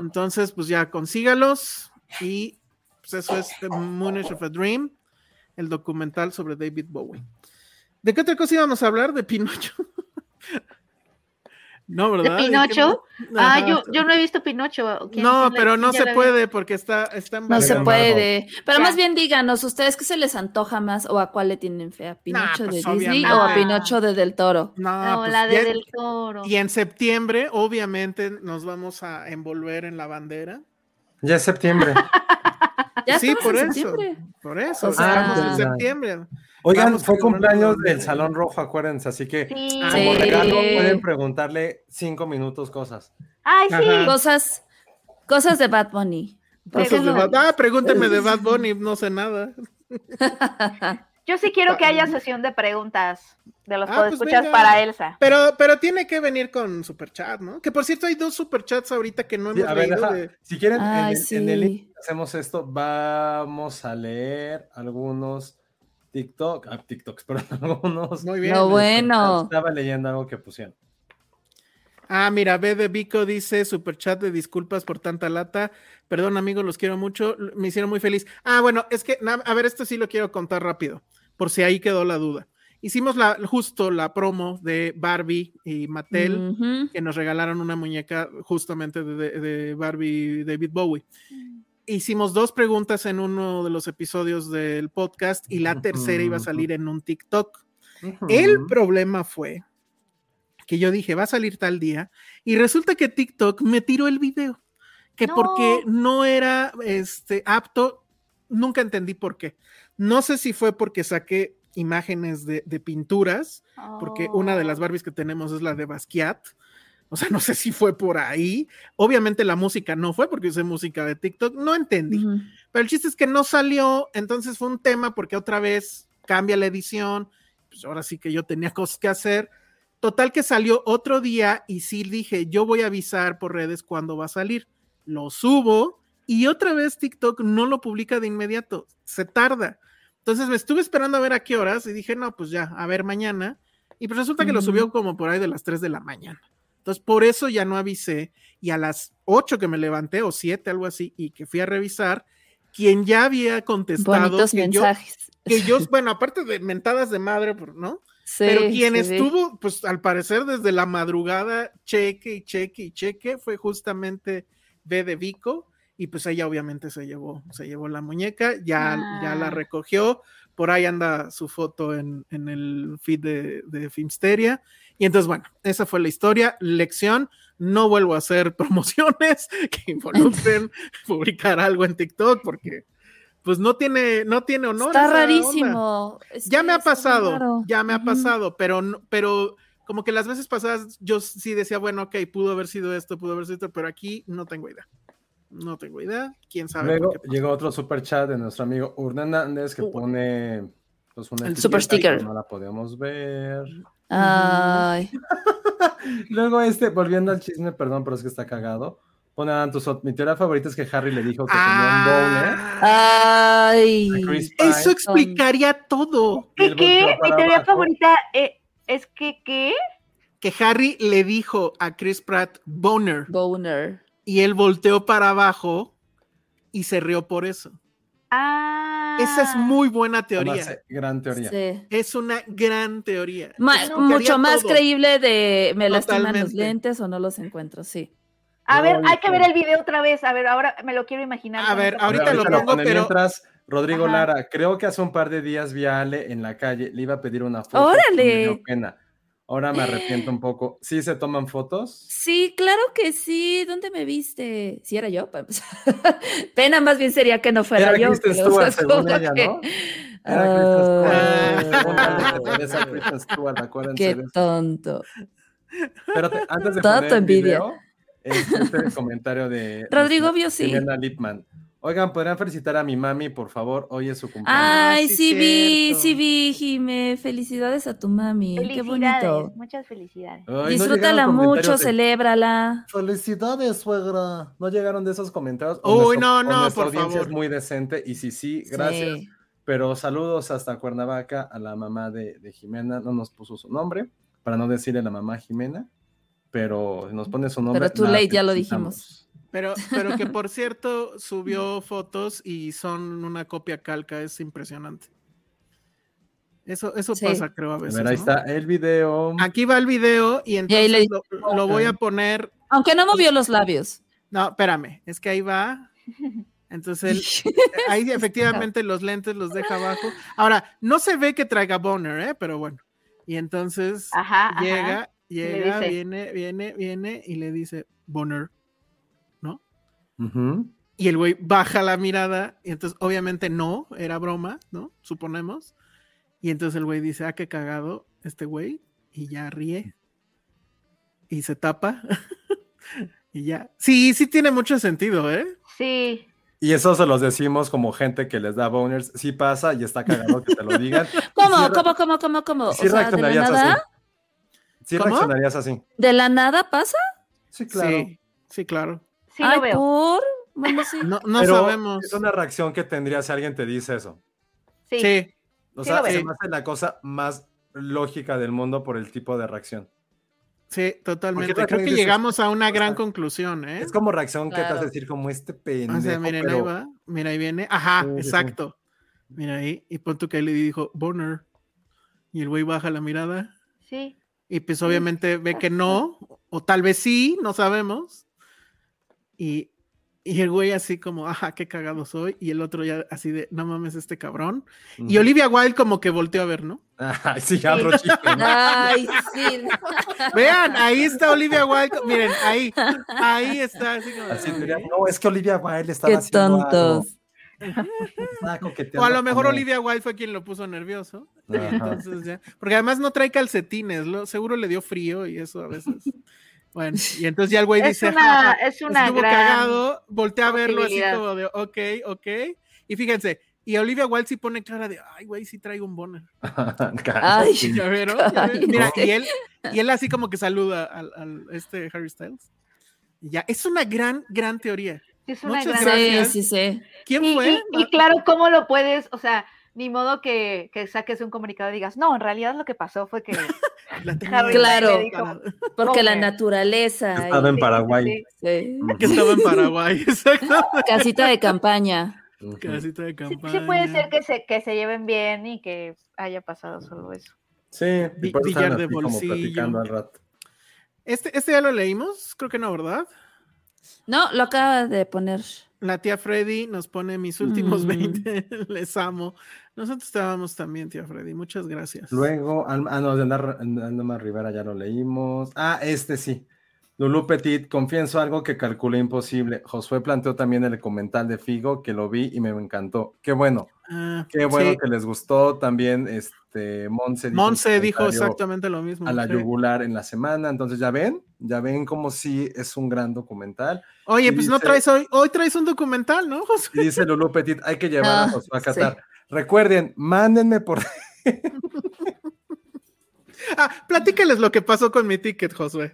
E: Entonces, pues ya consígalos y pues eso es The Moonish of a Dream, el documental sobre David Bowie. ¿De qué otra cosa íbamos a hablar? De Pinocho. No, ¿verdad?
F: ¿De Pinocho? Ah, yo, yo, no he visto Pinocho.
E: No, pero no se puede porque está, está
D: No se puede. Pero ya. más bien díganos, ¿ustedes qué se les antoja más o a cuál le tienen fe? ¿A Pinocho nah, pues, de Disney o a Pinocho de Del Toro?
E: No,
F: no
E: pues,
F: la de ya, Del Toro.
E: Y en septiembre, obviamente, nos vamos a envolver en la bandera.
C: Ya es septiembre.
D: ya
E: sí, por
D: en
E: eso.
D: Septiembre.
E: Por eso, o sea, estamos en septiembre.
C: Oigan, Vamos fue cumpleaños del Salón Rojo, acuérdense, así que
F: sí.
C: como regalo pueden preguntarle cinco minutos cosas.
F: Ay, sí.
D: Ajá. Cosas, cosas de Bad Bunny.
E: Cosas de Bad... Ah, pregúnteme de Bad Bunny, no sé nada.
F: Yo sí quiero que haya sesión de preguntas de los ah, escuchar pues para Elsa.
E: Pero, pero tiene que venir con superchat, ¿no? Que por cierto hay dos superchats ahorita que no hemos sí, a ver, leído. De...
C: Si quieren,
D: Ay,
C: en,
D: sí.
C: en, el hacemos esto, vamos a leer algunos TikTok, ah, TikToks, pero algunos.
E: Muy bien.
D: No, bueno.
C: Estaba leyendo algo que pusieron.
E: Ah, mira, B de Vico dice superchat de disculpas por tanta lata. Perdón, amigos, los quiero mucho. Me hicieron muy feliz. Ah, bueno, es que, a ver, esto sí lo quiero contar rápido, por si ahí quedó la duda. Hicimos la, justo la promo de Barbie y Mattel, uh -huh. que nos regalaron una muñeca justamente de, de, de Barbie y David Bowie. Hicimos dos preguntas en uno de los episodios del podcast y la tercera iba a salir en un TikTok. Uh -huh. El problema fue que yo dije, va a salir tal día, y resulta que TikTok me tiró el video, que no. porque no era este, apto, nunca entendí por qué. No sé si fue porque saqué imágenes de, de pinturas, oh. porque una de las Barbies que tenemos es la de Basquiat. O sea, no sé si fue por ahí. Obviamente la música no fue porque usé música de TikTok, no entendí. Uh -huh. Pero el chiste es que no salió, entonces fue un tema porque otra vez cambia la edición. Pues ahora sí que yo tenía cosas que hacer Total que salió otro día y sí dije, yo voy a avisar por redes cuándo va a salir. Lo subo y otra vez TikTok no lo publica de inmediato, se tarda. Entonces me estuve esperando a ver a qué horas y dije, no, pues ya, a ver mañana. Y pues resulta que uh -huh. lo subió como por ahí de las 3 de la mañana. Entonces por eso ya no avisé y a las 8 que me levanté o 7, algo así, y que fui a revisar, quien ya había contestado
D: Bonitos
E: que
D: mensajes.
E: yo, que yo, bueno, aparte de mentadas de madre, ¿no?
D: Sí,
E: Pero quien
D: sí,
E: estuvo, sí. pues al parecer desde la madrugada, cheque y cheque y cheque, fue justamente B de Vico, y pues ella obviamente se llevó, se llevó la muñeca, ya, ah. ya la recogió, por ahí anda su foto en, en el feed de, de Filmsteria, y entonces, bueno, esa fue la historia, lección, no vuelvo a hacer promociones que involucren publicar algo en TikTok, porque pues no tiene, no tiene honor.
D: Está rarísimo.
E: Es ya me ha pasado, ya me uh -huh. ha pasado, pero, pero como que las veces pasadas yo sí decía, bueno, ok, pudo haber sido esto, pudo haber sido esto, pero aquí no tengo idea. No tengo idea. ¿Quién sabe?
C: Luego
E: por qué?
C: llegó otro super chat de nuestro amigo Hernández que pone pues, una
D: El super sticker.
C: No la podemos ver.
D: Ay,
C: Luego este, volviendo al chisme, perdón, pero es que está cagado. Pone a tus mi teoría favorita es que Harry le dijo que
E: Ah,
D: ay.
C: tenía un boner. a Chris Pine.
E: Eso explicaría todo.
F: ¿Qué? ¿Qué? Mi teoría
C: abajo.
F: favorita eh, es que, ¿qué?
E: Que Harry le dijo a Chris Pratt boner
D: Boner.
E: Y él volteó para abajo y se rió por eso.
F: Ah.
E: Esa es muy buena teoría.
C: Gran teoría.
D: Sí.
E: Es una gran teoría.
D: Ma- mucho más
E: todo.
D: creíble de me lastiman los lentes o no los encuentro, sí.
F: A ver,
C: Ay,
F: hay que ver el video otra vez. A ver, ahora me lo quiero imaginar.
E: A ver,
F: otra-
E: ahorita lo pongo,
C: pone.
E: pero-
C: Mientras, Rodrigo
F: Ajá.
C: Lara, creo que hace un par de días vi a Ale en la calle, le iba a pedir una foto.
D: ¡Órale!
C: y me dio pena. Ahora me arrepiento un poco. ¿Sí se toman fotos?
D: Sí, claro que sí. ¿Dónde me viste? Si era yo, empezar. Pena más bien sería que no fuera
C: Era
D: yo.
C: Kristen
D: pero,
C: Stewart, según ella, ¿no? Era Kristen Stewart.
D: Ah,
C: acuérdense
D: Qué tonto.
C: Espérate, antes de
D: Toda
C: poner
D: envidia.
C: video, este el comentario de
D: Rodrigo vio sí.
C: Lipman. Oigan, ¿podrían felicitar a mi mami, por favor? Hoy es su cumpleaños.
D: Ay,
E: sí,
D: sí vi, sí vi, Jime. Felicidades a tu mami. Qué bonito.
F: muchas felicidades.
C: Ay,
D: Disfrútala mucho,
C: de-
D: celébrala.
C: Felicidades, suegra. No llegaron de esos comentarios.
E: Uy,
C: nuestro-
E: no, no, por
C: audiencia
E: favor.
C: es muy decente y sí, sí, gracias.
D: Sí.
C: Pero saludos hasta Cuernavaca a la mamá de, de Jimena. No nos puso su nombre para no decirle la mamá Jimena, pero nos pone su nombre.
D: Pero
C: la
D: late, ya lo dijimos.
E: Pero, pero que por cierto subió fotos y son una copia calca, es impresionante. Eso, eso
D: Sí.
E: pasa, creo, a
C: A
E: veces.
C: ver, ahí
E: ¿no?
C: está el video.
E: Aquí va el video y entonces
D: le-
E: lo, lo voy a poner.
D: Aunque no movió los labios.
E: No, espérame, es que ahí va. Entonces, él- ahí efectivamente los lentes los deja abajo. Ahora, no se ve que traiga boner, ¿eh? Pero bueno. Y entonces
F: Ajá,
E: llega,
F: le
E: llega, viene, viene, viene y le dice Y el güey baja la mirada, y entonces obviamente no, era broma, ¿no? Suponemos. Y entonces el güey dice, ah, qué cagado este güey, y ya ríe. Y se tapa. y ya. Sí, sí tiene mucho sentido, ¿eh?
F: Sí.
C: Y eso se los decimos como gente que les da boners. Sí pasa y está cagado que te lo digan.
D: ¿Cómo,
C: Sí
D: cómo, cómo, cómo, cómo?
C: Sí
D: o sea, de la
C: reaccionarías
D: nada,
C: así. Sí
E: ¿Cómo?
C: reaccionarías así.
D: de la nada pasa.
C: Sí, claro.
E: Sí, sí, claro.
F: Sí
D: Ay,
F: lo veo.
D: por. Bueno, sí.
E: No, no
C: Pero
E: sabemos.
C: Es una reacción que tendría si alguien te dice eso.
F: Sí.
E: Sí,
C: O sea, se me hace la cosa más lógica del mundo por el tipo de reacción.
E: sí, totalmente.
C: Porque
E: Creo que llegamos a una
C: o
E: gran
C: sea,
E: conclusión, ¿eh?
C: Es como reacción que te hace decir como este pendejo.
E: O sea, miren, ahí va. Mira, ahí viene. Ajá,
C: Sí, sí, sí.
E: exacto. Mira ahí. Y pon tú que le dijo, boner. Y el güey baja la mirada.
F: Sí.
E: Y pues obviamente ve que no, o tal vez sí, no sabemos. Y, y el güey así como, ajá, qué cagado soy. Y el otro ya así de, no mames, este cabrón. Y. Olivia Wilde como que volteó a ver, ¿no?
C: Ay, sí, otro chiste. ¿no?
D: Ay, sí.
E: Vean, ahí está Olivia Wilde. Miren, ahí, ahí está. Así como,
C: Así diría, no, es que Olivia Wilde estaba
D: Qué
C: haciendo
D: tontos.
C: algo.
E: O a lo mejor. Olivia Wilde fue quien lo puso nervioso.
C: Ajá.
E: Entonces ya, porque además no trae calcetines, lo, seguro le dio frío y eso a veces. Bueno, y entonces ya el güey
F: Es
E: dice,
F: una,
E: "Ja, ja,
F: es una
E: estuvo
F: gran.
E: cagado, volteé a verlo así como de, ok, ok. Y fíjense, y Olivia Wilde sí pone cara de, ay, güey, sí traigo un boner.
D: Ay,
E: ¿Ya vieron? ¿Ya vieron? Mira, y él, y él así como que saluda al, al este Harry Styles. Y ya, es una gran, gran teoría.
F: Es una
E: Muchas
F: gran.
D: sí,
E: gracias.
D: sí, sí.
E: ¿Quién
F: Y,
E: fue?
F: y- y claro, ¿cómo lo puedes? O sea, ni modo que, que saques un comunicado y digas, no, en realidad lo que pasó fue que.
E: La tenía
F: Harry
D: Claro.
F: dijo,
D: Porque la naturaleza.
C: Estaba en Paraguay.
F: sí,
E: que estaba en Paraguay, exacto.
D: Casita de campaña.
E: Casita de
F: sí.
E: campaña.
F: Sí, sí puede ser que se, que se lleven bien y que haya pasado solo eso.
C: Sí, y
E: billar de
C: como
E: bolsillo.
C: platicando al rato.
E: Este, este ya lo leímos, creo que no, ¿verdad?
D: No, lo acaba de poner.
E: La tía Freddy nos pone mis últimos
D: Mm.
E: 20, les amo. Nosotros te amamos también, tía Freddy, muchas gracias.
C: Luego, ah, no, de Andar- Andama Rivera ya lo leímos. Ah, este sí. Lulú Petit, confieso algo que calculé imposible. Josué planteó también el comentario de Figo, que lo vi y me encantó. Qué bueno.
E: Ah,
C: Qué bueno
E: sí.
C: que les gustó también. Este Monse dijo,
E: Monse dijo exactamente lo mismo.
C: a la
E: sí.
C: yugular en la semana. Entonces, ya ven, ya ven como si es un gran documental.
E: Oye,
C: Y
E: pues no traes hoy, hoy traes un documental, ¿no, José?
C: Y dice Lulu Petit, hay que llevar a
D: Ah,
C: Josué a
D: sí.
C: Qatar. Recuerden, mándenme por
E: Ah, platícales lo que pasó con mi ticket, Josué.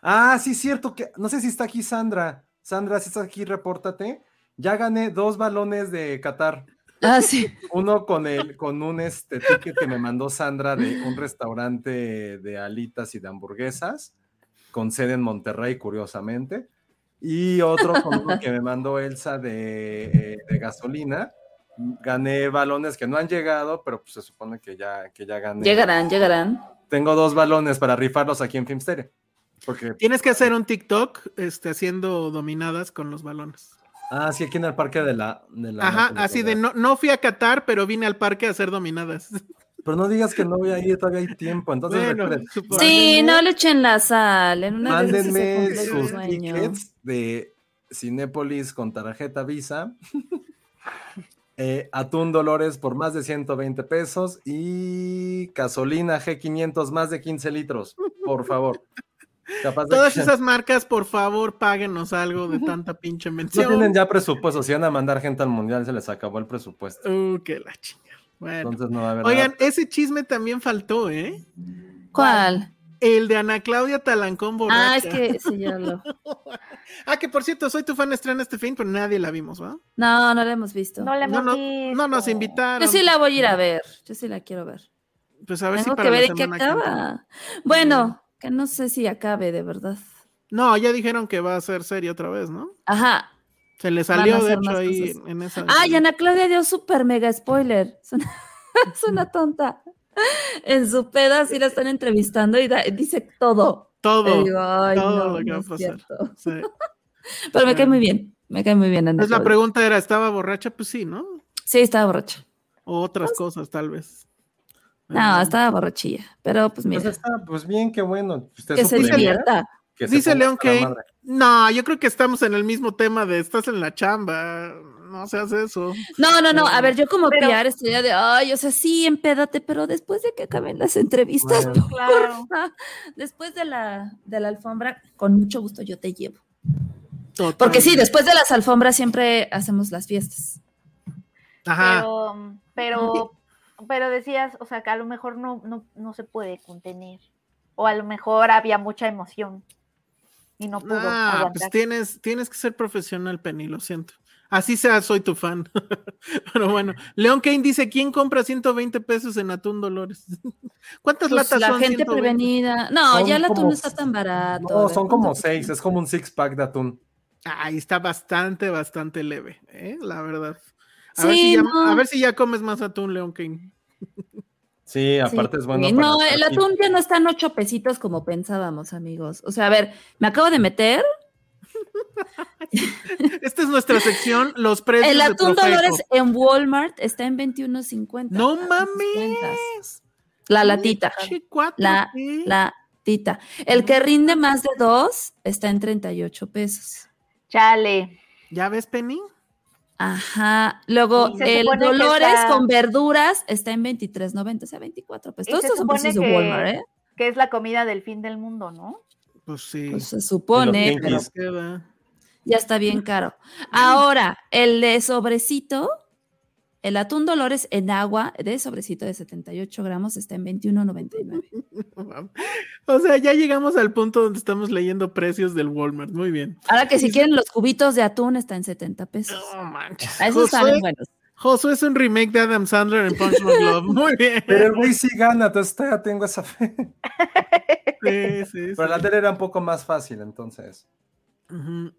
C: Ah, sí, cierto que no sé si está aquí Sandra. Sandra, si estás aquí, repórtate. Ya gané dos balones de Qatar.
D: Ah, sí.
C: Uno con el, con un este ticket que me mandó Sandra de un restaurante de alitas y de hamburguesas, con sede en Monterrey, curiosamente. Y otro con uno que me mandó Elsa de, eh, de gasolina. Gané balones que no han llegado, pero pues se supone que ya, que ya gané.
D: Llegarán, llegarán.
C: Tengo dos balones para rifarlos aquí en Filmsteria. Porque
E: Tienes que hacer un TikTok este, haciendo dominadas con los balones.
C: Ah, sí, aquí en el parque de la. De la
E: Ajá, así de no, no fui a Qatar, pero vine al parque a hacer dominadas.
C: Pero no digas que no voy a ir, todavía hay tiempo. Entonces,
E: Bueno.
D: Sí, no le echen la sal. En una de esas se
C: mándenme sus
D: sueño.
C: tickets de Cinépolis con tarjeta Visa. eh, Atún Dolores por más de 120 pesos y gasolina G500 más de 15 litros, por favor. Capaz de
E: Todas
C: que-
E: esas marcas, por favor, páguenos algo de tanta pinche
C: no
E: mención.
C: tienen ya presupuesto. Si van a mandar gente al mundial, se les acabó el presupuesto.
E: Uh, que la chinga. Bueno.
C: Entonces no va a haber
E: Oigan,
C: nada.
E: ese chisme también faltó, ¿eh?
D: ¿Cuál?
E: El de Ana Claudia Talancón borracha.
D: Ah, es que sí, ya lo.
E: Ah, que por cierto, soy tu fan estrena este fin, pero nadie la vimos, ¿va?
D: No, no la hemos visto.
F: No le
E: No,
F: hemos
E: no,
F: visto.
E: no nos invitaron.
D: Yo sí la voy a ir a ver. Yo sí la quiero ver.
E: Pues a ver
D: Tengo
E: si para
D: que ver
E: la
D: en qué
E: semana que entra.
D: acaba. Bueno, que no sé si acabe de verdad.
E: No, ya dijeron que va a ser serie otra vez, ¿no?
D: Ajá.
E: Se le salió, de hecho, ahí
D: cosas.
E: en esa.
D: Ah, y Ana Claudia dio súper mega spoiler. Es una, es una tonta. En su peda sí la están entrevistando y da- dice todo.
E: Todo.
D: Y digo, ay,
E: todo
D: no,
E: lo que
D: no
E: va a pasar. Sí.
D: Pero me cae muy bien. Me cae muy bien Ana
E: Pues la pregunta era, ¿estaba borracha? Pues sí, ¿no?
D: Sí, estaba borracha.
E: O otras cosas, tal vez.
D: No, estaba borrachilla. Pero pues
C: Pues,
D: mira,
C: está, pues bien, qué bueno. Usted
D: que se
C: supo-
D: divierta.
C: que se
E: Dice León que no, yo creo que estamos en el mismo tema de estás en la chamba, no seas eso.
D: No, no, no. A ver, yo como
F: Pero-
D: PR estoy de, ay, o sea, sí, empédate, pero después de que acaben las entrevistas,
C: Bueno.
F: Claro.
D: porfa, después de la, de la alfombra, con mucho gusto yo te llevo.
E: Total.
D: Porque sí, después de las alfombras siempre hacemos las fiestas.
E: Ajá.
F: Pero, pero, pero decías, o sea, que a lo mejor no, no, no se puede contener. O a lo mejor había mucha emoción y no pudo
E: Ah,
F: aguantar.
E: pues tienes, tienes que ser profesional, Penny, lo siento. Así sea, soy tu fan. Pero bueno, León Kane dice, ¿quién compra 120 pesos en atún Dolores? ¿Cuántas
D: Pues
E: latas
D: la
E: son?
D: gente
E: 120?
D: prevenida. No,
C: Son
D: ya el atún
C: como-
D: no está tan barato.
C: No,
D: ¿de
C: son como seis, es como un six pack de atún.
E: Ahí está bastante, bastante leve, ¿eh? la verdad. A, ver
D: Sí,
E: si ya,
D: no.
E: a ver si ya comes más atún, León Kane.
C: Sí, aparte es bueno.
D: Sí,
C: para
D: no, el atún ya no está en ocho pesitos como pensábamos, amigos. O sea, a ver, me acabo de meter.
E: Esta es nuestra sección, los precios
D: El
E: de
D: atún
E: Profeco.
D: Dolores en Walmart está en 21.50.
E: ¡No mames!
D: La latita. La
E: ¿qué?
D: latita. El que rinde más de dos está en 38 pesos.
F: Chale.
E: ¿Ya ves, Penny?
D: Ajá. Luego, el Dolores
F: está-
D: con verduras está en 23.90, o sea, 24 pesos.
F: Y
D: Todos estos son
F: supone
D: precios de
F: que-
D: Walmart, ¿eh?
F: Que es la comida del fin del mundo, ¿no?
E: Pues sí.
D: Pues se supone, pero ya está bien caro. Ahora, el de sobrecito, el atún Dolores en agua de sobrecito de 78 gramos está en 21.99.
E: O sea, ya llegamos al punto donde estamos leyendo precios del Walmart. Muy bien.
D: Ahora que si quieren los cubitos de atún está en 70 pesos.
E: No manches.
D: A esos
E: Josué,
D: salen buenos.
E: Josué es un remake de Adam Sandler en Punch Love. Muy bien.
C: Pero el güey sí gana, entonces todavía tengo esa fe.
E: Sí, sí,
C: Pero la
E: sí.
C: tele era un poco más fácil, entonces. Oigan,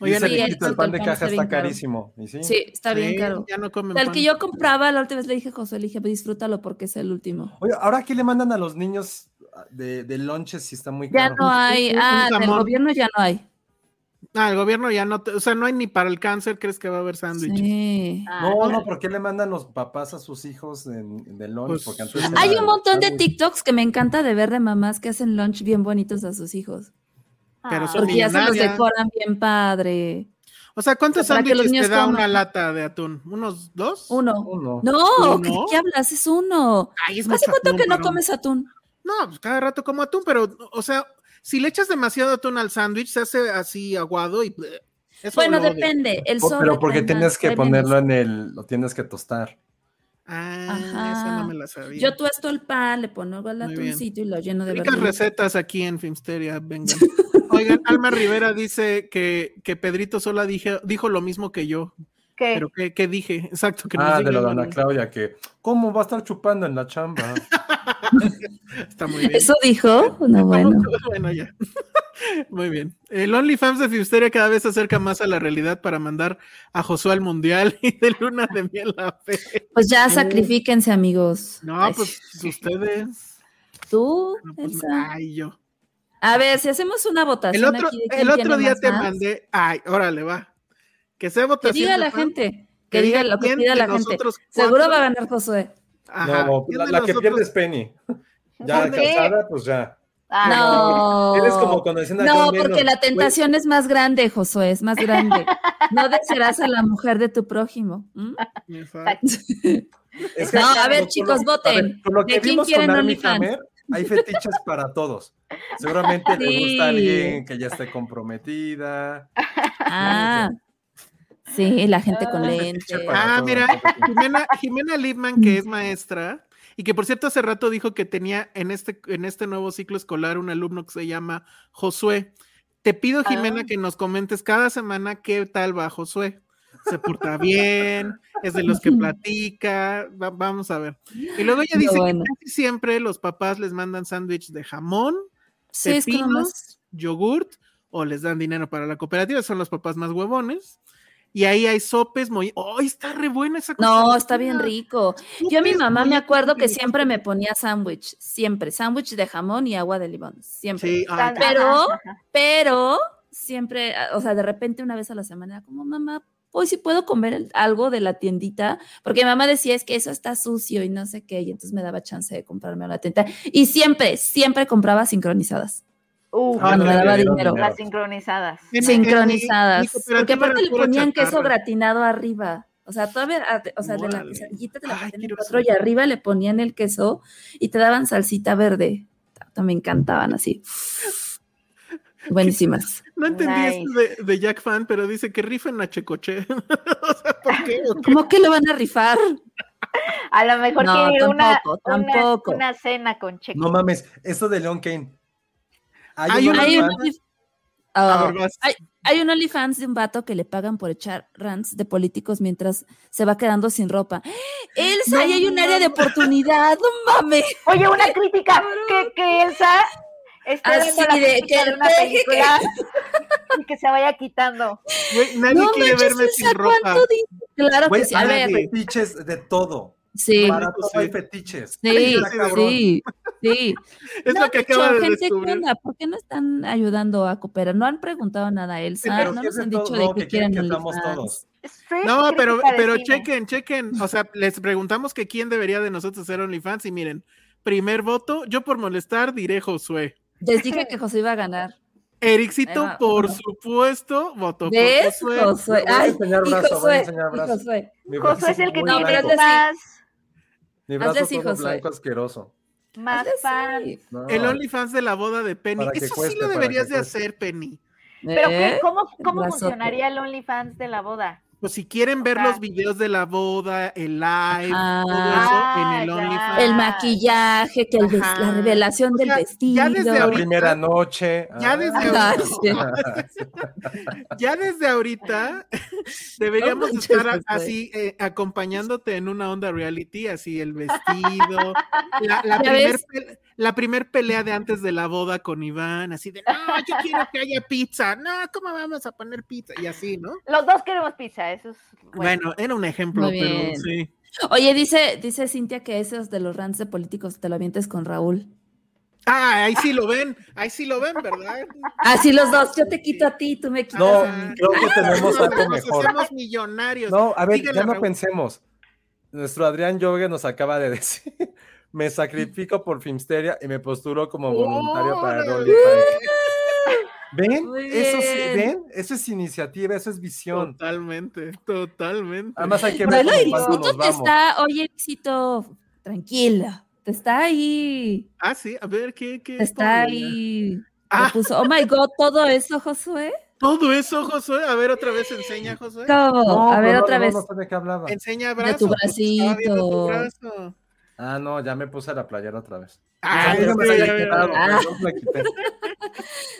D: Sí,
C: el,
D: el
C: el pan de caja
D: está
C: carísimo. ¿y sí?
D: Sí, está bien
E: sí,
D: caro.
E: Ya no comen
D: O sea, el
E: pan.
D: que yo compraba la última vez le dije a José, le dije, "Pues disfrútalo porque es el último.
C: Oye, ahora aquí le mandan a los niños de, de lunches si está muy
D: Ya
C: caro.
D: no hay, ah, del gobierno ya no hay.
E: Ah, el gobierno ya no, te- o sea, no hay ni para el cáncer, ¿crees que va a haber sándwiches?
D: Sí.
C: No, no, ¿por qué le mandan los papás a sus hijos en, de lunch?
E: Pues,
C: Porque antes
D: Hay un montón de. TikToks que me encanta de ver de mamás que hacen lunch bien bonitos a sus hijos.
E: Pero
F: Ah,
E: son
D: Porque ya se los decoran bien padre.
E: O sea, ¿cuántos sándwiches te da
D: coman.
E: una lata de atún? ¿Unos dos?
D: Uno.
C: Uno.
D: No,
E: ¿Uno?
D: ¿qué, qué hablas? Es uno.
E: Ay, es
D: ¿Hace cuánto
E: atún
D: que no comes atún?
E: No, pues cada rato como atún, pero, o sea, si le echas demasiado atún al sándwich, se hace así aguado y... Eso
D: Bueno, depende. El
C: pero porque tienes que ponerlo en el, lo tienes que tostar.
E: Ah,
D: Ajá.
E: esa no me la sabía.
D: Yo tuesto el pan, le pongo el atuncito y lo lleno de
E: Ricas
D: verduras.
E: recetas aquí en Filmsteria, vengan. Oigan, Alma Rivera dice que, que Pedrito Sola dije, dijo lo mismo que yo.
F: ¿Qué?
E: Pero ¿qué, qué dije? Exacto, que
C: Ah, de la dona Claudia, que ¿cómo va a estar chupando en la chamba?
E: Está muy bien.
D: ¿Eso dijo? No, bueno.
E: Bueno, ya. Muy bien. El OnlyFans de Filmsteria cada vez se acerca más a la realidad para mandar a Josué al Mundial y de Luna de Miel a Fe.
D: Pues ya sacrifíquense, amigos.
E: No, pues ustedes.
D: Tú,
E: No, pues,
D: Elsa.
E: ay, yo.
D: A ver, si hacemos una votación
E: El otro,
D: aquí de
E: el otro
D: tiene
E: día
D: más
E: te
D: más,
E: mandé. Ay, órale, va. Que sea
D: Que
E: votación.
D: diga
E: de
D: la
E: fan,
D: gente. Que diga lo que pida la gente. Seguro va a ganar Josué.
E: Ajá,
C: no,
E: ¿quién
C: la, que pierde es Penny. Ya cansada, pues ya.
F: Ah,
D: No.
C: Eres como cuando decían a
D: No, porque la tentación es más grande, Josué, es más grande. No desearás a la mujer de tu prójimo.
E: Exacto.
C: Es
D: No, a ver, chicos, voten.
C: ver, que
D: ¿De quién quieren OnlyFans?
C: Hay fetiches para todos. Seguramente le
D: Sí.
C: gusta a alguien que ya esté comprometida.
D: Ah, sí, la gente con
C: Hay
D: lente.
C: fetiche para
E: Ah, mira, Jimena, Jimena Lipman, que es maestra, y que por cierto hace rato dijo que tenía en este, en este nuevo ciclo escolar un alumno que se llama Josué. Te pido, Jimena,
F: Ah.
E: que nos comentes cada semana qué tal va Josué. Se porta bien, es de los que platica, va- vamos a ver. Y luego ella
D: No,
E: dice
D: bueno.
E: que casi siempre los papás les mandan sándwich de jamón,
D: Sí, es que
E: pepinos, yogurt o les dan dinero para la cooperativa, son los papás más huevones. Y ahí hay sopes muy. ¡Oh, está re buena esa cosa!
D: No, está bien rico. Yo a mi mamá me acuerdo que siempre me ponía sándwich, siempre, sándwich de jamón y agua de limón, siempre.
E: Sí, ay,
D: Pero-
F: ajá.
D: Pero siempre, o sea, de repente una vez a la semana, era como mamá, hoy sí puedo comer algo de la tiendita, porque mi mamá decía es que eso está sucio y no sé qué, y entonces me daba chance de comprarme a la tienda. Y siempre, siempre compraba sincronizadas.
F: Uf,
D: cuando me
C: le
D: daba dinero.
F: las sincronizadas.
E: Mi- mi-
D: sincronizadas. Porque aparte le ponían queso gratinado arriba. O sea, todavía, ah, o sea, de la quesadillita te la partían en cuatro y arriba le ponían el queso y te daban salsita verde. Me encantaban así. Buenísimas.
E: No entendí
F: Nice.
E: esto de, de Jack Fan, pero dice que rifen a Checoche. o sea, ¿por qué? ¿O qué?
D: ¿Cómo que lo van a rifar?
F: A lo mejor
D: No,
F: quiere una,
D: tampoco,
F: una- una cena con Checo.
C: No mames, esto de Leon Kane.
E: Hay una-
D: Hay un, Oh,
E: vas.
D: hay, hay un OnlyFans de un vato que le pagan por echar rants de políticos mientras se va quedando sin ropa. Elsa, ahí hay un área de oportunidad, no mames.
F: Oye, una crítica que, que Elsa esté
D: Ah,
F: viendo
D: sí,
F: la
D: de que
F: de una
D: deje
F: película y que se vaya quitando.
E: Güey, nadie
D: No
E: quiere
D: manches,
E: verme sin ropa.
D: Claro
C: Güey,
D: que sí. A
C: hay
D: ver,
C: fetiches de todo.
D: sí,
C: Para todo
E: sí.
C: hay fetiches.
D: sí,
E: Está
D: sí, sí.
E: Es
D: No
E: lo que
D: dicho,
E: acaba de
D: gente, ¿qué
E: descubrir.
D: onda? ¿Por qué no están ayudando a cooperar? No han preguntado nada a Elsa,
C: pero
D: no
C: sí
D: nos han dicho de
C: que
D: qué
C: quieren que
D: OnlyFans.
C: todos.
E: No, pero, pero chequen, chequen. O sea, les preguntamos que quién debería de nosotros ser OnlyFans y miren, primer voto, yo por molestar diré Josué.
D: Les dije que José iba a ganar.
E: Ericito, por supuesto, votó
D: ¿Ves?
E: por Josué.
D: Josué.
C: Voy a
D: Ay,
C: brazo, voy a
D: Josué,
C: enseñar brazo.
D: Josué.
C: Mi brazo
F: Josué es el que
D: No,
F: tiene
D: pero de-
F: más,
C: Mi brazo todo
D: Josué.
C: blanco asqueroso.
F: más
D: Hazle
F: fan.
C: No.
E: El OnlyFans de la boda de Penny. Eso
C: cueste,
E: sí lo deberías de hacer, Penny.
F: Pero.
D: ¿Eh?
F: ¿cómo,
D: El
F: cómo
D: brazote.
F: funcionaría el OnlyFans de la boda?
E: Pues si quieren ver
F: Ajá.
E: los videos de la boda, el live,
D: Ah.
E: todo eso en el
F: Ah,
E: OnlyFans.
D: El maquillaje, que el
E: Ajá.
D: la revelación
E: O
D: del vestido.
E: ya desde
C: La
E: ahorita-
C: primera noche.
E: Ya desde
D: Ajá,
E: ahorita,
D: sí.
E: ya desde ahorita deberíamos
D: No
E: estar a-
D: Josué.
E: así eh, acompañándote en una onda reality, así el vestido, la, la
D: ¿Ya
E: primer,
D: ves?
E: pe- la primer pelea de antes de la boda con Iván, así de, no, yo quiero que haya pizza, no, ¿cómo vamos a poner pizza? Y así, ¿no?
F: Los dos queremos pizza, eso es bueno.
E: Bueno, era un ejemplo,
D: Muy
E: pero
D: bien.
E: sí.
D: Oye, dice, dice Cintia que esos de los rants de políticos te lo avientes con Raúl.
E: Ah, ahí sí lo ven, ahí sí lo ven, ¿verdad?
D: Así los dos, yo te quito a ti, tú me quitas
C: No,
D: a mí.
C: creo que tenemos algo
E: Nos
C: mejor.
E: hacemos millonarios.
C: No, a ver,
E: Díganle
C: ya no
E: Raúl.
C: pensemos. Nuestro Adrián Yogue nos acaba de decir, me sacrifico por Filmsteria y me posturo como voluntario para el
E: Órale.
C: OnlyFans. ¿Ven? Eso sí,
D: bien.
C: ¿ven? Eso es iniciativa, eso es visión.
E: Totalmente, totalmente.
C: Además hay que ver cómo nos
D: te
C: vamos.
D: está, oye, Luisito, tranquila, te está ahí,
E: Ah, sí, a ver, ¿qué? qué
D: te está ahí.
E: Ah.
D: puso, oh my god, todo eso, Josué.
E: Todo eso, Josué. A ver, otra vez enseña, Josué.
C: No,
D: a ver,
C: no,
D: otra
C: no,
D: vez.
C: No, sé de qué hablaba.
E: Enseña
D: De
E: brazo.
D: tu
E: viendo tu
D: bracito.
E: brazo.
C: Ah, no, ya me puse la playera otra vez.
E: Ah,
C: no me la quitado, me la quité.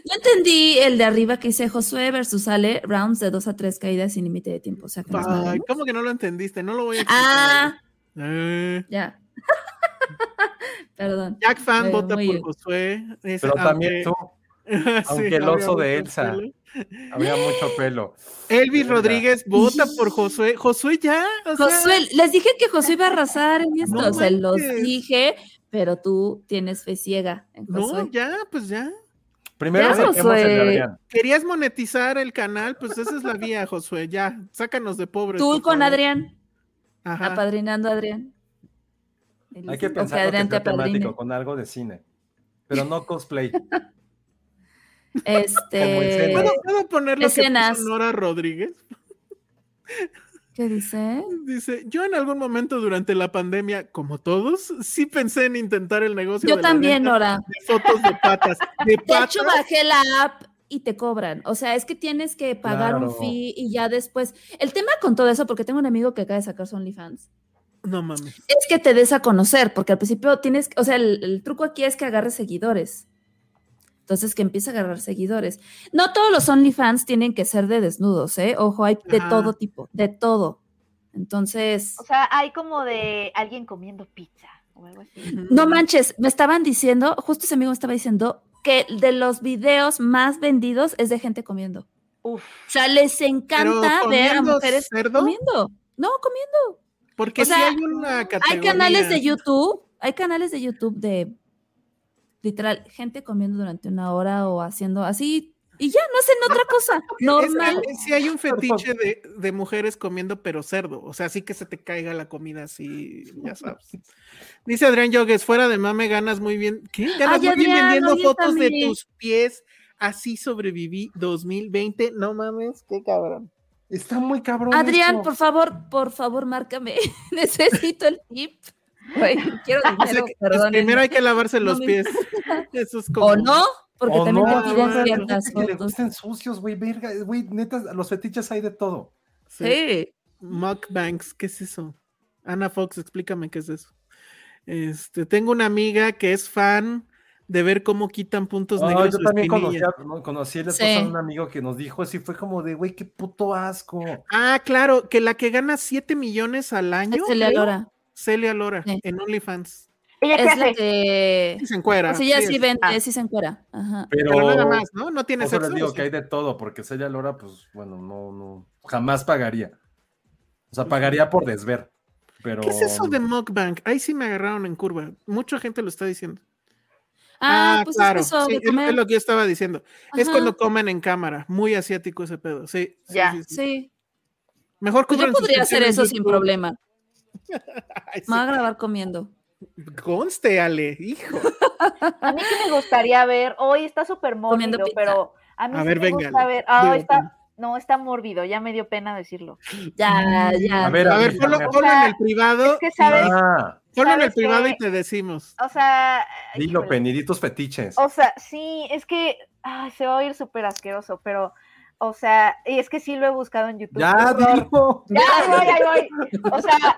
D: No entendí el de arriba que dice Josué versus Ale, rounds de 2 a 3 caídas sin límite de tiempo. O sea, que nos
E: Ay. ¿cómo que no lo entendiste? No lo voy a explicar.
D: Ah,
E: Eh,
D: ya. Perdón.
E: Jack Fan vota por
D: bien.
E: Josué.
C: Pero también
E: aunque-
C: tú,
E: Sí,
C: aunque el oso de Elsa. había mucho pelo.
E: Elvis
C: Venga.
E: Rodríguez vota por Josué. Josué ya. O sea,
D: Josué, les dije que Josué iba a arrasar en esto.
E: No
D: Se los
E: manches.
D: dije, pero tú tienes fe ciega en Josué.
E: no, ya, pues ya.
C: Primero
D: Ya, Josué.
E: Querías monetizar el canal, pues esa es la vía, Josué. Ya, sácanos de pobres.
D: tú con
E: favor.
D: Adrián,
E: Ajá.
D: apadrinando a Adrián.
C: Hay que
D: O
C: pensar
D: Adrián
C: que temático con algo de cine. Pero no cosplay.
D: Este.
E: ¿Puedo, puedo poner lo
D: Escenas.
E: que puso Nora Rodríguez?
D: ¿qué dice?
E: Dice, yo en algún momento durante la pandemia, como todos, sí pensé en intentar el negocio
D: Yo
E: de
D: también, Nora.
E: de fotos de patas. De
D: De
E: patas.
D: hecho, bajé la app y te cobran. O sea, es que tienes que pagar un fee y ya después. El tema con todo eso, porque tengo un amigo que acaba de sacar su OnlyFans,
E: No mames.
D: es que te des a conocer, porque al principio tienes, o sea, el, el truco aquí es que agarres seguidores. Entonces, que empiece a agarrar seguidores. No todos los OnlyFans tienen que ser de desnudos, ¿eh? Ojo, hay de
E: Ajá.
D: todo tipo, de todo. Entonces,
F: O sea, hay como de alguien comiendo pizza o algo así.
D: no manches, me estaban diciendo, justo ese amigo me estaba diciendo que de los videos más vendidos es de gente comiendo.
F: Uf.
D: O sea, les encanta
E: ¿Pero
D: ver a mujeres
E: cerdo?
D: comiendo. No, comiendo.
E: Porque
D: O
E: sí
D: sea,
E: hay una categoría.
D: Hay canales de YouTube, hay canales de YouTube de literal gente comiendo durante una hora o haciendo así y ya no hacen otra cosa. Normal.
E: es- sí hay un fetiche de, de mujeres comiendo pero cerdo, o sea, así que se te caiga la comida así, ya sabes. Dice Adrián Yogues, fuera de mame ganas muy bien. ¿Qué? Ganas
D: Ay,
E: muy bien
D: Adrián,
E: vendiendo fotos de tus pies. Así sobreviví 2020. No mames, qué cabrón.
C: Está muy cabrón.
D: Adrián,
C: esto.
D: por favor, por favor, márcame. Necesito el tip. Güey, quiero
E: sea,
D: dinero,
E: pues, primero hay que lavarse los
D: me-
E: pies. Eso es como.
D: O no, porque
C: O
D: también
C: no,
D: te piden
E: no, no,
D: ciertas
C: Gente que le
D: fotos.
C: gusten sucios, güey, verga, güey, neta, los fetiches hay de todo.
E: Sí.
D: Sí.
E: Mukbangs, ¿qué es eso? Ana Fox, explícame qué es eso. Este, tengo una amiga que es fan de ver cómo quitan puntos
C: No,
E: negros.
C: yo también conocí, a, no, conocí el
D: Sí.
C: esposo de un amigo que nos dijo así, fue como de, güey, qué puto asco.
E: Ah, claro, que la que gana 7 millones al año.
D: Es Celia Lora. Sí.
E: en OnlyFans.
F: ¿Ella qué
D: Es la
F: hace?
D: que.
E: Sí se encuera.
D: Sea, ella sí vende,
F: ah.
D: sí se encuera. Ajá.
C: Pero,
E: Pero nada más, ¿no? No tiene sexo.
C: les digo
E: ¿o
C: que hay
E: sí?
C: de todo, porque Celia Lora, pues, bueno, no, no, jamás pagaría. O sea, pagaría por desver. Pero...
E: ¿Qué es eso de mukbang? Ahí sí me agarraron en curva. Mucha gente lo está diciendo.
D: Ah, pues es eso,
E: sí,
D: de
E: es, lo que yo estaba diciendo. Es cuando comen en cámara. Muy asiático ese pedo. Sí, sí,
F: Ya.
E: sí, sí.
D: Sí.
E: Mejor
D: Pues yo podría hacer eso sin problema. Me voy a grabar comiendo.
E: Conste, Ale, hijo.
F: A mí que me gustaría ver, hoy está súper mórbido, pero a mí
E: A
F: sí
E: ver,
F: me
E: venga,
F: gusta ver. Ah, está, no, está mórbido, ya me dio pena decirlo.
D: Ya, ya.
C: A ver,
E: A ver, ponlo,
C: a ver.
E: ponlo en el privado.
F: Es que sabes,
C: Ah,
E: Ponlo en el
F: ¿sabes
E: privado y te decimos.
F: o sea,
C: dilo, tus fetiches.
F: O sea, sí, es que ay, se va a oír súper asqueroso, pero, o sea, y es que sí lo he buscado en YouTube.
C: Ya, dilo.
F: Ya, voy, ahí voy. O sea,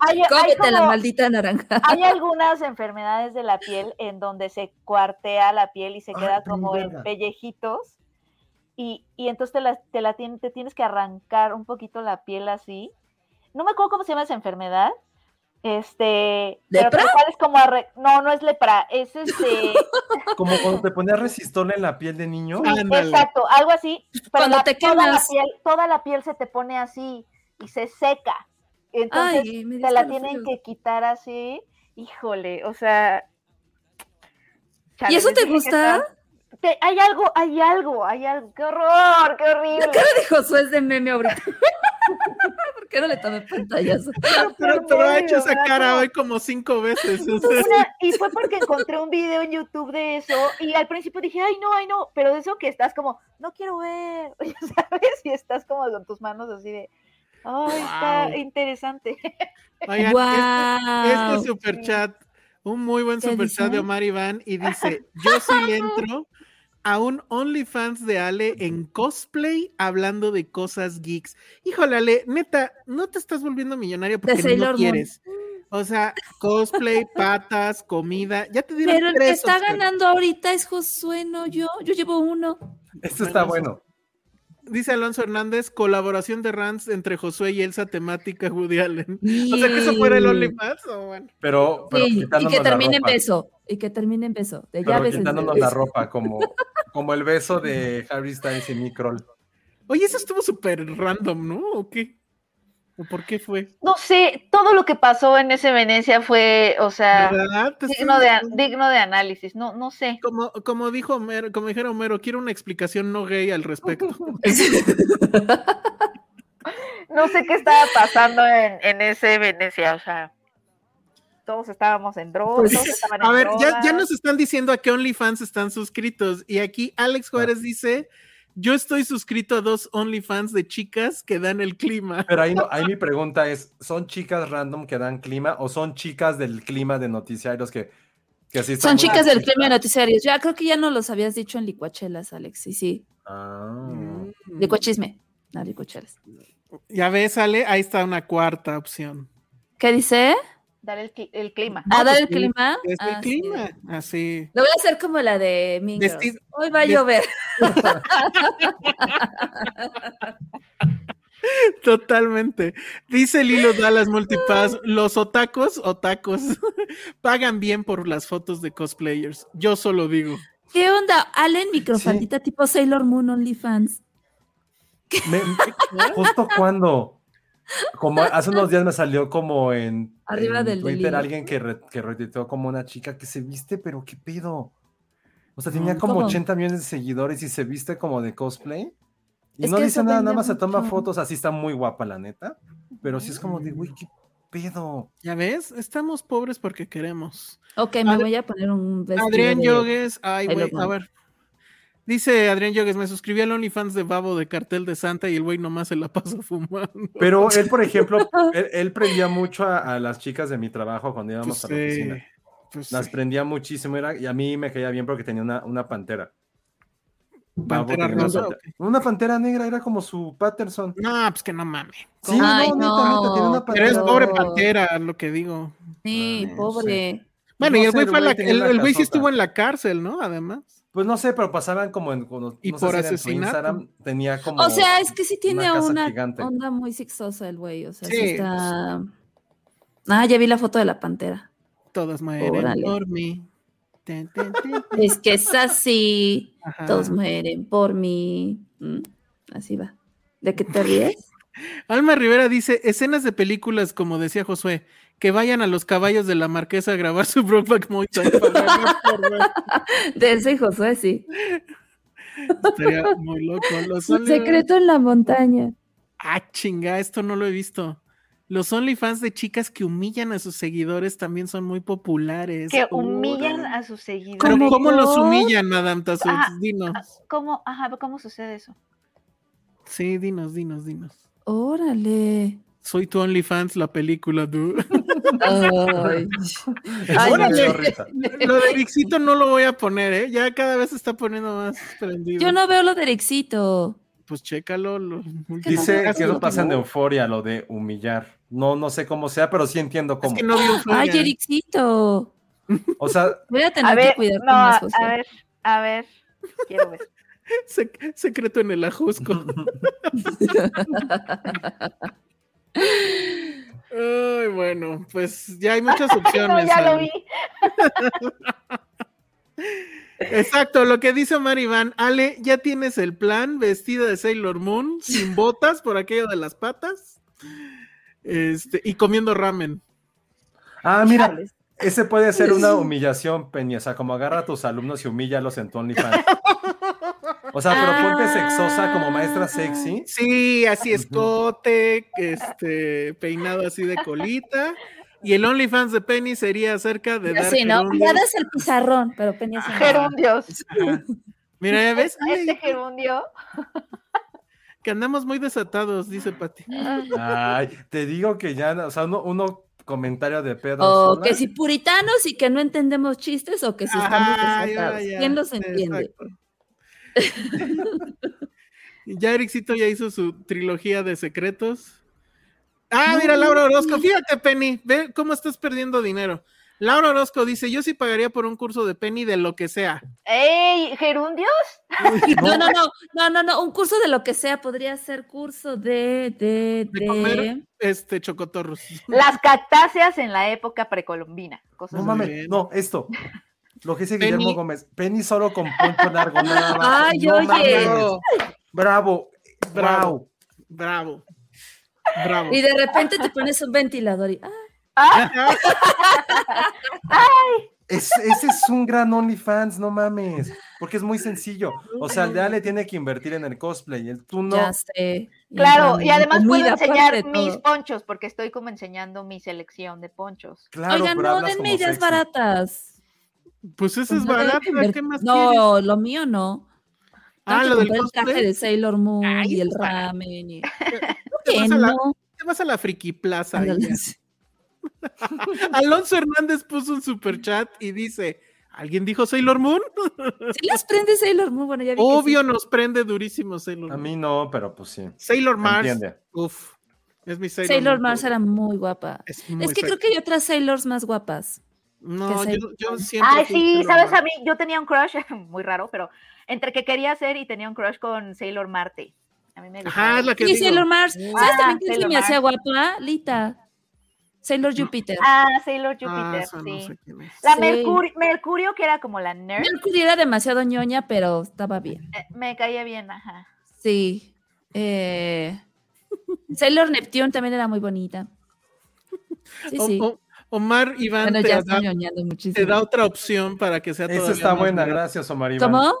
F: hay, hay
D: Cómete la maldita naranja.
F: hay algunas enfermedades de la piel en donde se cuartea la piel y se
C: Ay,
F: queda como en pellejitos. Y, y entonces te la, te la te tienes que arrancar un poquito la piel así. No me acuerdo cómo se llama esa enfermedad. Este.
D: ¿Lepra?
F: es como No, no es lepra. Es este.
C: Como cuando te ponías resistol en la piel de niño.
F: Exacto, algo así. Pero
D: Cuando
F: la-
D: te
F: toda la,
D: quemas.
F: piel, toda la piel se te pone así y se seca. Entonces
D: Ay,
F: te la tienen que quitar así. Híjole, o sea. chale,
D: ¿Y eso te gusta?
F: te- hay algo, hay algo, hay algo. ¡Qué horror! ¡Qué horrible!
D: La cara de Josué es de meme ahorita. Qué no le tomé pantallazo?
E: Pero, pero, pero ha hecho esa cara hoy como cinco veces.
F: Una- y fue porque encontré un video en YouTube de eso y al principio dije, ay no, ay no, pero de eso que estás como, no quiero ver, ¿sabes? Y estás como con tus manos así de, ay, está
E: Guau.
F: interesante.
E: Oigan,
D: Guau.
E: este, este superchat, un muy buen
D: ¿Qué
E: superchat de? Omar Iván y dice, yo sí entro a un OnlyFans de Ale en cosplay hablando de cosas geeks. Híjole, Ale, neta, no te estás volviendo millonario porque
D: Sailor
E: no
D: Moon.
E: quieres. O sea, cosplay, patas, comida, ya te dieron
D: Pero el que
E: tres
D: está
E: opciones.
D: ganando ahorita es Josué, no yo. Yo llevo uno.
C: Esto está bueno.
E: Dice Alonso Hernández, colaboración de Rans entre Josué y Elsa temática Woody Allen. O sea, que eso fuera el OnlyFans, o bueno.
C: Pero, pero
D: Sí, y que termine en beso. Y que termine en beso. De
C: Pero quitándonos la ropa, como, como el beso de Harry Styles y Nick Kroll.
E: Oye, eso estuvo súper random, ¿no? ¿O qué? ¿O por qué fue?
F: No sé, todo lo que pasó en ese Venecia fue, o sea, digno de, digno de análisis, no, no sé.
E: Como, como dijo Homero, como dijera Homero, quiero una explicación no gay al respecto.
F: No sé qué estaba pasando en, en ese Venecia, o sea, todos estábamos en drogas,
D: Pues,
F: todos estaban
E: A
F: en
E: ver, ya, ya nos están diciendo a qué OnlyFans están suscritos. Y aquí Alex Juárez dice: Yo estoy suscrito a dos OnlyFans de chicas que dan el clima.
C: Pero ahí, no, ahí mi pregunta es, ¿son chicas random que dan clima o son chicas del clima de noticiarios que, que así están
D: Son chicas del clima de noticiarios. Ya creo que ya no los habías dicho en licuachelas, Alex. Sí, sí.
C: Ah.
D: Licuachisme. No, licuachelas.
E: Ya ves, Ale, ahí está una cuarta opción.
D: ¿Qué dice?
F: Dar el, cli- el clima.
D: ¿A dar el
E: sí,
D: clima?
E: Es el
D: Ah, sí.
E: clima, así.
D: Lo voy a hacer como la de Mean Girls. Hoy va a llover.
E: Totalmente. Dice Lilo Dallas Multipass, los otacos, otacos, pagan bien por las fotos de cosplayers. Yo solo digo.
D: ¿Qué onda? Allen microfaldita tipo Sailor Moon OnlyFans.
C: ¿Justo cuando? Como hace unos días me salió como en,
D: Arriba
C: en
D: del
C: Twitter
D: delirio.
C: alguien que, re- que retuiteó como una chica que se viste, pero qué pedo. O sea, tenía como
D: ¿cómo?
C: 80 millones de seguidores y se viste como de cosplay. Y
D: Es
C: no dice nada, nada más se toma fotos, así está muy guapa la neta. Pero sí es como de, güey, qué pedo.
E: ¿Ya ves? Estamos pobres porque queremos.
D: Ok, me
E: Ad-
D: voy a poner un vestido
E: Adrián
D: de-
E: Yogues, ay, güey, a ver. Dice Adrián Yogues, me suscribí al OnlyFans de Babo de Cartel de Santa y el güey nomás se la pasa fumando.
C: Pero él, por ejemplo, él, él prendía mucho a, a las chicas de mi trabajo cuando íbamos
E: Pues
C: a la
E: sí,
C: oficina.
E: pues
C: Las
E: sí.
C: prendía muchísimo era, y a mí me caía bien porque tenía una, una pantera. Babo
E: ¿Pantera
C: tenía una
E: rosa
C: pantera- Una pantera negra, era como su Patterson.
E: No, pues que no mames.
C: Sí,
D: Ay,
C: no,
D: no.
C: neta, tenía una
E: Pero es
C: pantera.
E: pobre
D: No.
E: pantera, lo que digo.
D: Sí,
C: Ah,
D: pobre.
E: Bueno,
C: No
E: y el güey
C: el
E: fue el, güey sí estuvo en la cárcel, ¿no? Además.
C: Pues no sé, pero pasaban como en. cuando-
E: Y
C: no sé
E: por
C: si su
E: asesinato.
C: Instagram, tenía como.
D: O sea, es que sí tiene una,
C: gigante.
D: onda muy sexosa el güey. O sea, sí,
E: Sí,
D: está. Ah, ya vi la foto de la pantera.
E: Todas mueren por mí. Ten, ten, ten, ten.
D: Es que es así.
E: Ajá.
D: Todos mueren por mí. Mm, Así va. ¿De qué te ríes?
E: Alma Rivera dice, escenas de películas, como decía Josué, que vayan a los caballos de la marquesa a grabar su Brokeback Mountain.
D: De ese Josué, sí.
E: Estaría muy loco. Los Only-
D: secreto en la montaña.
E: Ah, chinga, esto no lo he visto. Los OnlyFans de chicas que humillan a sus seguidores también son muy populares.
F: Que humillan a sus seguidores.
D: ¿Cómo
E: ¿cómo los humillan, Madame?
F: Ah,
E: Dinos.
F: ¿Cómo, ajá, ¿Cómo sucede eso?
E: Sí, dinos, dinos, dinos.
D: Órale.
E: Soy tu OnlyFans, la película, du.
D: Ay. Ay,
E: órale. Lo de Vixito no lo voy a poner, ¿eh? Ya cada vez se está poniendo más prendido.
D: Yo no veo lo de Ericito.
E: Pues chécalo. lo-
C: Dice que eso
E: lo
C: pasa en
E: no.
C: euforia, lo de humillar. No, no sé cómo sea, pero sí entiendo
E: Es
C: cómo.
E: que no.
D: Ay, Ericito.
C: O sea,
D: Voy a tener
F: A ver,
D: que cuidar
F: no,
D: con más
F: a, ver, a ver, quiero ver.
E: Sec- secreto en el ajusco. Ay, bueno, pues ya hay muchas
F: no,
E: opciones.
F: ya lo vi.
E: Exacto, lo que dice Omar Iván. Ale, ya tienes el plan, vestida de Sailor Moon, sin botas por aquello de las patas. Este, y comiendo ramen.
C: ah, mira, ese puede ser una humillación, Peña. O sea, como agarra a tus alumnos y humíllalos en tu OnlyFans. O sea, pero ponte
F: Ah.
C: sexosa como maestra sexy.
E: Sí, así escote, este, peinado así de colita. Y el OnlyFans de Penny sería acerca de dar
D: Sí, ¿no? Ya das el pizarrón, pero Penny no.
F: Gerundios.
E: Mira, ya ves Ay,
F: Este gerundio.
E: que andamos muy desatados, dice Pati.
C: Ay, te digo que ya, o sea, uno, uno comentario de Pedro.
D: O
C: Sola.
D: que si puritanos y que no entendemos chistes o que si estamos
E: ya,
D: desatados.
E: ya,
D: ¿Quién los entiende?
E: exacto. ya Ericito ya hizo su trilogía de secretos. Ah, mira, Laura Orozco, fíjate, Penny, ve cómo estás perdiendo dinero. Laura Orozco dice, yo sí pagaría por un curso de Penny de lo que sea.
F: ¡Ey! ¿Gerundios?
D: No, no, no, no, no, no, un curso de lo que sea, podría ser curso de, de,
E: De comer este chocotorros.
F: Las cactáceas en la época precolombina. Cosas
C: No mames, no, esto. Lo que dice
E: Penny.
C: Guillermo Gómez. Penny solo con poncho largo, nada más.
D: Ay,
C: No
D: oye.
C: Bravo,
E: Bravo.
C: bravo.
E: Bravo. Bravo.
D: Y de repente te pones un ventilador y. ah,
F: Ah,
C: Es- ese es un gran OnlyFans, no mames. Porque es muy sencillo. O sea, el de Ale tiene que invertir en el cosplay. El tú no.
D: Ya sé.
F: claro, y además puedo enseñar mis
D: todo.
F: ponchos, porque estoy como enseñando mi selección de ponchos.
C: Claro,
D: Oigan, no denme ideas baratas.
E: Pues ese es
D: No
E: barato, ¿qué más quieres?
D: No, lo mío no.
E: Ah,
D: Tengo
E: lo del
D: el traje de Sailor Moon
E: Ay,
D: y el
E: eso
D: ramen. Y...
E: Te
D: que
E: vas a la-
D: no.
E: Te vas a la Friki Plaza. Alonso Hernández puso un super chat y dice: ¿Alguien dijo Sailor Moon?
D: Sí les prende Sailor Moon, bueno, ya vi que
E: Obvio
D: sí.
E: nos prende durísimo Sailor
C: A
E: Moon.
C: mí no, pero pues sí.
E: Sailor Mars.
C: entiende.
E: Uf. Es mi Sailor,
D: Sailor
E: Moon
D: Mars era muy guapa.
E: Es, muy
D: Es que creo que hay otras Sailors más guapas.
E: No, yo, yo siempre.
F: Ay, sí, sabes, a mí yo tenía un crush, muy raro, pero entre que quería hacer y tenía un crush con Sailor Marte. A mí me gustaba.
E: Ajá, es la que
D: Sí,
E: digo.
D: Sailor Mars. ¿Sabes
F: Ah,
D: también quién se
F: Sailor
D: me hacía guapa? Lita. Sailor Jupiter.
F: Ah, Sailor
E: Ah,
F: Jupiter,
E: no
F: sí.
E: sé quién es.
F: La
D: Sí.
F: Mercurio, Mercurio, que era como la nerd,
D: Mercury era demasiado ñoña, pero estaba bien.
F: eh, me caía bien, ajá.
D: Sí. Eh, Sailor Neptune también era muy bonita. Sí,
E: O-
D: sí.
E: o- Omar Iván
D: Bueno,
E: te,
D: ya
E: da, te otra opción para que sea
C: Esa está
E: más
C: buena,
E: barato.
C: gracias, Omar Iván.
D: ¿Cómo?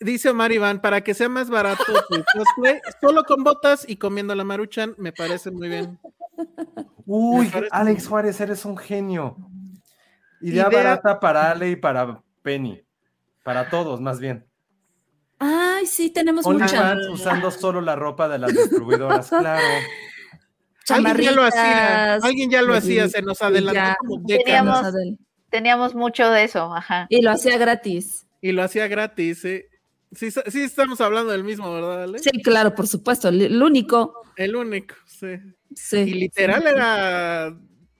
E: Dice Omar Iván, para que sea más barato tu cosplay, solo con botas y comiendo la maruchan, me parece muy bien.
C: Uy, Alex Juárez, eres un genio. Idea,
E: Idea-
C: barata para Ale y para Penny. Para todos, más bien.
D: Ay, sí, tenemos muchas.
C: Usando solo la ropa de las distribuidoras, claro.
E: Alguien ya lo hacía, alguien ya lo hacía,
D: sí,
E: se nos
D: sí,
E: adelantó
D: ya.
E: como
F: Teníamos-
E: décadas
F: Teníamos mucho de eso, ajá.
D: Y lo hacía gratis.
E: y lo hacía gratis. ¿eh? Sí, sí estamos hablando del mismo, ¿verdad, Ale?
D: Sí, claro, por supuesto. El único.
E: El único, sí.
D: Sí.
E: Y literal
D: sí.
E: era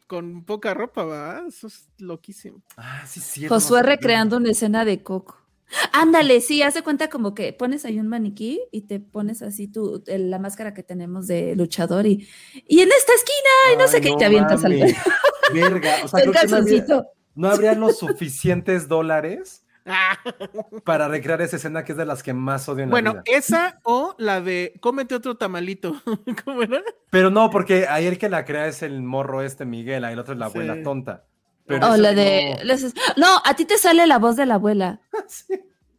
E: con poca ropa, ¿verdad? Eso es loquísimo.
C: Ah, sí, cierto.
D: Josué recreando una escena de Coco. Ándale, sí, hace cuenta como que pones ahí un maniquí y te pones así tu, el- la máscara que tenemos de luchador y, y en esta esquina, y no sé qué, y te avientas al.
C: Verga, o sea,
D: el
C: creo que no habría,
D: calzoncito.
C: no habría los suficientes dólares para recrear esa escena que es de las que más odio en la
E: bueno,
C: vida.
E: esa o la de cómete otro tamalito. ¿Cómo era?
C: Pero no, porque ahí el que la crea es el morro este Miguel, ahí el otro es la abuela
E: Sí.
C: tonta. Pero
D: O
C: esa
D: la
C: no-
D: de. les- No, a ti te sale la voz de la abuela.
C: Sí.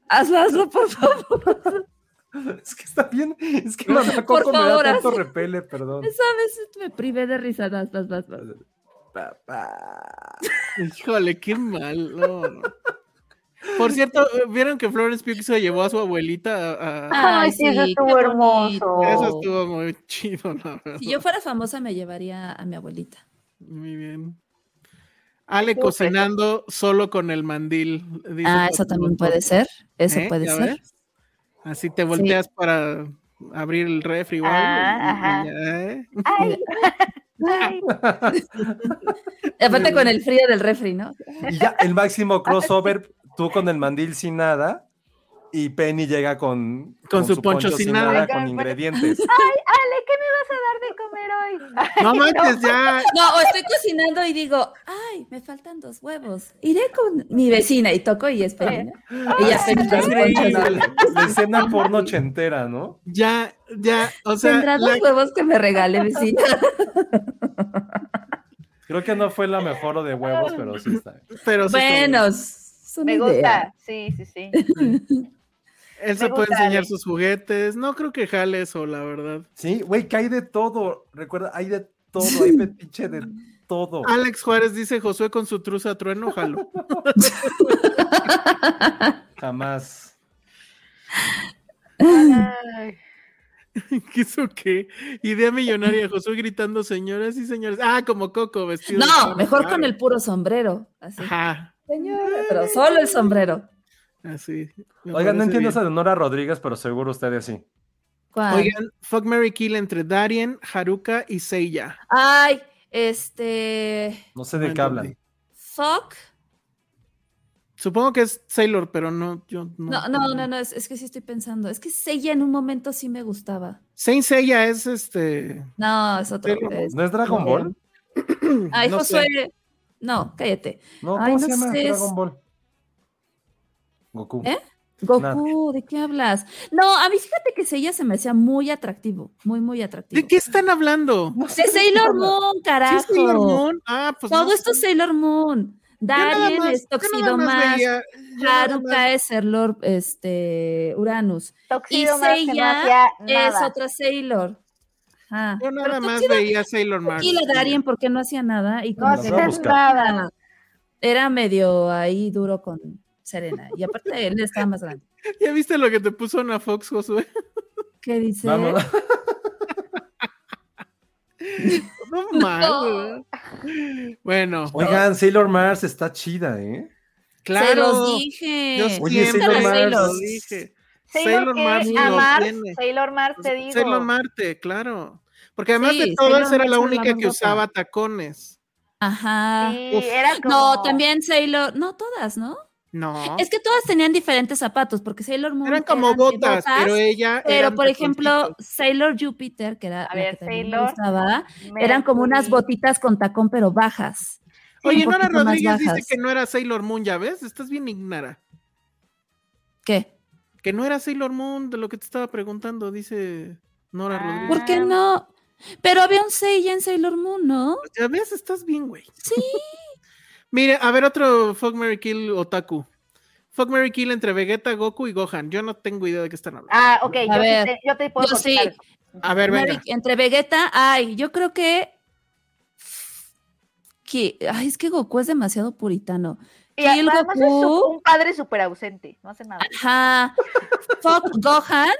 D: Hazlo, hazlo, por favor.
C: Es que está bien, es que
D: Por
C: Coco me da tanto repele, perdón.
D: ¿Sabes? Me privé de risa. Vas, vas, vas, vas.
C: Papá.
E: Híjole, qué mal. no, no. Por cierto, ¿vieron que Florence Pugh se llevó a su abuelita a... a-
F: Ay, sí, eso estuvo hermoso.
E: Eso estuvo muy chido, la verdad.
D: Si yo fuera famosa, me llevaría a mi abuelita.
E: Muy bien. Ale
F: Súper.
E: cocinando solo con el mandil. dice
D: Ah, eso también puede ser. Eso
E: ¿Eh?
D: puede
E: ¿Ya
D: ser.
E: ves? Así te volteas para abrir el refri
F: Ah,
E: ¿eh?
F: Ay, ay.
D: Aparte con el frío del refri, ¿no?
C: Y ya, el máximo crossover, tú con el mandil sin nada, y Penny llega con,
E: Con su poncho sin nada.
C: con ingredientes.
F: Ay,
E: No manches, ya.
D: No, o estoy cocinando y digo, ay, me faltan dos huevos. Iré con mi vecina y toco y es Penny, ¿no? Y ya
C: increíble,
D: poncho.
C: la, la escena porno ochentera, ¿no?
E: Ya, ya, o sea,
D: ¿Tendrá
E: la-
D: dos huevos que me regale, vecina?
C: Creo que no fue la mejor de huevos, pero sí está.
E: pero sí
D: Bueno,
F: Me
D: idea.
F: gusta. Sí, sí, sí.
E: Él se puede enseñar sus juguetes. No creo que jale eso, la verdad.
C: Sí, güey, que hay de todo. Recuerda, hay de todo, hay fetiche de todo.
E: Alex Juárez dice Josué con su truza trueno, jalo.
C: Jamás.
F: Ay,
E: ¿Qué hizo qué? Idea millonaria, Josué gritando señoras y señores. Ah, como Coco vestido.
D: No, mejor con el puro sombrero. Así.
E: Ajá,
D: Señora, pero solo el sombrero.
E: Así. me
C: Oigan, no entiendo
E: bien.
C: esa de Nora Rodríguez, pero seguro ustedes sí.
D: ¿Cuál?
E: Oigan, Fuck Mary Kill entre Darien, Haruka y Seiya.
D: Ay, este.
C: No sé de qué
E: Bueno,
C: hablan.
D: Fuck.
E: Supongo que es Sailor, pero no, yo no.
D: No, no, no, no, es, es que sí estoy pensando. Es que Seiya en un momento sí me gustaba.
E: Saint Seiya es este.
D: No, es otro. Es-
C: ¿No es Dragon Ball?
D: Ay,
E: no
D: Josué.
E: sé.
D: No, cállate.
C: No, ¿cómo
D: Ay,
C: se
D: no
C: llama
D: sé, es-
C: Dragon Ball? Goku.
D: ¿Eh? Goku, ¿de qué hablas? No, a mí fíjate que Seiya se me hacía muy atractivo, muy, muy atractivo.
E: ¿De qué están hablando?
D: De Sailor Moon,
E: ¿Sí
D: carajo.
E: es Sailor Moon? Ah, pues
D: Todo
E: no
D: esto es Sailor Moon. Darien es Toxido
E: más
D: Haruka es Sailor este, Uranus. Y
F: Toxido más que no
D: Seiya es
F: nada.
D: otra Sailor. Ajá.
E: Yo nada
D: Pero
E: más
D: Toxido
E: veía Sailor Mars.
D: Y la Darien porque no hacía nada y
F: No
D: como
C: a
F: hacía nada.
D: era medio ahí duro con Serena. Y aparte él estaba más grande.
E: ¿Ya viste lo que te puso Ana Fox, Josué?
D: ¿Qué dice?
C: Vamos.
E: No mal. Bueno,
C: Oigan, Sailor Mars está chida, ¿eh?
E: claro.
D: Se los dije.
E: Yo
C: Oye, Sailor Mars.
E: lo dije.
F: Sailor,
E: Sailor Mars.
F: Sailor Mars te digo.
E: Sailor Marte, claro. Porque además
D: Sí,
E: de todas
D: Sailor
E: era la
D: Mars
E: única que usaba tacones.
D: Ajá.
F: Sí, era como...
D: No, también Sailor, no todas, ¿no?
E: No.
D: Es que todas tenían diferentes zapatos, porque Sailor Moon
E: eran como botas, pero ella.
D: pero, por ejemplo. Sailor Jupiter, que era
F: A ver,
D: que
F: Sailor
D: gustaba, eran como unas botitas con tacón, pero bajas.
E: Oye, Nora Rodríguez dice que no era Sailor Moon, ¿ya ves? Estás bien ignara.
D: ¿Qué?
E: Que no era Sailor Moon de lo que te estaba preguntando, dice Nora
F: Ah.
E: Rodríguez.
D: ¿Por qué no? Pero había un Seiya en Sailor Moon, ¿no?
E: Ya ves, estás bien, güey.
D: Sí.
E: Mire, a ver, otro Fuck Mary Kill Otaku. Fuck Mary Kill entre Vegeta, Goku y Gohan. Yo no tengo idea de qué están hablando.
F: Ah, ok,
D: A
F: yo, sí
D: ver,
F: te, yo te puedo
D: yo sí.
E: A ver, venga.
D: Mary- entre Vegeta, ay, yo creo que. que ay, es que Goku es demasiado puritano.
F: Y
D: Kill
F: además es su- un padre súper ausente, no hace nada.
D: Ajá. Fuck Gohan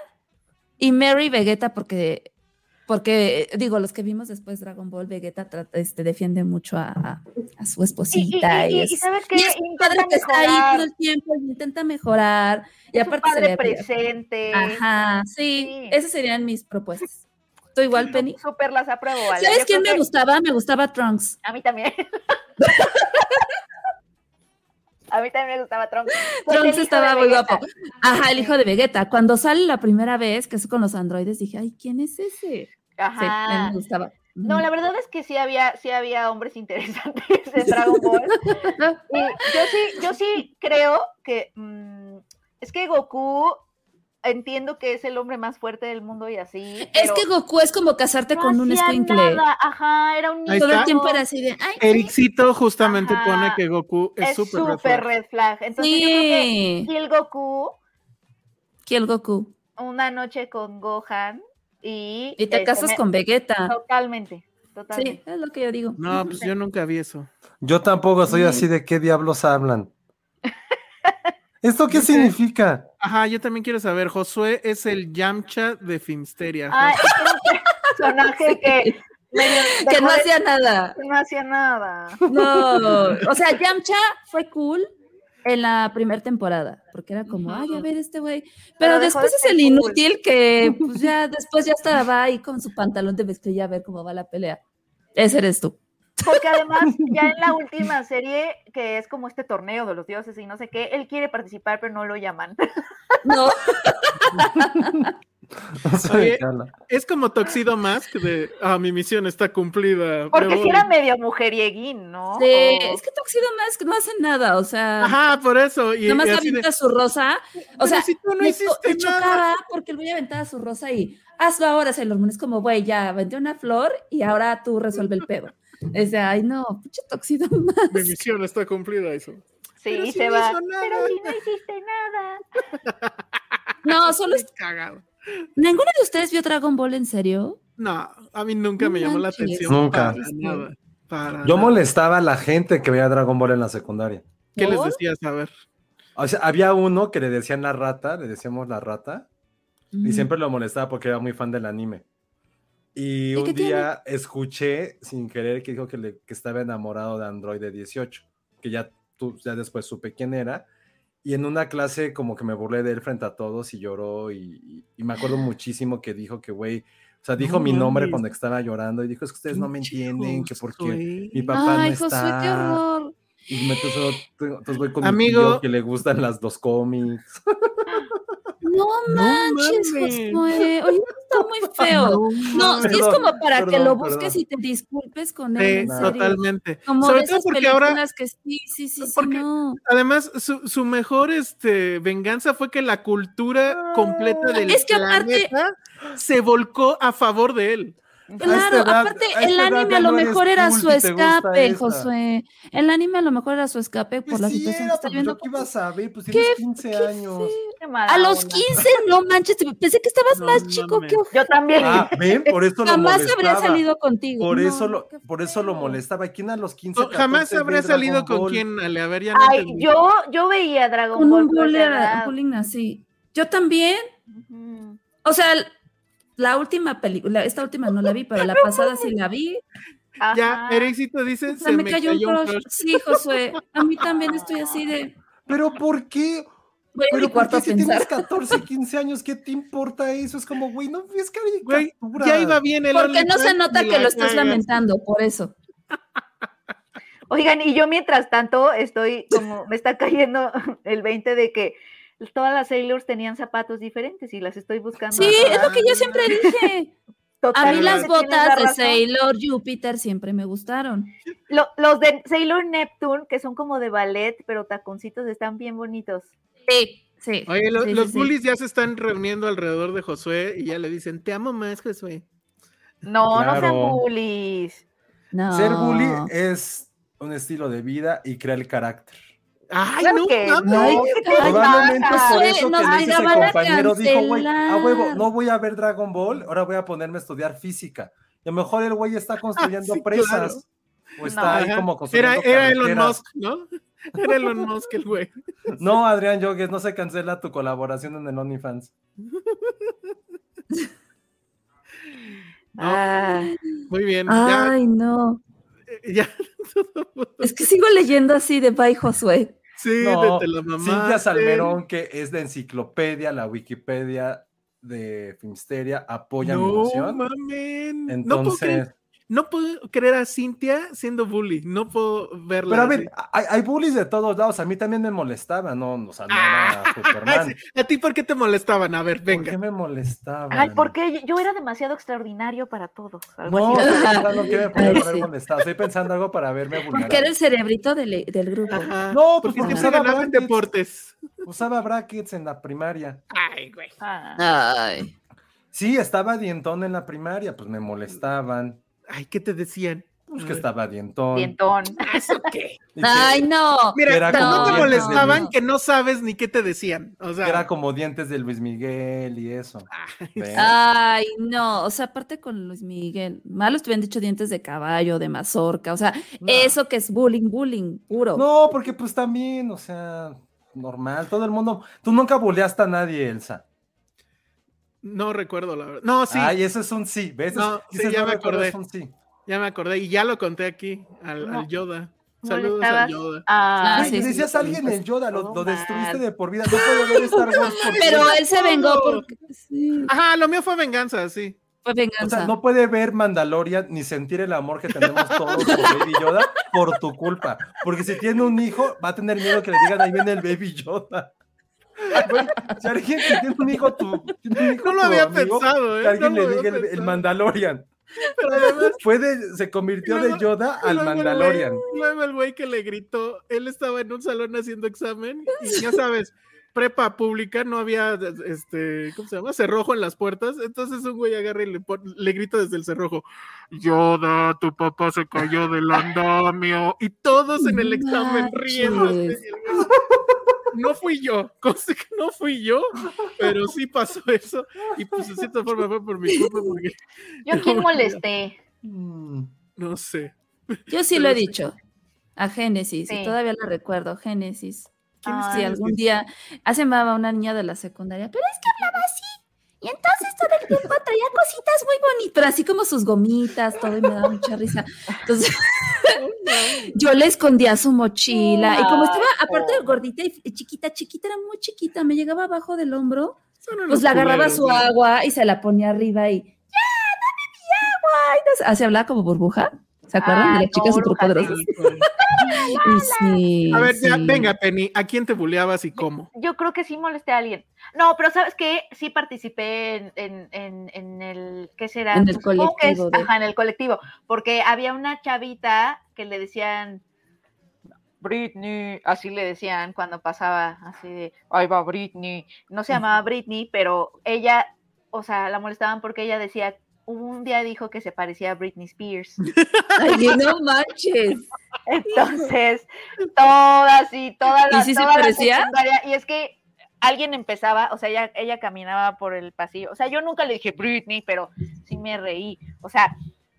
D: y Mary Vegeta, porque. Porque, eh, digo, los que vimos después Dragon Ball, Vegeta trata- este, defiende mucho a, a- a su esposita.
F: y-
D: Y,
F: y
D: es,
F: ¿sabes qué?
D: y es un padre que está ahí
F: mejorar.
D: todo el tiempo y intenta mejorar. Y
F: Es un
D: aparte se
F: padre presente.
D: Ajá, sí,
F: Sí.
D: esas serían mis propuestas. ¿Tú igual, Penny?
F: Súper las apruebo, Ale.
D: ¿Sabes
F: Yo
D: quién me
F: que-
D: gustaba? Me gustaba Trunks.
F: A mí también. A mí también me gustaba Trunks.
D: Trunks estaba muy guapo. Ajá, el hijo de Vegeta. Cuando sale la primera vez, que es con los androides, dije, ay, ¿quién es ese? Sí,
F: Ajá.
D: me gustaba.
F: No, la verdad es que sí había, sí había hombres interesantes en Dragon Ball. Y yo sí, yo sí creo que mm, es que Goku entiendo que es el hombre más fuerte del mundo y así.
D: Es que Goku es como casarte
F: no
D: con un escuincle.
F: nada, Ajá, era un niño.
D: Todo el tiempo era así de, ay,
E: Ericito justamente
F: Ajá.
E: pone que Goku es súper red
F: súper
E: flag.
F: red flag. Entonces yo creo que
D: sí.
F: Kill Goku
D: Kill Goku.
F: una noche con Gohan y
D: Y te
F: este,
D: casas
F: me-
D: con Vegeta.
F: totalmente,
D: Sí,
F: totalmente.
D: es lo que yo digo.
E: No, pues yo nunca vi eso.
C: Yo tampoco soy así de qué diablos hablan. ¿Esto qué
E: Dice-
C: significa?
E: Ajá, yo también quiero saber. Josué es el Yamcha de Finsteria.
F: Ah, es un personaje que
D: Que no
F: de-
D: hacía nada.
F: no hacía nada.
D: No, o sea, Yamcha fue cool en la primera temporada, porque era como, ay, a ver este güey. Pero,
F: Pero dejó de
D: después es el
F: cool.
D: inútil que pues ya después ya estaba ahí con su pantalón de mezclilla a ver cómo va la pelea. Ese eres tú.
F: Porque además, ya en la última serie, que es como este torneo de los dioses y no sé qué, él quiere participar, pero no lo llaman.
D: No,
E: Oye. Es como Toxido Mask de, ah, mi misión está cumplida.
F: Porque si
E: voy".
F: era medio mujerieguín, ¿no?
D: sí,
F: O-
D: es que Tuxedo Mask no hace nada, o sea,
E: Ajá, por eso. Y,
D: nomás
E: y de,
D: avienta su rosa. O
E: "Pero
D: sea,
E: si tú no
D: me,
E: hiciste
D: me
E: nada".
D: chocaba porque el güey aventaba su rosa y hazlo ahora, Sailor Moon. Es como, güey, ya aventé una flor y ahora tú resuelve el pedo. Es de, ay, no, pinche Tuxedo Mask.
E: Mi misión está cumplida, eso.
F: sí,
E: pero
F: y
E: si
F: se
E: no
F: va. Pero si no hiciste nada.
D: No, solo es...
E: Estoy cagado.
D: ¿Ninguno de ustedes vio Dragon Ball en serio?
E: No, a mí nunca me llamó la atención.
C: Nunca.
E: Para nada. Para
C: Yo molestaba a la gente que veía Dragon Ball en la secundaria.
E: ¿Qué les decías? A ver.
C: O sea, había uno que le decían la rata, le decíamos la rata, y siempre lo molestaba porque era muy fan del anime. Y
D: ¿Y
C: un
D: qué tiene?
C: día escuché sin querer que dijo que, le- que estaba enamorado de Android de 18, que ya, tú, ya después supe quién era. Y en una clase como que me burlé de él frente a todos y lloró y, y- y me acuerdo muchísimo que dijo que, güey, o sea, dijo
E: No
C: mi nombre cuando estaba llorando y dijo, es que ustedes no me entienden, que porque mi papá
D: Ay,
C: no está.
D: qué horror.
C: Y me entonces, entonces voy con mi
E: Amigo.
C: tío que le gustan las dos cómics.
D: No manches,
E: mames.
D: Josué. Oye, está muy feo. No, sí es como para que lo busques
C: perdón.
D: y te disculpes con él.
E: Sí, totalmente.
D: Como
E: Sobre
D: de
E: todo porque
D: películas
E: ahora,
D: que sí, sí, sí, sí, no.
E: además, su, su mejor este, venganza fue que la cultura completa del
D: Es que aparte-
E: planeta se volcó a favor de él.
D: Claro,
C: edad-
D: aparte el anime a lo
C: no
D: mejor era
C: cool
D: su escape. Josué. El anime a lo mejor era su escape por
C: Pues
D: la
C: sí
D: situación
C: era,
D: que está
C: pues,
D: viendo.
C: yo qué iba a saber, pues
D: Qué-
C: tienes 15
D: qué
C: años.
F: Qué
D: A los
F: onda.
D: 15, no manches, pensé que estabas
E: No
D: más chico
E: mames.
D: que
F: Yo también.
C: Ah, ven, por eso lo
D: jamás
C: molestaba.
D: habría salido contigo.
C: Por
D: No,
C: eso lo, por eso lo molestaba. ¿Quién a los 15
E: No, jamás
C: 14 ve
E: habrá salido con quien, Ale. A ver, ya no
F: Ay, yo, yo veía Dragon
D: Con
F: Ball.
D: un bullying, así. Yo también. O sea, la última película, esta última no la vi, pero la pasada sí la vi.
E: Ya. Ericito dice,
D: O sea,
E: se
D: me cayó un crush.
E: crush.
D: Sí, Josué. A mí también estoy así de.
C: Pero ¿por qué?
D: Voy
C: Pero ¿por qué si tienes
D: pensar.
C: 14, 15 años, qué te importa eso? Es como, güey, no
E: Güey,
C: caricatura.
E: ya iba bien el
D: Porque no se nota que lo estás lamentando, por eso.
F: Oigan, y yo mientras tanto estoy como, me está cayendo el 20 de que todas las Sailors tenían zapatos diferentes y las estoy buscando.
D: Sí, es lo que yo siempre dije. A mí las
F: la
D: botas de. Sailor Jupiter siempre me gustaron.
F: Lo- los de Sailor Neptune, que son como de ballet, pero taconcitos, están bien bonitos.
D: Sí, sí.
E: Oye, lo-
D: sí,
E: los
D: sí.
E: bullies ya se están reuniendo alrededor de Josué y ya le dicen, te amo más, Josué.
F: No, no sean bullies.
D: No.
C: Ser bully es un estilo de vida y crea el carácter.
E: Ay,
F: Claro
E: no,
F: que no.
D: Ay,
F: ¿qué te
C: Probablemente
F: pasa?
C: por eso
D: nos
C: que le dice ese compañero dijo, güey, a huevo, no voy a ver Dragon Ball, ahora voy a ponerme a estudiar física. Y a lo mejor el güey está construyendo
E: Sí,
C: presas.
E: claro.
C: O está
F: No.
C: ahí
E: Ajá.
C: como
E: Era,
C: construyendo
E: era Elon
C: carreteras.
E: Musk, ¿no? Era Elon Musk el güey.
C: No, Adrián Yogues, no se cancela tu colaboración en el OnlyFans.
F: Ah,
E: Muy bien. Ya,
D: Ay, no.
E: ya.
D: Es que sigo leyendo así de Bye Josué.
E: Sí,
C: No,
E: de la
C: Cintia
E: mamaste.
C: Salmerón, que es de enciclopedia, la Wikipedia de Filmsteria, apoya mi
E: No,
C: emoción.
E: mamen. no, puedo
C: Entonces,
E: no puedo creer a Cintia siendo bully. No puedo verla.
C: pero a ver, hay, hay bullies de todos lados. A mí también me molestaba, no, o sea, no
E: Ah,
C: era Superman.
E: ¿A ti por qué te molestaban? A ver,
C: ¿Por qué
E: venga.
C: me molestaba?
F: Ay, porque yo era demasiado extraordinario para todos.
C: No, pensando que me podía
D: sí.
C: molestado. Estoy pensando algo para verme
D: Porque
C: vulnerable.
D: era el cerebrito del, del grupo.
E: Ajá.
C: No, pues
E: porque
C: porque
E: siempre
C: usaba
E: ganaba en
C: brackets.
E: deportes.
C: Usaba brackets en la primaria.
E: Ay, güey.
F: Ah.
D: Ay.
C: Sí, estaba dientón en la primaria, pues me molestaban.
E: Ay, ¿qué te decían?
C: Pues que estaba dientón.
F: Dientón.
E: ¿Eso qué?
D: Ay, no.
E: Mira,
C: Era
D: como
E: te molestaban que no sabes ni qué te decían. O sea,
C: que era como dientes de Luis Miguel y eso.
D: Ay, no. O sea, aparte con Luis Miguel, malos te hubieran dicho dientes de caballo, de mazorca. O sea,
C: No.
D: eso que es bullying, bullying, puro.
C: No, porque pues también, o sea, normal, todo el mundo. Tú nunca buleaste a nadie, Elsa.
E: No recuerdo la verdad. No, sí,
C: Ay, eso es un sí, ¿ves?
E: No, sí,
C: Dices,
E: ya me acordé.
C: es un sí.
E: ya me acordé y ya lo conté aquí al,
F: No.
E: al Yoda. Saludos al Yoda.
F: Ah,
D: Ah, sí, sí,
C: decías
D: sí,
C: a alguien en Yoda, lo, lo destruiste de por vida. No puede ver Star Wars porque-
D: Pero él se vengó porque sí,
E: Ajá, lo mío fue venganza, sí.
D: fue
C: O
D: venganza.
C: sea, no puede ver Mandalorian ni sentir el amor que tenemos todos por Baby Yoda por tu culpa. Porque si tiene un hijo, va a tener miedo que le digan ahí viene el Baby Yoda. Güey, si alguien que tiene un hijo, tu, tiene un hijo
E: No lo había
C: amigo,
E: pensado, ¿eh?
C: Que alguien
E: No
C: le diga el. Mandalorian.
E: Pero además,
C: Fue de- se convirtió de Yoda al
E: luego el güey-
C: Mandalorian.
E: Luego el güey que le gritó, él estaba en un salón haciendo examen y ya sabes, prepa pública, no había, este, ¿cómo se llama? Cerrojo en las puertas. Entonces un güey agarra y le, le grita desde el cerrojo, Yoda, tu papá se cayó del andamio. Y todos en el examen
D: Manches.
E: No fui yo, cosa que no fui yo, pero sí pasó eso. Y pues de cierta forma fue por mi culpa porque.
F: ¿Yo quién molesté?
C: Mm,
E: No sé.
D: Yo sí lo he dicho. A Génesis,
F: Sí.
D: y todavía lo recuerdo, Génesis.
E: ¿Quién es
F: Ay,
D: Si algún día hace llamaba una niña de la secundaria, pero es que hablaba así. Y entonces todo el tiempo traía cositas muy bonitas, pero así como sus gomitas, todo, y me daba mucha risa. Entonces, yo le escondía su mochila. Y como estaba, aparte de gordita y chiquita, chiquita, era muy chiquita, me llegaba abajo del hombro, pues le agarraba su agua y se la ponía arriba y, ¡ya, dame mi agua! Y no así hablaba como burbuja. ¿Se acuerdan de
F: Ay,
D: las chicas
F: no,
D: superpoderosas?
F: sí.
E: A ver, ya, venga, Penny, ¿a quién te buleabas y cómo?
F: Yo creo que sí molesté a alguien. No, pero ¿sabes qué? Sí participé en, en, en, en el, ¿qué será?
D: En el colectivo de-
F: Ajá, en el colectivo, porque había una chavita que le decían Britney, así le decían cuando pasaba, así de, ahí va Britney. No se llamaba Britney, pero ella, o sea, la molestaban porque ella decía, un día dijo que se parecía a Britney Spears.
D: Ay, no manches.
F: Entonces, todas y todas
D: ¿Y
F: las
D: sí se
F: toda la
D: parecía?
F: y es que alguien empezaba, o sea, ella, ella caminaba por el pasillo, o sea, yo nunca le dije Britney, pero sí me reí, o sea,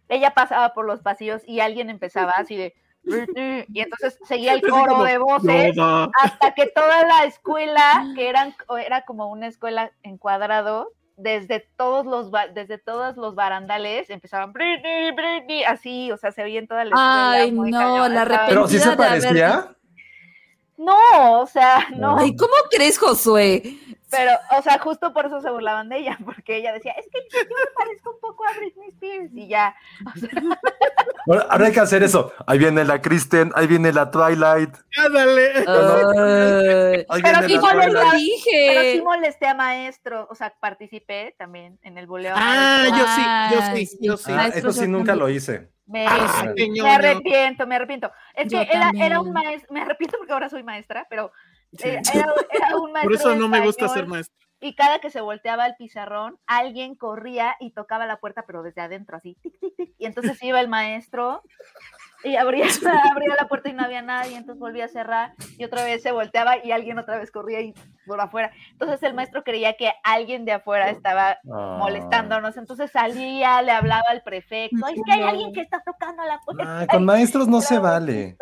F: ella pasaba por los pasillos y alguien empezaba así de y entonces seguía el coro de voces hasta que toda la escuela, que eran, era como una escuela en cuadrado, desde todos los ba- desde todos los barandales empezaban Britney, Britney, así, o sea, se veía en toda la escuela.
D: Ay,
F: muy
D: no,
F: cañón,
D: la
C: Pero sí se
D: haber-
C: parecía.
F: No, o sea, no,
D: Ay, ¿cómo crees, Josué?
F: Pero, o sea, justo por eso se burlaban de ella, porque ella decía, es que yo me parezco un poco a Britney Spears, y ya, o sea,
C: Ahora, ahora hay que hacer eso. Ahí viene la Kristen, ahí viene la Twilight,
E: Ándale.
C: Ahí
F: Pero sí verdad.
C: Twilight.
F: pero sí
D: dije.
F: molesté a maestros, o sea, participé también en el buleo.
E: Ah, yo sí, yo sí, yo sí.
C: Ah, eso sí nunca lo hice.
F: Me,
E: Ah,
F: me- arrepiento, me arrepiento. Es
D: Yo
F: que era, era un maestro, me arrepiento porque ahora soy maestra, pero
E: Sí.
F: era, era un maestro.
E: Por eso no me gusta ser maestro.
F: Y cada que se volteaba el pizarrón, alguien corría y tocaba la puerta, pero desde adentro, así, tic, tic, tic. Y entonces iba el maestro y abría, abría la puerta y no había nadie, entonces volvía a cerrar y otra vez se volteaba y alguien otra vez corría y por afuera. Entonces el maestro creía que alguien de afuera estaba
C: Ah.
F: molestándonos, entonces salía, le hablaba al prefecto, es que hay alguien que está tocando la puerta.
C: Ah, con maestros no se vale.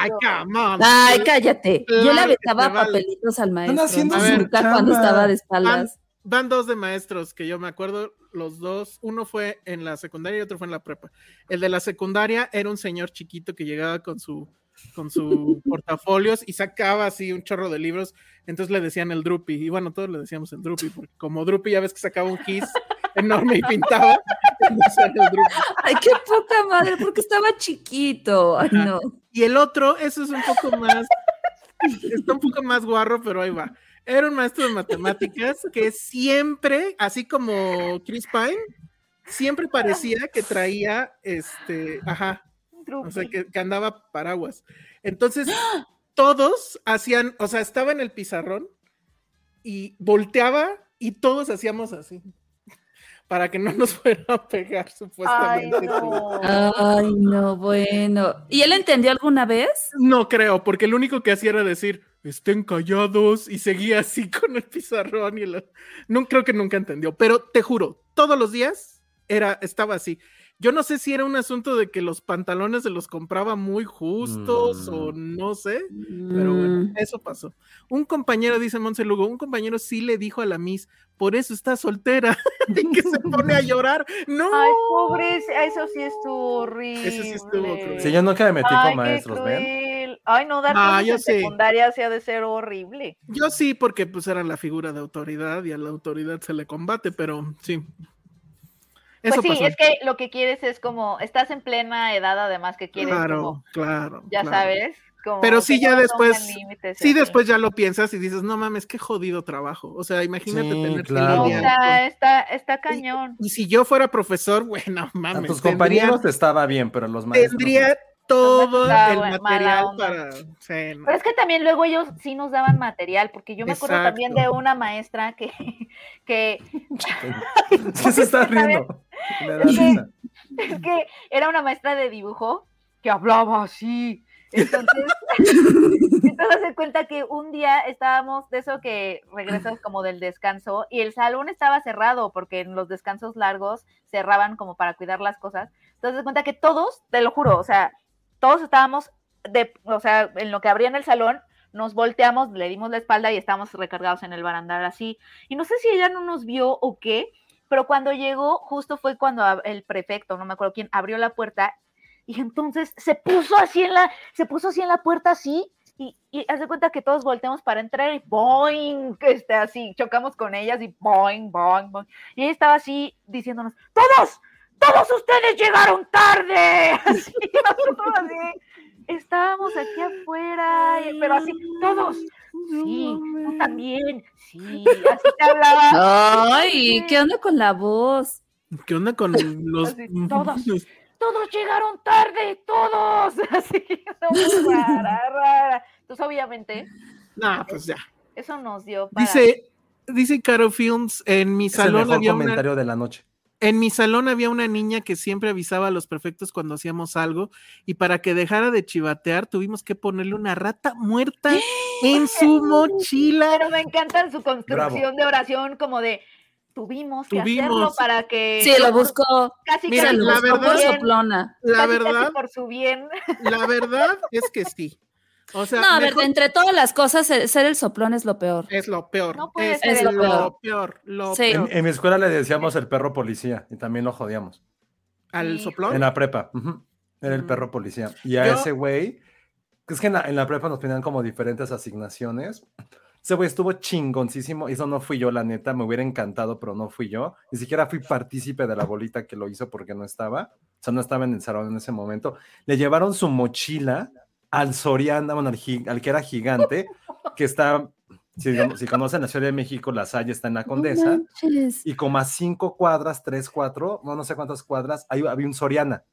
E: Ay, come on.
D: Ay, cállate. Yo le aventaba papelitos al maestro.
C: haciendo
D: ¿no?
E: su
D: cuando estaba de espaldas.
E: Van dos de maestros que yo me acuerdo, los dos, uno fue en la secundaria y otro fue en la prepa. El de la secundaria era un señor chiquito que llegaba con su con su portafolios y sacaba así un chorro de libros, entonces le decían el Drupi, y bueno, todos le decíamos el Drupi, porque como Drupi ya ves que sacaba un kiss enorme y pintaba, el Drupi.
D: Ay, qué poca madre, porque estaba chiquito. Ay, no.
E: Y el otro, eso es un poco más, está un poco más guarro, pero ahí va. Era un maestro de matemáticas que siempre, así como Chris Pine, siempre parecía que traía, este, ajá, o sea, que, que andaba paraguas. Entonces, todos hacían, o sea, estaba en el pizarrón y volteaba y todos hacíamos así. Para que no nos fuera a pegar,
F: Ay,
E: supuestamente.
F: no.
D: Ay, no, bueno. ¿Y él entendió alguna vez?
E: No creo, porque lo único que hacía era decir, estén callados, y seguía así con el pizarrón y lo... No creo que nunca entendió, pero te juro, todos los días era, estaba así. Yo no sé si era un asunto de que los pantalones se los compraba muy justos o no sé, pero bueno,
D: Mm.
E: eso pasó. Un compañero, dice Monse Lugo, un compañero sí le dijo a la Miss, por eso está soltera, y que se pone a llorar. No,
F: Ay, pobre, eso sí estuvo horrible.
E: Eso sí estuvo cruel.
C: Sí, yo nunca me metí
F: Ay,
C: con maestros, ¿ven?
F: cruel. Ay, no, dar
E: Ah,
F: clases
E: yo
F: en
E: sí.
F: secundaria sí ha de ser horrible.
E: yo sí, porque pues era la figura de autoridad y a la autoridad se le combate, pero sí.
F: Pues
E: Eso
F: sí,
E: pasó.
F: es que lo que quieres es como, estás en plena edad además que quieres
E: Claro,
F: como,
E: claro.
F: ya
E: claro.
F: sabes. Como
E: Pero
F: que
E: sí, ya después,
F: límites
E: sí, después ya lo piensas y dices, no mames, qué jodido trabajo. O sea, imagínate
C: Sí,
E: tener que
C: claro.
F: O
E: lidiar
F: sea, está, está cañón.
E: Y si yo fuera profesor, bueno,
C: A
E: mames.
C: tus
E: tendría-
C: compañeros estaba bien, pero los maestros.
E: Tendría todo el material para. sí, no.
F: Pero es que también luego ellos sí nos daban material, porque yo me acuerdo también de una maestra que, que
C: Sí, se está riendo.
F: Es que- es que era una maestra de dibujo que hablaba así Entonces, entonces se cuenta que un día estábamos de eso que regresas como del descanso y el salón estaba cerrado porque en los descansos largos cerraban como para cuidar las cosas. Entonces se cuenta que todos, te lo juro, o sea, todos estábamos de, o sea, en lo que abrían el salón, nos volteamos, le dimos la espalda y estábamos recargados en el barandal así. Y no sé si ella no nos vio o qué, pero cuando llegó, justo fue cuando el prefecto, no me acuerdo quién, abrió la puerta y entonces se puso así en la, se puso así en la puerta así y, y cuenta que todos volteamos para entrar y boing, este, así, chocamos con ellas y boing, boing, boing. Y ella estaba así diciéndonos, todos, todos ustedes llegaron tarde. Así, nosotros así, estábamos aquí afuera, y- pero así, todos. Sí, tú también. Sí, así te hablaba.
D: Ay, ¿qué onda con la voz?
E: ¿Qué onda con los...
F: Así, todos. Todos llegaron tarde, todos. Así, no, rara, rara. Entonces, obviamente,
E: Nah, pues ya.
F: eso nos dio para...
E: Dice, dice Caro Films, en mi
C: Es el
E: salón
C: mejor
E: había una...
C: comentario de la noche.
E: En mi salón había una niña que siempre avisaba a los prefectos cuando hacíamos algo y para que dejara de chivatear tuvimos que ponerle una rata muerta en su mochila.
F: Pero me encanta su construcción de oración como de tuvimos que hacerlo para que...
D: Sí, lo buscó.
F: Casi,
E: Mira,
F: casi
E: la
F: por su
E: verdad-
F: bien.
E: La
F: casi, casi
E: verdad,
F: por su bien.
E: la verdad es que sí. O sea,
D: No, a ver,
E: mejor-
D: de entre todas las cosas, ser el soplón es lo peor.
E: es lo peor.
F: No puede
E: es
F: ser
D: el
E: lo
D: peor.
E: peor, lo
D: Sí.
E: peor.
C: En, en mi escuela le decíamos el perro policía y también lo jodíamos.
E: Al
F: Hijo.
E: soplón.
C: En la prepa. Era el perro policía. Y a
E: Yo-
C: ese güey, es que en la, en la prepa nos ponían como diferentes asignaciones. Ese güey estuvo chingoncísimo. Eso no fui yo, la neta. Me hubiera encantado, pero no fui yo. Ni siquiera fui partícipe de la bolita que lo hizo porque no estaba. O sea, no estaba en el salón en ese momento. Le llevaron su mochila al Soriana, bueno, al, al que era gigante, que está, si, si conocen la Ciudad de México, la Salle está en la Condesa.
D: No.
C: Y como a cinco cuadras, tres, cuatro, no, no sé cuántas cuadras, ahí había un Soriana,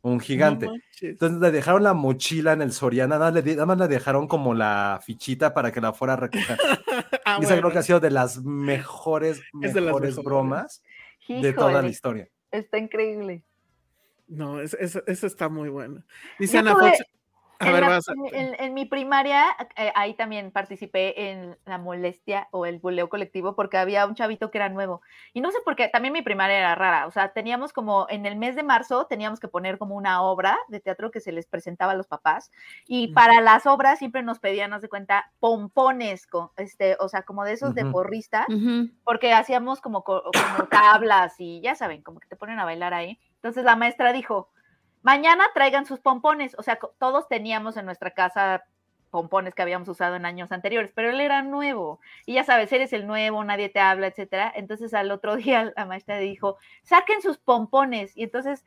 C: un gigante.
E: No.
C: Entonces le dejaron la mochila en el Soriana, nada, le di- nada más le dejaron como la fichita para que la fuera a recoger.
E: Ah,
C: y esa creo que ha sido de las mejores,
E: Es de las
C: mejores bromas de toda la historia.
F: Está increíble.
E: No, es- es- eso está muy bueno. Dice Ana
F: tuve-
E: Fox. A
F: en,
E: ver,
F: la-
E: vas a-
F: en- en- en mi primaria, eh, ahí también participé en la molestia o el buleo colectivo porque había un chavito que era nuevo. Y no sé por qué, también mi primaria era rara. O sea, teníamos como en el mes de marzo, teníamos que poner como una obra de teatro que se les presentaba a los papás. Y para las obras siempre nos pedían, haz de cuenta, pompones, con, este, o sea, como de esos de porrista
D: Ujú.
F: porque hacíamos como, co- como tablas y ya saben, como que te ponen a bailar ahí. Entonces la maestra dijo, mañana traigan sus pompones. O sea, todos teníamos en nuestra casa pompones que habíamos usado en años anteriores, pero él era nuevo. Y ya sabes, eres el nuevo, nadie te habla, etcétera. Entonces al otro día la maestra dijo, saquen sus pompones. Y entonces,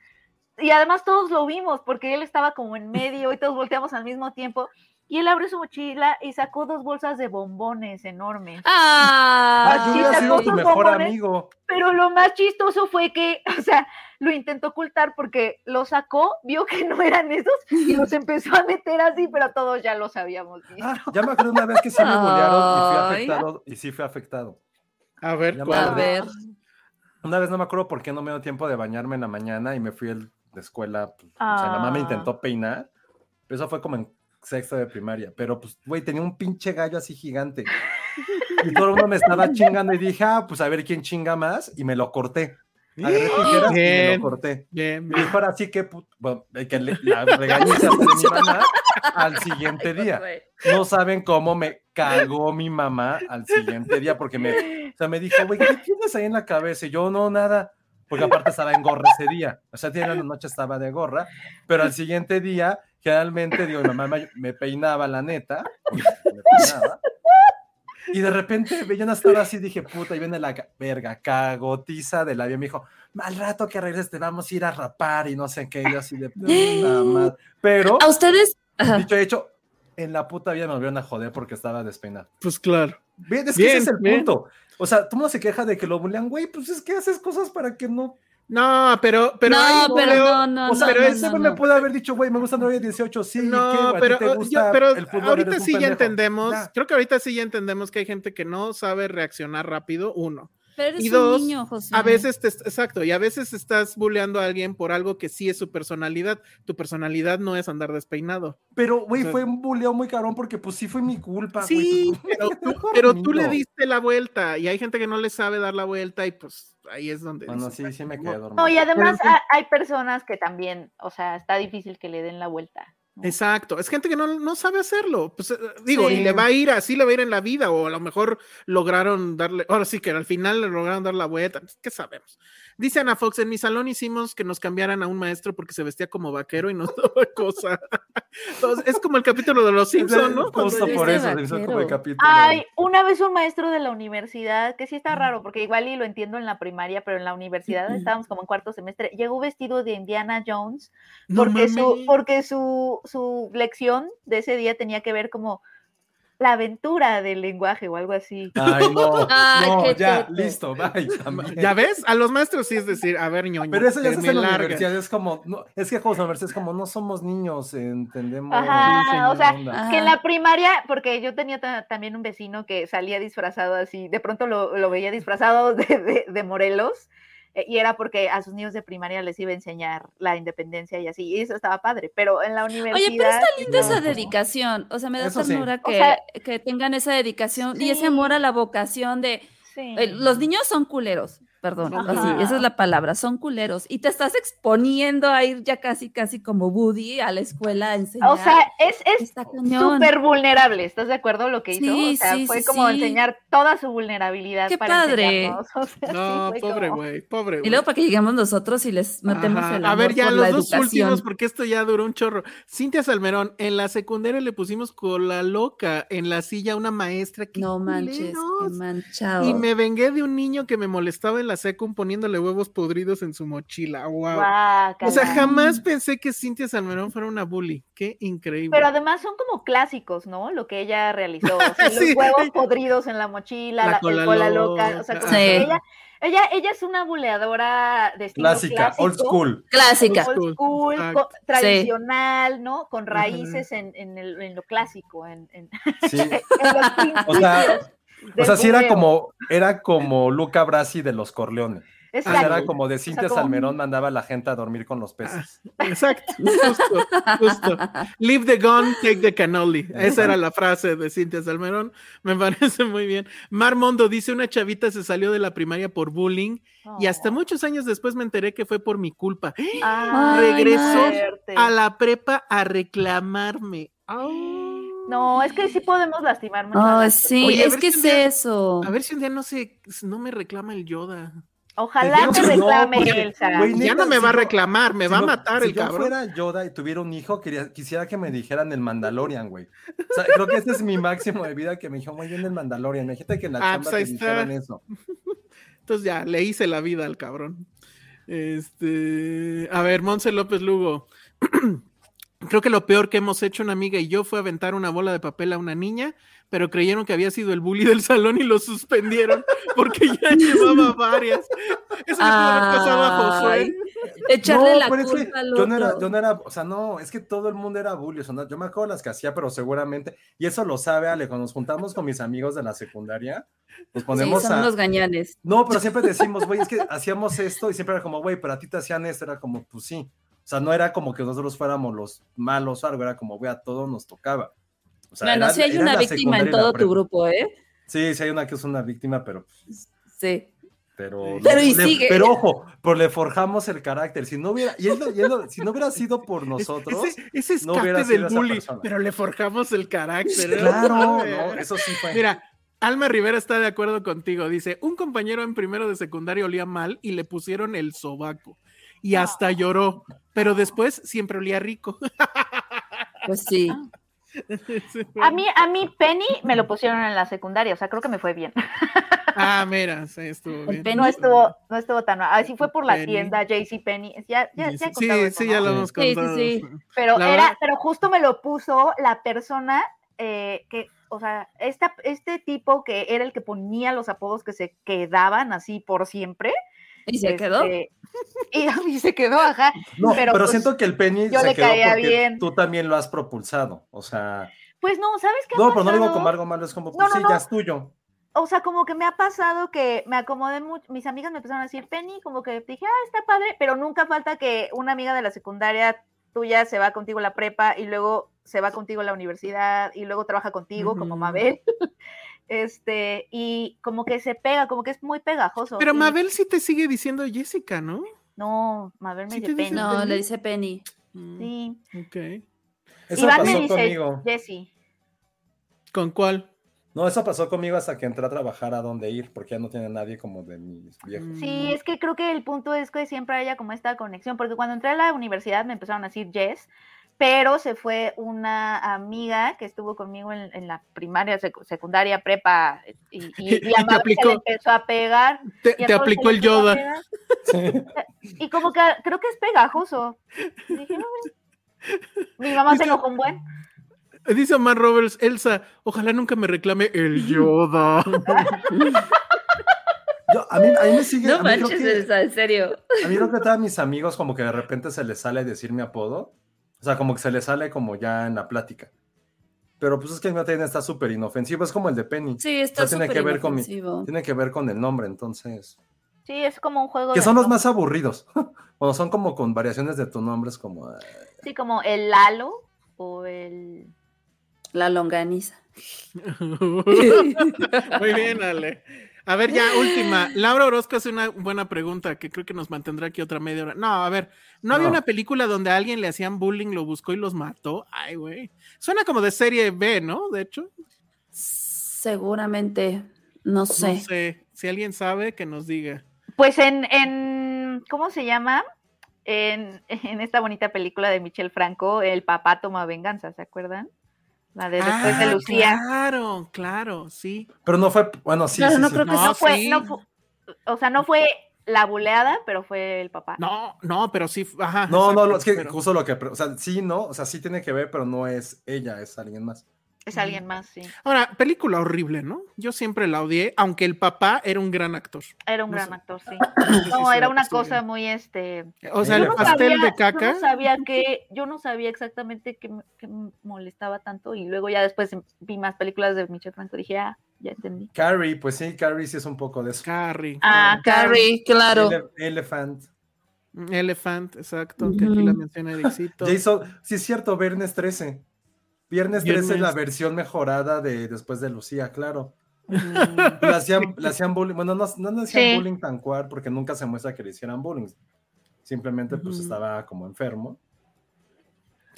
F: y además todos lo vimos porque él estaba como en medio y todos volteamos al mismo tiempo. Y él abrió su mochila y sacó dos bolsas de bombones enormes.
D: Ah,
C: Ah, yo
F: sí,
C: hubiera
F: sacó
C: sido tu
F: sus
C: mejor
F: bombones.
C: amigo.
F: Pero lo más chistoso fue que, o sea, lo intentó ocultar porque lo sacó, vio que no eran esos y los empezó a meter así, pero todos ya los habíamos visto.
C: Ah, ya me acuerdo una vez que sí me bolearon y fui afectado. Y sí fui afectado.
E: A ver,
D: a ver.
C: Una vez no me acuerdo por qué no me dio tiempo de bañarme en la mañana y me fui el- de escuela. pues, O sea, la mamá me
F: Ah.
C: intentó peinar. Pero eso fue como en sexto de primaria. Pero pues, güey, tenía un pinche gallo así gigante. Y todo el mundo me estaba chingando y dije, ah, pues a ver quién chinga más. Y me lo corté. Agarré tijeras y me
E: Bien.
C: lo corté.
E: Bien,
C: Y
E: bien.
C: dijo, ahora sí que, bueno, que le- la regañiza de mi mamá al siguiente día. No saben cómo me cagó mi mamá al siguiente día porque me, o sea, me dijo, güey, ¿qué tienes ahí en la cabeza? Y yo, no, nada, porque aparte estaba en gorra ese día. O sea, tiene la noche estaba de gorra, pero al siguiente día, generalmente, digo, mi mamá me, me peinaba la neta, me peinaba, y de repente veía una estar así, dije, puta, y viene la verga, cagotiza del labio, me dijo, al rato que regreses te vamos a ir a rapar y no sé qué, y yo así de puta madre. Pero,
D: A ustedes. Ajá.
C: dicho hecho, en la puta vida me volvieron a joder porque estaba despeinado.
E: Pues claro.
C: Bien, es que
E: Bien,
C: ese es el
E: bien.
C: punto. O sea, el mundo se queja de que lo bullean, güey, pues es que haces cosas para que no.
E: No, pero, pero
D: no,
E: hay-
D: pero
E: veo-
D: no, no,
C: o sea,
D: no,
C: pero
D: no,
C: ese
D: no, no.
C: me puede haber dicho, güey, me gusta Android 18, sí, ¿y qué,
E: No,
C: ti
E: pero,
C: te
E: yo-
C: gusta
E: pero
C: el fútbol?
E: ahorita sí ya entendemos, creo que ahorita sí ya entendemos que hay gente que no sabe reaccionar rápido, uno.
D: Pero eres
E: y
D: un
E: dos,
D: niño, José.
E: a veces te, exacto, y a veces estás bulleando a alguien por algo que sí es su personalidad. Tu personalidad no es andar despeinado.
C: Pero, güey,
E: O sea-
C: fue un buleo muy cabrón porque pues sí fue mi culpa.
E: Sí,
C: Tú-
E: pero tú,
C: Mejor
E: pero tú le diste la vuelta y hay gente que no le sabe dar la vuelta y pues ahí es donde...
C: Bueno,
E: dices,
C: sí, sí me quedé dormido.
F: No, y además hay personas que también, o sea, está difícil que le den la vuelta.
E: Exacto, es gente que no, no sabe hacerlo. Pues eh, digo,
D: Sí.
E: y le va a ir así, le va a ir en la vida, o a lo mejor lograron darle, ahora sí que al final le lograron dar la vuelta, pues, ¿qué sabemos? Dice Ana Fox, en mi salón hicimos que nos cambiaran a un maestro porque se vestía como vaquero y nos daba cosa. Entonces, es como el capítulo de los Simpsons, ¿no?
C: Justo por eso, como el capítulo.
F: Ay, una vez un maestro de la universidad, que sí está raro, porque igual y lo entiendo en la primaria, pero en la universidad estábamos como en cuarto semestre, llegó vestido de Indiana Jones,
E: No
F: porque, su, porque su, su lección de ese día tenía que ver como la aventura del lenguaje o algo así.
C: Ay, no,
D: Ay,
C: no,
D: qué
C: ya, listo, bye.
E: ¿Ya ves? A los maestros sí es decir, a ver, ñoño,
C: Pero eso ya se hace
E: me
C: en la universidad, es como, no, es que José es como, no somos niños, entendemos.
F: Ajá, o sea,
C: onda.
F: que en la primaria, porque yo tenía ta- también un vecino que salía disfrazado así, de pronto lo, lo veía disfrazado de, de- de Morelos, y era porque a sus niños de primaria les iba a enseñar la independencia y así, y eso estaba padre, pero en la universidad...
D: Oye, pero está linda
C: No,
D: esa dedicación. O sea, me da
C: Eso sí.
D: ternura
F: O
D: que,
F: sea,
D: que tengan esa dedicación y ese amor a la vocación de.
F: sí.
D: eh, los niños son culeros, perdón, así, esa es la palabra, son culeros. Y te estás exponiendo a ir ya casi, casi como Woody a la escuela a enseñar.
F: O sea, es súper vulnerable, ¿estás de acuerdo lo que hizo?
D: Sí,
F: o sea,
D: sí,
F: fue
D: sí,
F: como
D: sí.
F: enseñar toda su vulnerabilidad
D: Qué
F: para
D: padre.
F: o sea,
E: No, pobre
F: como-
E: güey, pobre
D: Y
E: güey.
D: luego para que lleguemos nosotros y les metemos
E: Ajá.
D: el
E: A
D: amor
E: ver, ya
D: por
E: los
D: la
E: dos
D: educación.
E: últimos, porque esto ya duró un chorro. Cintia Salmerón, en la secundaria le pusimos cola loca en la silla a una maestra. ¡Qué
D: No manches, qué manchado.
E: Y me vengué de un niño que me molestaba en la secund poniéndole huevos podridos en su mochila. ¡Wow! O sea, jamás pensé que Cintia Salmerón fuera una bully. ¡Qué increíble!
F: Pero además son como clásicos, ¿no? Lo que ella realizó. o sea,
E: Sí.
F: Los huevos podridos en la mochila,
E: La
F: la,
E: cola
F: el cola loca. O sea, como
D: Sí.
F: que ella, ella, ella es una buleadora de estilo
C: Clásica, old school.
D: Clásica.
F: Old school, tradicional, ¿no? Con raíces en, en, el- en lo clásico, en, en,
C: Sí.
F: en los
C: O sea, O sea, sí era como, era como Luca Brasi de los Corleones. O sea,
F: Exacto.
C: era como de Cintia
F: como-
C: Salmerón mandaba a la gente a dormir con los peces.
E: Exacto, justo, justo. Leave the gun, take the cannoli. Esa era la frase de Cintia Salmerón. Me parece muy bien. Mar Mondo dice: Una chavita se salió de la primaria por bullying y hasta
F: Oh.
E: muchos años después me enteré que fue por mi culpa.
F: Ay,
E: Regresó a la prepa a reclamarme.
F: No, es que sí podemos lastimar mucho. a
D: Ay,
F: las
D: sí,
E: Oye,
D: es que
E: si
D: es
E: día-
D: eso.
E: A ver si un día no se, no me reclama el Yoda.
F: Ojalá te
C: que no,
F: reclame
C: porque,
F: Elsa.
C: güey,
E: Ya no me
C: si
E: va a reclamar, me
C: si
E: va a matar
C: si
E: el
C: yo
E: cabrón.
C: fuera Yoda y tuviera un hijo, quería, quisiera que me dijeran el Mandalorian, güey. O sea, creo que ese es mi máximo de vida, que me dijeron, muy bien el Mandalorian. Imagínate que en la
E: Ah,
C: chamba
E: pues
C: te
E: ahí está.
C: dijeran eso.
E: Entonces ya, le hice la vida al cabrón. Este, a ver, Monse López Lugo. Creo que lo peor que hemos hecho una amiga y yo fue aventar una bola de papel a una niña, pero creyeron que había sido el bully del salón y lo suspendieron porque ya llevaba varias. Eso le pudo haber pasado a
D: Echarle
C: No,
D: la
C: pero es que
D: culpa
C: yo no, era, yo no era, o sea, no, es que todo el mundo era bully, o sea, no, yo me acuerdo las que hacía, pero seguramente, y eso lo sabe Ale, cuando nos juntamos con mis amigos de la secundaria, nos
D: Sí,
C: ponemos
D: son
C: a...
D: gañanes.
C: No, pero siempre decimos, güey, es que hacíamos esto y siempre era como, güey, pero a ti te hacían esto, era como, pues sí. O sea, no era como que nosotros fuéramos los malos o algo, era como, güey, a todos nos tocaba. O sea,
D: bueno,
C: era-
D: sí hay una víctima en todo tu grupo, ¿eh?
C: Sí, sí hay una que es una víctima, pero,
D: Sí.
C: pero,
D: Pero y
C: le-
D: sigue.
C: pero ojo, pero le forjamos el carácter. Si no hubiera, y lo- y si no hubiera sido por nosotros,
E: Ese, ese
C: no
E: escape
C: hubiera
E: del
C: sido
E: bully, pero le forjamos el carácter. ¿eh?
C: claro, no, eso sí fue.
E: Mira, Alma Rivera está de acuerdo contigo. Dice, un compañero en primero de secundaria olía mal y le pusieron el sobaco. Y hasta lloró, pero después siempre olía rico.
D: Pues sí.
F: A mí, a mí Penny me lo pusieron en la secundaria, o sea, creo que me fue bien.
E: Ah, mira, sí, estuvo bien.
D: Penny.
F: No estuvo, no estuvo tan mal. Así fue por la
E: Penny.
F: tienda JC Penny. Ya, ya,
E: Sí,
F: ya he
E: sí,
F: contado eso,
E: sí,
F: ¿no?
E: ya lo
C: Sí.
E: hemos
D: Sí, sí,
E: contado.
D: sí.
F: Pero
E: La
F: era,
E: verdad-
F: pero justo me lo puso la persona eh, que, o sea, esta, este tipo que era el que ponía los apodos que se quedaban así por siempre.
D: ¿Y se quedó?
F: este, Y, y se quedó, ajá.
C: No, pero,
F: pero, pues,
C: siento que el Penny
F: yo
C: se
F: le
C: quedó
F: caía
C: porque
F: bien.
C: tú también lo has propulsado. O sea,
F: Pues no, ¿sabes qué? ha
C: no, pero no digo como algo malo, es como,
F: No,
C: pues
F: no,
C: sí,
F: no.
C: ya es tuyo.
F: o sea, como que me ha pasado que me acomodé mucho, mis amigas me empezaron a decir Penny, como que dije, ah, está padre, pero nunca falta que una amiga de la secundaria tuya se va contigo a la prepa y luego se va contigo a la universidad y luego trabaja contigo, como. Mabel. Este, y como que se pega, como que es muy pegajoso.
E: Pero
F: y-
E: Mabel sí te sigue diciendo Jessica, ¿no?
F: No, Mabel me
E: ¿Sí
F: dice Penny.
D: No,
E: Penny?
D: le dice Penny.
E: Mm,
F: Sí.
E: Ok.
C: Eso
F: Iván me
C: pasó
F: dice
C: conmigo.
F: Jessie.
E: ¿Con cuál?
C: No, eso pasó conmigo hasta que entré a trabajar a dónde ir, porque ya no tiene nadie como de mis viejos.
E: Mm.
F: Sí, es que creo que el punto es que siempre haya como esta conexión, porque cuando entré a la universidad me empezaron a decir Jess, pero se fue una amiga que estuvo conmigo en, en la primaria, secu- secundaria, prepa, y, y,
E: Y
F: y a
E: aplicó.
F: le empezó a pegar.
E: Te, aplicó el Yoda.
F: pegar,
C: Sí.
F: Y como que creo que es pegajoso. Dije, "No, Mi mamá se enojó un buen.
E: Dice Omar Roberts, Elsa, ojalá nunca me reclame el Yoda.
C: Yo, a, mí, a mí me sigue.
D: No
C: a mí creo
D: manches,
C: que-
D: Elsa, en serio.
C: A mí creo que a todos mis amigos como que de repente se les sale decir mi apodo. O sea, como que se les sale como ya en la plática. Pero pues es que el también está súper inofensivo. Es como el de Penny.
D: Sí, está
C: O sea, tiene
D: súper
C: que ver con mi-
D: inofensivo.
C: Tiene que ver con el nombre, entonces.
F: Sí, es como un juego.
C: Que son los
F: nombre.
C: más aburridos. Cuando son como con variaciones de tu nombre, es como. ah,
F: Sí, como el Lalo o el.
D: La longaniza.
E: Muy bien, Ale. A ver, ya, última. Laura Orozco hace una buena pregunta que creo que nos mantendrá aquí otra media hora. No, a ver, ¿no había una película donde a alguien le hacían bullying, lo buscó y los mató? Ay, güey. Suena como de serie B, ¿no? De hecho,
D: Seguramente, no sé.
E: no sé. Si alguien sabe, que nos diga.
F: Pues en, en ¿cómo se llama? En, en esta bonita película de Michel Franco, el papá toma venganza, ¿se acuerdan? La de después de
E: Ah,
F: Lucía.
E: Claro, claro, sí.
C: Pero no fue. Bueno, sí.
D: No
C: sí.
D: creo que
E: No,
F: No fue,
E: sí.
F: no fu- o sea, no fue la buleada, pero fue el papá.
E: No, no, pero sí. Ajá.
C: No, no,
E: exacto,
C: es que
E: pero-
C: justo lo que. O sea, sí, no. O sea, sí tiene que ver, pero no es ella, es alguien más.
F: Es alguien más, sí.
E: Ahora, película horrible, ¿no? Yo siempre la odié, aunque el papá era un gran actor.
F: Era un
E: No
F: gran
E: sé.
F: actor, sí. No, era una cosa muy este.
E: O sea,
C: Yo
E: el
C: no
E: pastel
F: sabía-
E: de caca.
F: Yo no sabía que, yo no sabía exactamente qué, me- molestaba tanto y luego ya después vi más películas de Michel Franco y dije, ah, ya entendí.
C: Carrie, pues sí, Carrie sí es un poco de eso.
E: Carrie.
F: Ah,
D: Carrie, claro.
C: Ele- Elephant.
E: Elephant, exacto, que aquí la menciona Ericito.
C: Jason, sí es cierto, Viernes 13. Viernes 13 es la versión mejorada de después de Lucía, claro. Le hacían, le hacían bullying, bueno, no, no le hacían
F: Sí.
C: bullying tan cual porque nunca se muestra que le hicieran bullying. Simplemente pues estaba como enfermo.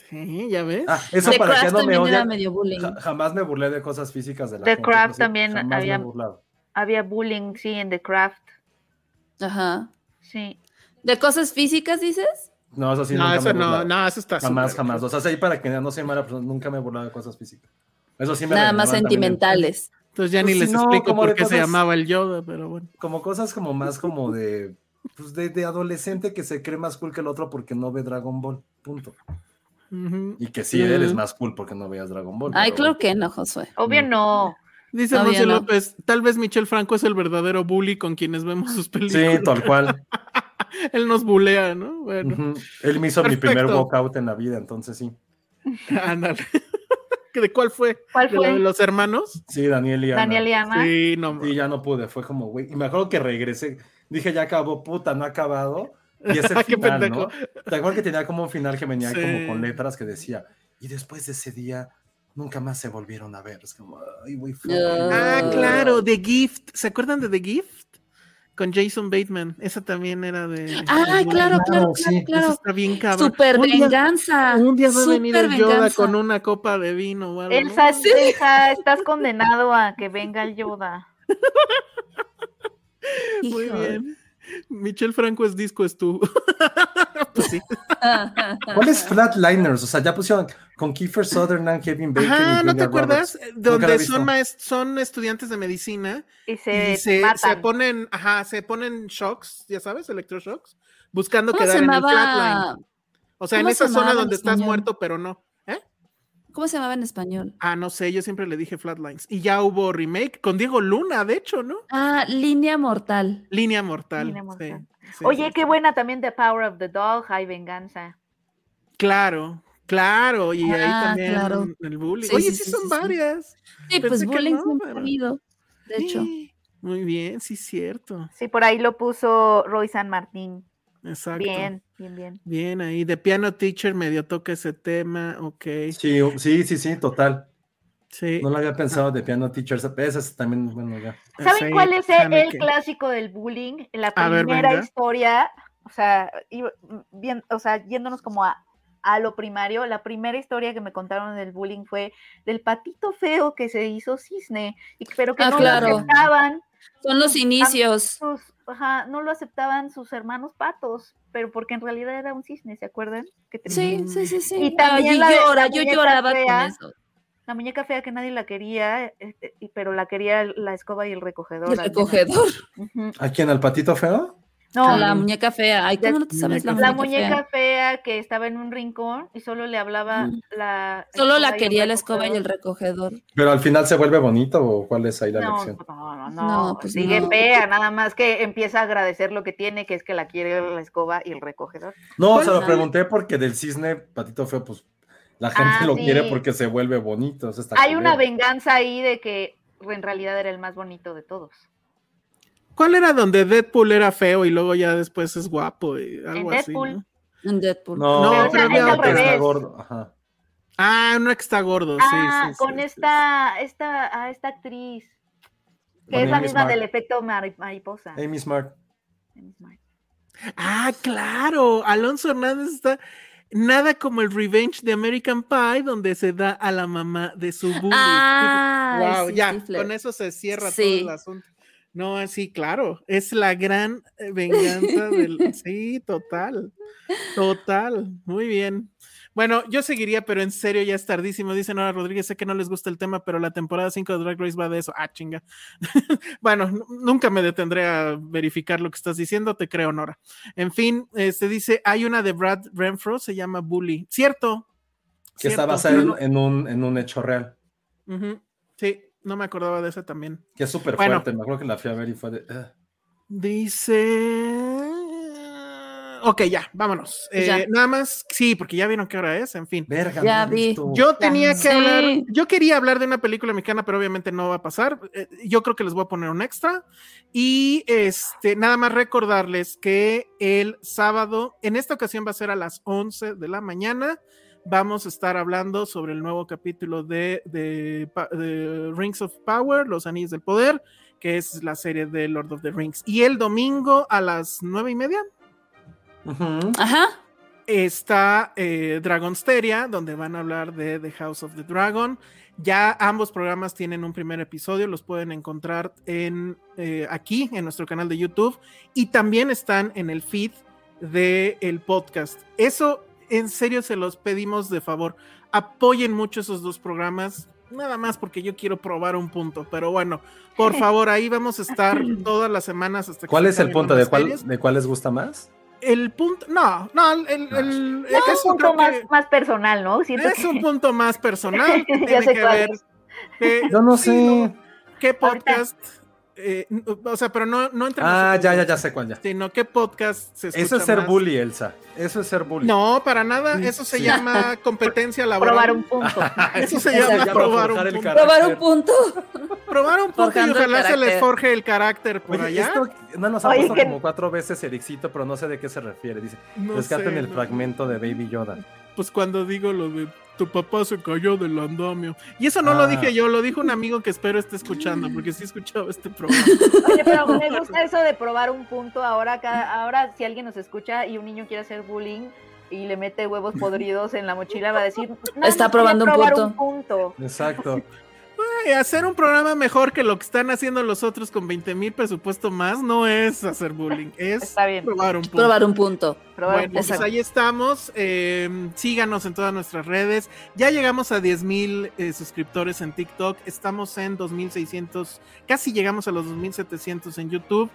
E: Sí, ya ves.
C: Ah, eso
D: The
C: para que no me
D: también era
C: odien.
D: medio bullying.
C: ja- jamás me burlé de cosas físicas de la
F: The
C: gente.
F: Craft
C: sí,
F: también había-
C: burlado.
F: Había bullying, sí, en The Craft.
D: Ajá.
F: Sí.
D: ¿De cosas físicas dices?
C: No, eso sí,
E: no,
C: nunca me
E: eso
C: he
E: no, no, eso está
C: Jamás,
E: súper-
C: jamás. O sea, ahí para que no soy mala persona, nunca me he burlado de cosas físicas. Eso sí me
D: Nada más
C: también
D: sentimentales.
E: Entonces ya ni
C: Pues
E: les
C: no,
E: explico por qué se llamaba el Yoda, pero bueno.
C: como cosas como más como de pues de, de adolescente que se cree más cool que el otro porque no ve Dragon Ball, punto. Y que sí
D: Mm.
C: eres más cool porque no veas Dragon Ball.
D: Ay, claro
C: bueno.
D: que no, Josué.
F: Obvio
C: Mm.
F: no.
E: Dice Monse
D: no.
E: López, tal vez Michel Franco es el verdadero bully con quienes vemos sus películas.
C: Sí, tal cual.
E: Él nos bulea, ¿no? Bueno.
C: Él me hizo mi primer
E: Perfecto.
C: walkout en la vida, entonces sí.
E: ándale. ¿De cuál fue?
F: ¿Cuál
E: ¿De la
F: fue?
E: de los hermanos?
C: Sí, Daniel y Ana.
F: Daniel y Ana.
E: Sí, no.
C: Y ya no pude, fue como, güey. Y me acuerdo que regresé. Dije, ya acabó, puta, no ha acabado. Y ese
E: Qué
C: final,
E: pendejo.
C: ¿no? ¿Te acuerdas que tenía como un final que venía
E: Sí.
C: como con letras que decía, y después de ese día, nunca más se volvieron a ver? Es como, ay, güey.
E: Ah,
D: Ah.
E: claro, The Gift. ¿Se acuerdan de The Gift? Con Jason Bateman. Esa también era de.
D: Ah,
E: de-
D: claro, claro,
C: Claro,
D: claro,
C: sí,
E: Esa
D: claro.
E: está bien cabrón.
D: Super
E: Un día-
D: venganza.
E: Un día va a venir el Yoda
D: venganza.
E: con una copa de vino o algo. ¿no?
F: Elsa, Elsa, estás condenado a que venga el Yoda.
E: Muy bien. Michel Franco es disco, es tú. pues sí.
C: ¿Cuál es Flatliners? O sea, ya pusieron con Kiefer Sutherland, Kevin Bacon. Y
E: ¿no te acuerdas?
C: Roberts.
E: Donde son, son estudiantes de medicina
F: Y se,
E: y se,
F: matan.
E: se ponen, ajá, se ponen shocks, ya sabes, electroshocks, buscando
D: ¿Cómo se
E: quedar en el
D: llamaba?
E: flatline. O sea, en esa zona donde estás muerto, pero no.
D: ¿Cómo se llamaba en español?
E: Ah, no sé, yo siempre le dije Flatlines. Y ya hubo remake con Diego Luna, de hecho, ¿no?
D: Ah, Línea Mortal.
E: Línea Mortal.
F: Línea
E: sí,
F: Mortal.
E: sí,
F: Oye,
E: sí,
F: qué buena también The Power of the Dog, Hay Venganza.
E: Claro, claro. Y ahí
D: Ah,
E: también
D: claro.
E: el bullying.
D: Sí,
E: Oye,
D: sí,
E: sí,
D: sí,
E: son varias.
D: Sí, pues
E: Pensé
D: bullying
E: no,
D: siempre ha
E: pero-
D: habido. de hecho.
E: Muy bien, sí, cierto.
F: Sí, por ahí lo puso Roy San Martín.
E: Exacto.
F: Bien, bien, bien.
E: Bien, ahí de Piano Teacher medio toca ese tema, ok.
C: Sí, sí, sí, sí, total.
E: Sí.
C: No lo había pensado de Piano Teacher. Esa es también, bueno, ya.
F: ¿Saben
E: Sí,
F: cuál es el, el
E: Haneke.
F: clásico del bullying? La
E: ver,
F: primera historia, o sea, bien, o sea, yéndonos como a, a lo primario, la primera historia que me contaron del bullying fue del patito feo que se hizo cisne, y, pero que
D: Ah,
F: no
D: claro.
F: lo aceptaban.
D: Son los inicios.
F: sus- ajá, no lo aceptaban sus hermanos patos, pero porque en realidad era un cisne, ¿se acuerdan?
D: Sí, sí, sí, sí.
F: Y también
D: Ay,
F: la de-
D: llora,
F: la
D: yo lloraba
F: fea.
D: con eso.
F: La muñeca fea que nadie la quería, este, pero la quería la escoba y el recogedor.
D: El recogedor.
C: ¿A quién? ¿Al patito feo?
F: No,
D: La muñeca fea. Ay, ¿cómo no te sabes la
F: la
D: muñeca,
F: muñeca
D: fea?
F: fea. que estaba en un rincón y solo le hablaba
D: Mm.
F: la.
D: Solo la quería la escoba y el
F: recogedor.
C: ¿Pero al final se vuelve bonito o cuál es ahí la
F: No,
C: lección?
F: no, no,
D: No,
F: no,
D: pues
F: sigue
D: no.
F: fea, nada más que empieza a agradecer lo que tiene, que es que la quiere la escoba y el recogedor.
C: No, se lo pregunté porque del cisne, patito feo, pues la gente
F: Ah,
C: lo
F: sí.
C: quiere porque se vuelve bonito.
F: Hay una venganza ahí de que en realidad era el más bonito de todos.
E: ¿Cuál era donde Deadpool era feo y luego ya después es guapo y algo así?
F: Deadpool.
E: ¿no?
D: En Deadpool.
C: No,
E: No,
C: pero
E: pero
C: había otro está gordo. Ajá.
E: Ah, uno que está gordo, sí,
F: ah,
E: sí, sí,
F: con
E: sí,
F: esta, esta, a esta actriz, que es la
C: Amy
F: misma
C: Smart.
F: del efecto mari- mariposa.
C: Amy Smart.
F: Amy Smart.
E: Ah, claro. Alonso Hernández está. Nada como el Revenge de American Pie, donde se da a la mamá de su bully.
D: Ah,
E: wow, ya,
D: Stifler.
E: con eso se cierra
D: Sí.
E: todo el asunto. No, sí, claro, es la gran eh, venganza del... Sí, total, total, muy bien. Bueno, yo seguiría, pero en serio ya es tardísimo. Dice Nora Rodríguez, sé que no les gusta el tema, pero la temporada 5 de Drag Race va de eso. Ah, chinga. bueno, nunca me detendré a verificar lo que estás diciendo, te creo, Nora. En fin, este dice, hay una de Brad Renfro, se llama Bully. Cierto.
C: Que está basada en, un, en un hecho real.
E: Ujú, Sí, no me acordaba de esa también.
C: Que es súper
E: Bueno.
C: fuerte. Me acuerdo que la fui a ver y fue de. "Ugh".
E: Dice. Ok, ya, vámonos. Eh,
D: Ya.
E: Nada más, sí, porque ya vieron qué hora es, en fin.
C: Verga,
D: Ya vi.
E: Yo tenía que
D: Sí.
E: hablar, yo quería hablar de una película mexicana, pero obviamente no va a pasar. Eh, Yo creo que les voy a poner un extra. Y este, nada más recordarles que el sábado, en esta ocasión va a ser a las 11 de la mañana. Vamos a estar hablando sobre el nuevo capítulo de, de, de Rings of Power, Los Anillos del Poder, que es la serie de Lord of the Rings. Y el domingo a las nueve y media.
D: Ajá.
E: está eh, Dragonsteria, donde van a hablar de The House of the Dragon. Ya ambos programas tienen un primer episodio, los pueden encontrar en, eh, aquí en nuestro canal de YouTube y también están en el feed del el podcast. Eso en serio se los pedimos de favor. Apoyen mucho esos dos programas, nada más porque yo quiero probar un punto, pero bueno, por favor, ahí vamos a estar todas las semanas hasta que
C: ¿Cuál
E: se
C: es el punto? ¿De cuál,
E: series.
C: ¿De cuál les gusta más?
E: El punto, no, no, el, el- el-
F: No,
E: eso
F: es un punto más,
E: que-
F: más personal, ¿no? Siento
E: es
F: que-
E: un punto más personal. que
F: Ya
E: tiene
F: sé
E: que
F: cuál
E: ver
C: Yo no
E: sí,
C: sé.
E: qué
F: Ahorita.
E: Eh, o sea, pero no, no entre
C: Ah, ya, ya, ya sé cuál ya.
E: Sino qué podcast se escucha
C: Eso es ser
E: más.
C: bully, Elsa. Eso es ser bully.
E: No, para nada. Eso se
C: Sí.
E: llama competencia laboral.
F: probar un punto.
E: Eso se llama probar un punto.
D: Probar un punto.
E: Probar un punto y ojalá se les forje el carácter por
C: Oye,
E: allá.
C: esto no nos ha
F: Oye,
C: puesto
F: que-
C: como cuatro veces Ericito, pero no sé de qué se refiere. Dice,
E: No
C: rescaten
E: sé,
C: el
E: no.
C: fragmento de Baby Yoda.
E: Pues cuando digo lo de tu papá se cayó del andamio. Y eso no lo
C: Ah.
E: dije yo, lo dijo un amigo que espero esté escuchando, porque sí escuchaba este programa.
F: Oye, pero me gusta eso de probar un punto. Ahora, cada, ahora si alguien nos escucha y un niño quiere hacer bullying y le mete huevos podridos en la mochila, va a decir, "Nada
D: Está probando un punto".
F: probar punto.
C: Exacto.
E: Ay, hacer un programa mejor que lo que están haciendo los otros con 20 mil presupuesto más no es hacer bullying, es
F: Está bien.
E: probar un punto.
D: Probar un punto.
F: Probar un
E: Bueno, pues ahí estamos. eh, síganos en todas nuestras redes. Ya llegamos a 10 mil eh, suscriptores en TikTok. Estamos en 2600, casi llegamos a los 2700 en YouTube.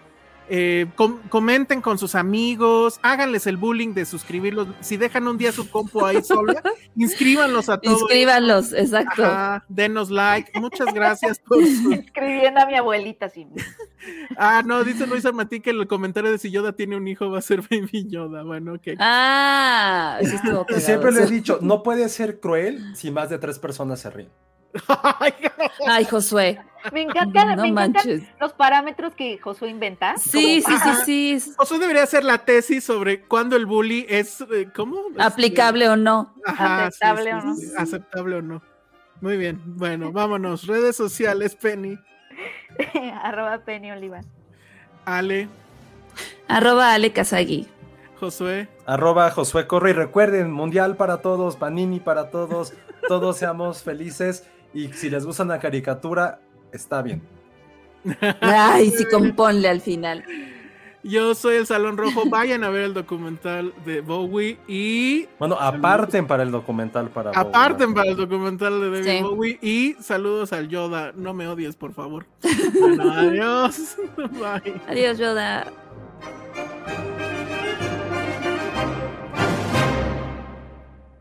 E: Eh, com- comenten con sus amigos, háganles el bullying de suscribirlos. Si dejan un día su compu ahí sola, inscríbanlos a todos.
D: Inscríbanlos, exacto.
E: Ajá, denos like. Muchas gracias por su
F: Escribiendo a mi abuelita, sí.
E: Ah, no, dice Luis Armatí que el comentario de si Yoda tiene un hijo va a ser Baby Yoda. Bueno, ok.
D: Ah, eso cagado,
C: siempre le he dicho, no puede ser cruel si más de tres personas se ríen.
D: Ay, Josué.
F: Me encantan,
D: No
F: me encantan los parámetros que Josué inventa.
D: Sí, sí, sí, sí.
E: Josué debería hacer la tesis sobre cuándo el bully es, eh, ¿cómo?
D: Aplicable o no.
E: Ajá,
F: Aceptable
E: sí,
F: o no.
E: sí, sí, aceptable o no. Muy bien, bueno, vámonos. Redes sociales, Penny,
F: Arroba Penny Oliva.
E: Ale,
D: Arroba Ale Kazagi.
E: Josué.
C: Arroba Josué Corre y recuerden, mundial para todos, Panini para todos, todos seamos felices y si les gusta una caricatura, está bien.
D: Ay, sí, componle al final.
E: Yo soy el Salón Rojo. Vayan a ver el documental de Bowie y
C: Bueno, aparten para el documental para
E: aparten para el documental de David
D: Sí.
E: Bowie y saludos al Yoda. No me odies, por favor. Bueno, adiós. Bye.
D: Adiós, Yoda.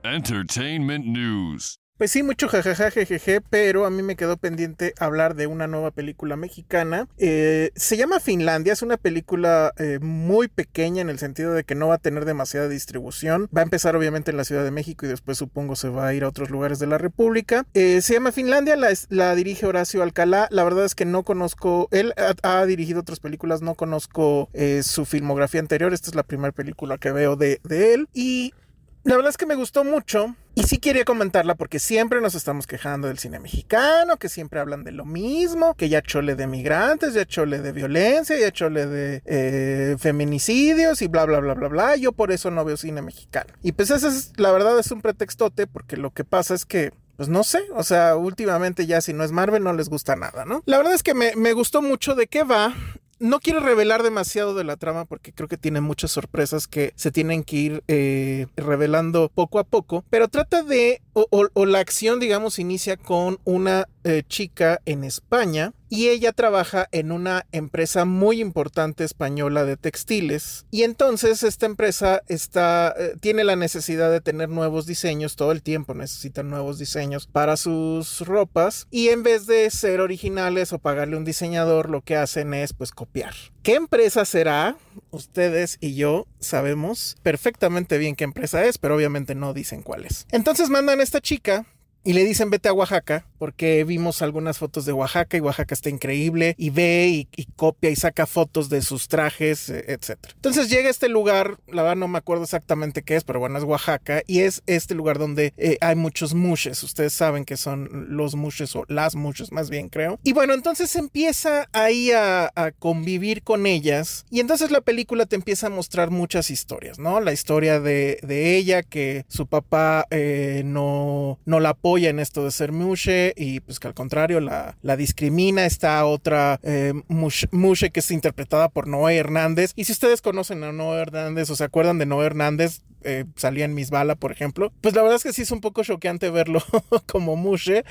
G: Entertainment news.
E: Pues sí, mucho jajaja, jejeje, pero a mí me quedó pendiente hablar de una nueva película mexicana. Eh, se llama Finlandia, es una película eh, muy pequeña en el sentido de que no va a tener demasiada distribución. Va a empezar obviamente en la Ciudad de México y después supongo se va a ir a otros lugares de la República. Eh, se llama Finlandia, la, dirige Horacio Alcalá. La verdad es que no conozco, él ha, ha dirigido otras películas, no conozco su filmografía anterior. Esta es la primera película que veo de, de él. Y la verdad es que me gustó mucho y sí quería comentarla porque siempre nos estamos quejando del cine mexicano, que siempre hablan de lo mismo, que ya chole de migrantes, ya chole de violencia, ya chole de eh, feminicidios y bla, bla, bla, bla, bla. Yo por eso no veo cine mexicano. Y pues ese es, la verdad es un pretextote porque lo que pasa es que pues no sé, o sea, últimamente ya si no es Marvel no les gusta nada, ¿no? La verdad es que me, me gustó mucho de qué va. No quiero revelar demasiado de la trama porque creo que tiene muchas sorpresas que se tienen que ir eh, revelando poco a poco, pero trata de, o, la acción, digamos, inicia con una eh, chica en España y ella trabaja en una empresa muy importante española de textiles y entonces esta empresa está eh, tiene la necesidad de tener nuevos diseños todo el tiempo necesitan nuevos diseños para sus ropas y en vez de ser originales o pagarle un diseñador lo que hacen es pues copiar ¿Qué empresa será? Ustedes y yo sabemos perfectamente bien qué empresa es, pero obviamente no dicen cuál es. Entonces mandan a esta chica y le dicen vete a Oaxaca porque vimos algunas fotos de Oaxaca y Oaxaca está increíble y ve y, copia y saca fotos de sus trajes, eh, etc. Entonces llega a este lugar, la verdad no me acuerdo exactamente qué es, pero bueno, es Oaxaca y es este lugar donde eh, hay muchos mushes. Ustedes saben que son los mushes o las mushes más bien creo. Y bueno, entonces empieza ahí a, convivir con ellas y entonces la película te empieza a mostrar muchas historias, ¿no? La historia de, de ella que su papá eh, no, no la apoya en esto de ser mushe y pues que al contrario la, discrimina. Está otra eh, mush- mushe que es interpretada por Noé Hernández. Y si ustedes conocen a Noé Hernández o se acuerdan de Noé Hernández, eh, salía en Mis Bala, por ejemplo, pues la verdad es que sí es un poco choqueante verlo como mushe.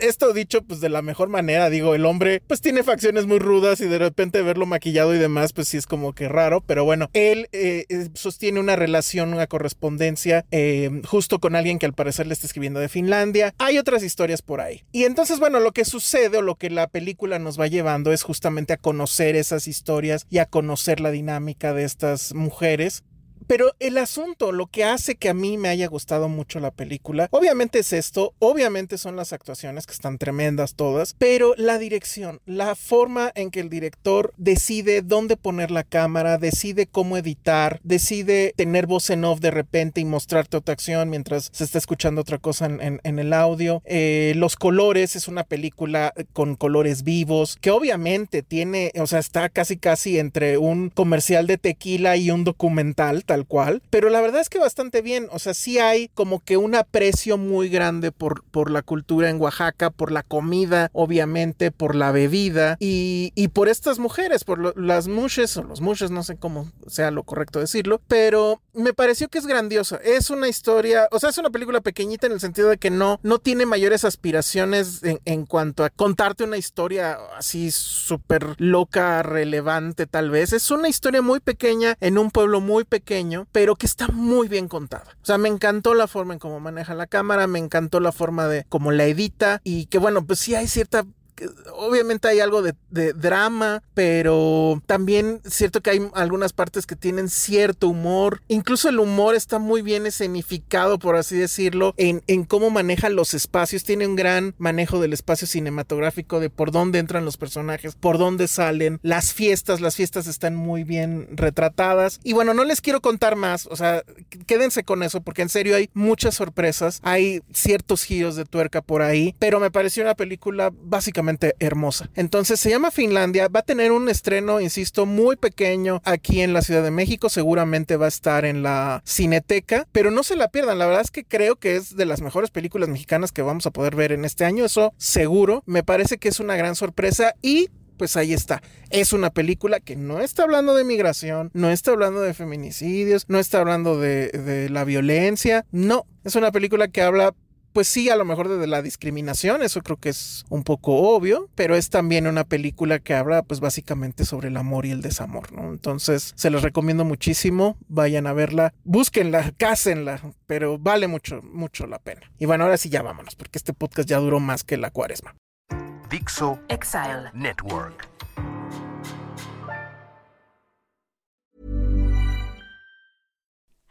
E: Esto dicho pues de la mejor manera, digo, el hombre pues tiene facciones muy rudas y de repente verlo maquillado y demás pues sí es como que raro, pero bueno, él eh, sostiene una relación, una correspondencia eh, justo con alguien que al parecer le está escribiendo de Finlandia. Hay otras historias por ahí. Y entonces, bueno, lo que sucede o lo que la película nos va llevando es justamente a conocer esas historias y a conocer la dinámica de estas mujeres. Pero el asunto, lo que hace que a mí me haya gustado mucho la película, obviamente es esto, obviamente son las actuaciones que están tremendas todas, pero la dirección, la forma en que el director decide dónde poner la cámara, decide cómo editar, decide tener voz en off de repente y mostrarte otra acción mientras se está escuchando otra cosa en, el audio. Eh, los colores, es una película con colores vivos, que obviamente tiene, o sea, está casi casi entre un comercial de tequila y un documental, tal cual, pero la verdad es que bastante bien, o sea, sí hay como que un aprecio muy grande por, por la cultura en Oaxaca, por la comida, obviamente, por la bebida y, y por estas mujeres, por lo- las mushes o los mushes, no sé cómo sea lo correcto decirlo, pero me pareció que es grandiosa, es una historia, o sea, es una película pequeñita en el sentido de que no, no tiene mayores aspiraciones en, en cuanto a contarte una historia así súper loca, relevante tal vez, es una historia muy pequeña en un pueblo muy pequeño, pero que está muy bien contada. O sea, me encantó la forma en cómo maneja la cámara, me encantó la forma de cómo la edita y que bueno, pues sí hay cierta obviamente hay algo de, drama, pero también cierto que hay algunas partes que tienen cierto humor. Incluso el humor está muy bien escenificado, por así decirlo, en, en cómo maneja los espacios. Tiene un gran manejo del espacio cinematográfico, de por dónde entran los personajes, por dónde salen, las fiestas, las fiestas están muy bien retratadas. Y bueno, no les quiero contar más, o sea, quédense con eso, porque en serio hay muchas sorpresas, hay ciertos giros de tuerca por ahí, pero me pareció una película básicamente hermosa. Entonces se llama Finlandia, va a tener un estreno, insisto, muy pequeño aquí en la Ciudad de México, seguramente va a estar en la Cineteca, pero no se la pierdan, la verdad es que creo que es de las mejores películas mexicanas que vamos a poder ver en este año, eso seguro, me parece que es una gran sorpresa y pues ahí está. Es una película que no está hablando de migración, no está hablando de feminicidios, no está hablando de, la violencia, no. Es una película que habla pues sí, a lo mejor de la discriminación, eso creo que es un poco obvio, pero es también una película que habla pues básicamente sobre el amor y el desamor, ¿no? Entonces se los recomiendo muchísimo, vayan a verla, búsquenla, cásenla, pero vale mucho, mucho la pena. Y bueno, ahora sí ya vámonos, porque este podcast ya duró más que la cuaresma.
A: Dixo Exile Network.